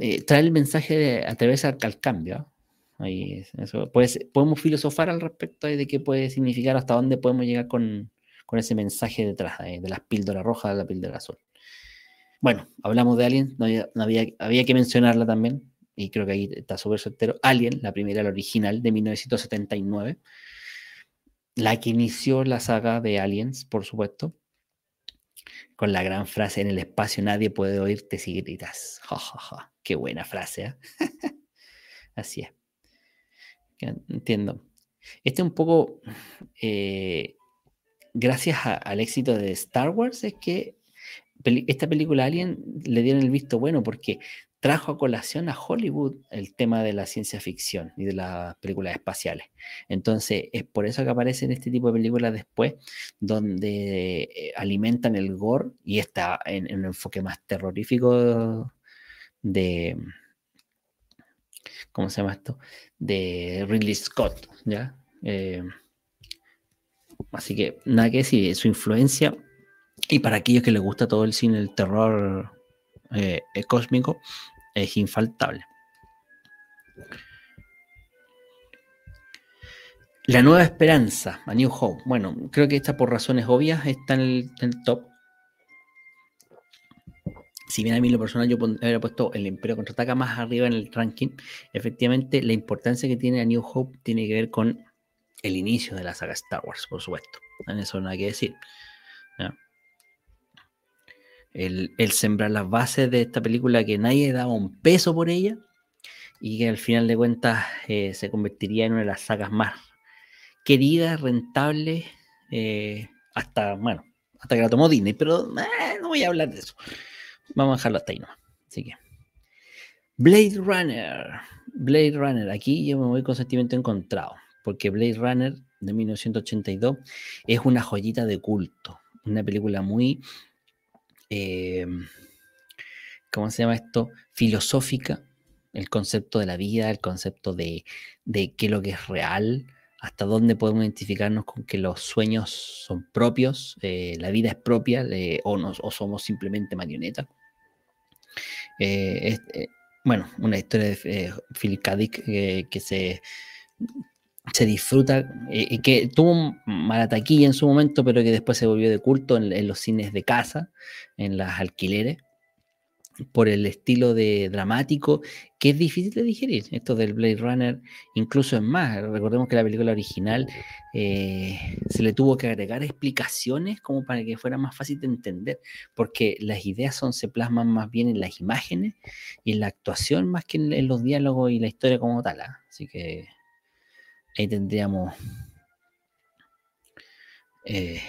eh, trae el mensaje de atreverse al, cambio. ¿ah? Ahí, eso, podemos filosofar al respecto de qué puede significar, hasta dónde podemos llegar con, ese mensaje detrás de, de las píldoras rojas a la píldora azul. Bueno, hablamos de Alien, había, había que mencionarla también, y creo que ahí está súper soltero, Alien, la primera, la original, de 1979, la que inició la saga de Aliens, por supuesto, con la gran frase, en el espacio nadie puede oírte si gritas. Ja, Qué buena frase, ¿eh? Así es. Entiendo. Este un poco, eh, gracias al éxito de Star Wars, es que esta película Alien le dieron el visto bueno porque trajo a colación a Hollywood el tema de la ciencia ficción y de las películas espaciales. Entonces, es por eso que aparecen este tipo de películas después, donde eh, alimentan el gore y está en, un enfoque más terrorífico de. ¿Cómo se llama esto? De Ridley Scott, ¿ya? Eh, así que nada que decir, su influencia. Y para aquellos que les gusta todo el cine, el terror eh, cósmico es infaltable. La nueva esperanza, A New Hope. Bueno, creo que esta por razones obvias está en el, top. Si bien a mí lo personal yo habría puesto el Imperio contraataca más arriba en el ranking, efectivamente la importancia que tiene a New Hope tiene que ver con el inicio de la saga Star Wars, por supuesto. En eso no hay que decir. El, sembrar las bases de esta película que nadie daba un peso por ella y que al final de cuentas eh, se convertiría en una de las sagas más queridas, rentables, eh, hasta, bueno, hasta que la tomó Disney, pero eh, no voy a hablar de eso. Vamos a dejarlo hasta ahí nomás. Así que. Blade Runner. Blade Runner. Aquí yo me voy con sentimiento encontrado. Porque Blade Runner de 1982 es una joyita de culto. Una película muy. Eh, ¿Cómo se llama esto? Filosófica. El concepto de la vida, el concepto de, de qué es lo que es real, hasta dónde podemos identificarnos con que los sueños son propios, eh, la vida es propia o, nos, o somos simplemente marionetas. Eh, bueno, una historia de Philip K. Dick que se se disfruta, y que tuvo mala taquilla en su momento, pero que después se volvió de culto en, los cines de casa, en las alquileres, por el estilo de dramático, que es difícil de digerir. Esto del Blade Runner, incluso es más, recordemos que la película original eh, se le tuvo que agregar explicaciones como para que fuera más fácil de entender, porque las ideas son, se plasman más bien en las imágenes y en la actuación más que en, los diálogos y la historia como tal. ¿ah? Así que ahí tendríamos eh,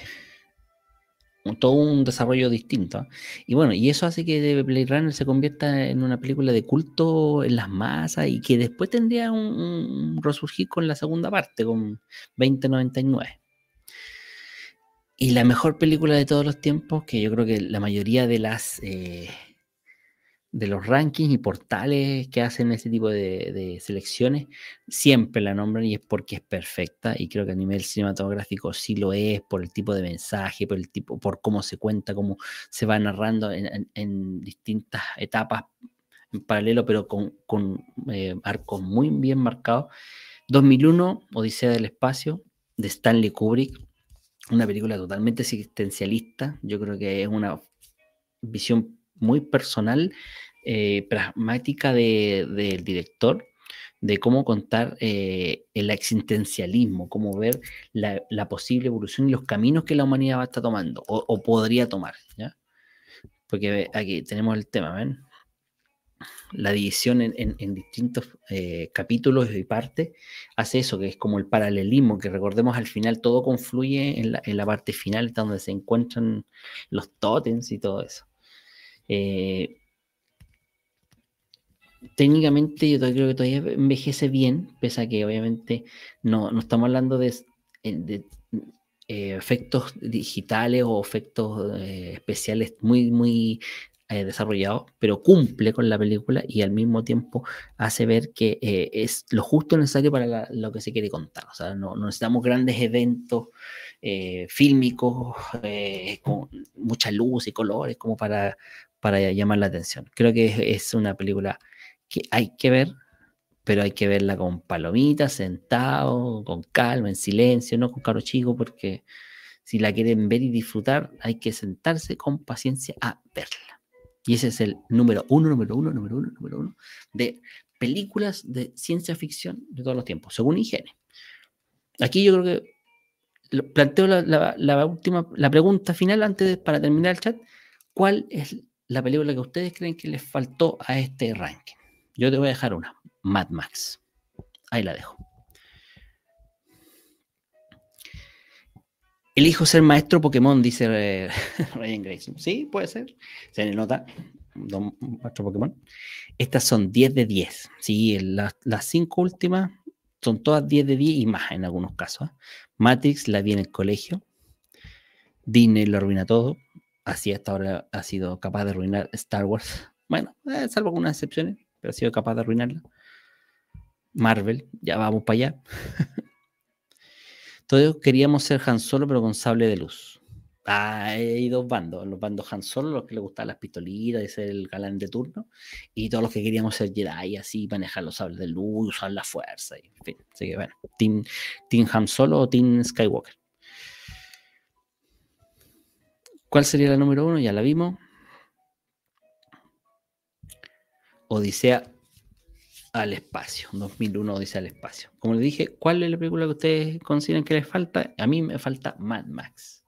todo un desarrollo distinto. Y bueno, y eso hace que Blade Runner se convierta en una película de culto en las masas y que después tendría un, resurgir con la segunda parte, con 2099. Y la mejor película de todos los tiempos, que yo creo que la mayoría de las eh, de los rankings y portales que hacen ese tipo de, selecciones, siempre la nombran y es porque es perfecta y creo que a nivel cinematográfico sí lo es por el tipo de mensaje, por el tipo, por cómo se cuenta, cómo se va narrando en, distintas etapas en paralelo, pero con, eh, arcos muy bien marcados. 2001, Odisea del Espacio, de Stanley Kubrick, una película totalmente existencialista, yo creo que es una visión muy personal, eh, pragmática del director, de cómo contar eh, el existencialismo, cómo ver la, posible evolución y los caminos que la humanidad va a estar tomando o, podría tomar. ¿ya? Porque aquí tenemos el tema, ¿ven? La división en, distintos eh, capítulos y partes hace eso, que es como el paralelismo, que recordemos al final todo confluye en la, en la parte final, donde se encuentran los tótems y todo eso. Eh, técnicamente yo creo que todavía envejece bien, pese a que obviamente no, estamos hablando de, eh, eh, efectos digitales o efectos especiales muy, muy desarrollados, pero cumple con la película y al mismo tiempo hace ver que es lo justo necesario para lo que se quiere contar. O sea, no, no necesitamos grandes eventos fílmicos con mucha luz y colores como para para llamar la atención. Creo que es, una película que hay que ver, pero hay que verla con palomitas, sentado, con calma, en silencio, no con caro chico, porque si la quieren ver y disfrutar, hay que sentarse con paciencia a verla. Y ese es el número uno, número uno, número uno, número uno de películas de ciencia ficción de todos los tiempos, según Higiene. Aquí yo creo que planteo la, última, la pregunta final antes de, para terminar el chat. ¿Cuál es la película que ustedes creen que les faltó a este ranking. Yo te voy a dejar una, Mad Max. Ahí la dejo. Elijo ser maestro Pokémon, dice eh, Ryan Grace. Sí, puede ser. Se le nota. maestro Pokémon. Estas son 10 de 10. Sí, las, cinco últimas son todas 10 de 10 y más en algunos casos. ¿eh? Matrix la vi en el colegio. Disney lo arruina todo así hasta ahora ha sido capaz de arruinar Star Wars. Bueno, eh, salvo algunas excepciones, pero ha sido capaz de arruinarla. Marvel, ya vamos para allá. Todos queríamos ser Han Solo, pero con sable de luz. Hay dos bandos. Los bandos Han Solo, los que le gustaban las pistolitas, y ser el galán de turno, y todos los que queríamos ser Jedi, así manejar los sables de luz, usar la fuerza. en fin, así que bueno, Team, team Han Solo o Team Skywalker. ¿Cuál sería la número uno? Ya la vimos. Odisea al espacio. 2001 dice al espacio. Como le dije, ¿cuál es la película que ustedes consideran que les falta? A mí me falta Mad Max.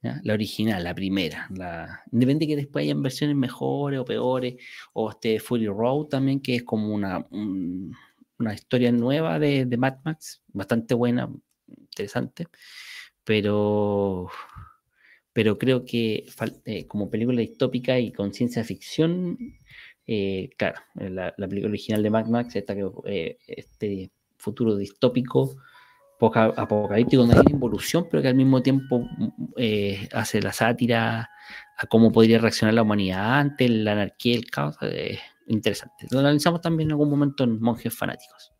La original, la primera. La... Independiente que después hayan versiones mejores o peores. O este Fury Road también, que es como una, una historia nueva de, de Mad Max. Bastante buena, interesante. Pero pero creo que eh, como película distópica y con ciencia ficción, eh, claro, la, película original de Mad Max, esta eh, este futuro distópico, apocalíptico, donde hay involución, pero que al mismo tiempo mm, hace la sátira a cómo podría reaccionar la humanidad ante la anarquía y el caos, interesante. Lo analizamos también en algún momento en Monjes Fanáticos.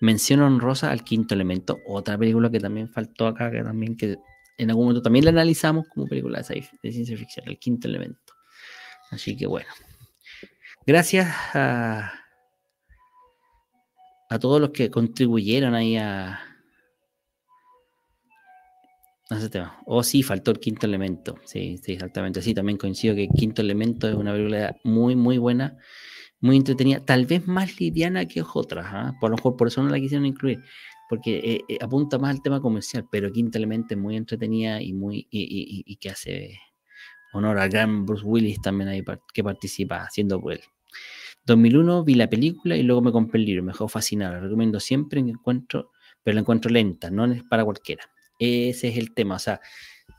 Mención Rosa al quinto elemento, otra película que también faltó acá, que también que en algún momento también la analizamos como película de ciencia ficción, el quinto elemento. Así que bueno. Gracias a, a todos los que contribuyeron ahí a, ese tema. Oh, sí, faltó el quinto elemento. Sí, sí, exactamente. Sí, también coincido que el quinto elemento es una película muy, muy buena, muy entretenida, tal vez más liviana que otras. ¿ah? Por lo mejor por eso no la quisieron incluir porque eh, eh, apunta más al tema comercial, pero Elemento es muy entretenida y, muy, y, que hace honor al gran Bruce Willis también ahí que participa haciendo por él. 2001 vi la película y luego me compré el libro, me dejó fascinado, lo recomiendo siempre, encuentro, pero la encuentro lenta, no es para cualquiera. Ese es el tema, o sea,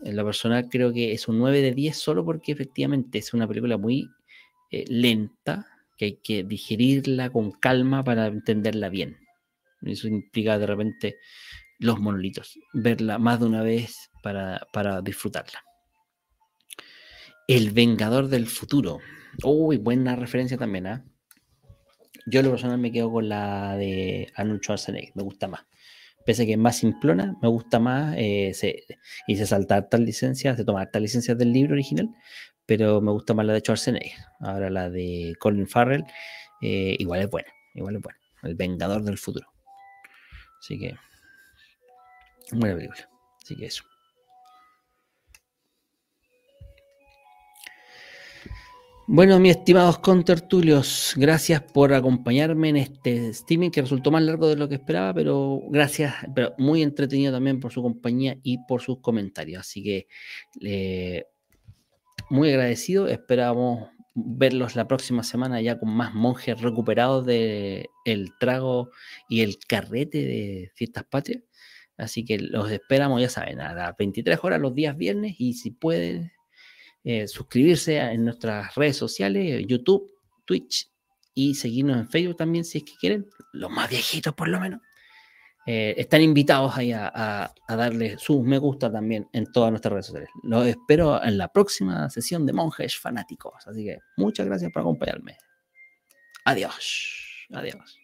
en lo personal creo que es un 9 de 10 solo porque efectivamente es una película muy eh, lenta, que hay que digerirla con calma para entenderla bien. Eso implica de repente los monolitos, verla más de una vez para, disfrutarla. El Vengador del Futuro. Uy, buena referencia también, ¿ah? Yo, lo personal, me quedo con la de Arnold Schwarzenegger, me gusta más. Pese a que es más simplona, me gusta más. Eh, se, y se salta hartas licencias, se toma hartas licencias del libro original, pero me gusta más la de Schwarzenegger. Ahora la de Colin Farrell, eh, igual es buena, igual es buena. El Vengador del Futuro. Así que, buena película. Así que eso. Bueno, mis estimados contertulios, gracias por acompañarme en este streaming que resultó más largo de lo que esperaba, pero gracias, pero muy entretenido también por su compañía y por sus comentarios. Así que muy agradecido, esperamos verlos la próxima semana ya con más monjes recuperados de el trago y el carrete de fiestas patrias. Así que los esperamos, ya saben, a las 23 horas los días viernes y si pueden eh, suscribirse en nuestras redes sociales, YouTube, Twitch y seguirnos en Facebook también si es que quieren, los más viejitos por lo menos. Eh, están invitados ahí a, darle sus me gusta también en todas nuestras redes sociales. Los espero en la próxima sesión de Monjes Fanáticos. Así que muchas gracias por acompañarme. Adiós. Adiós.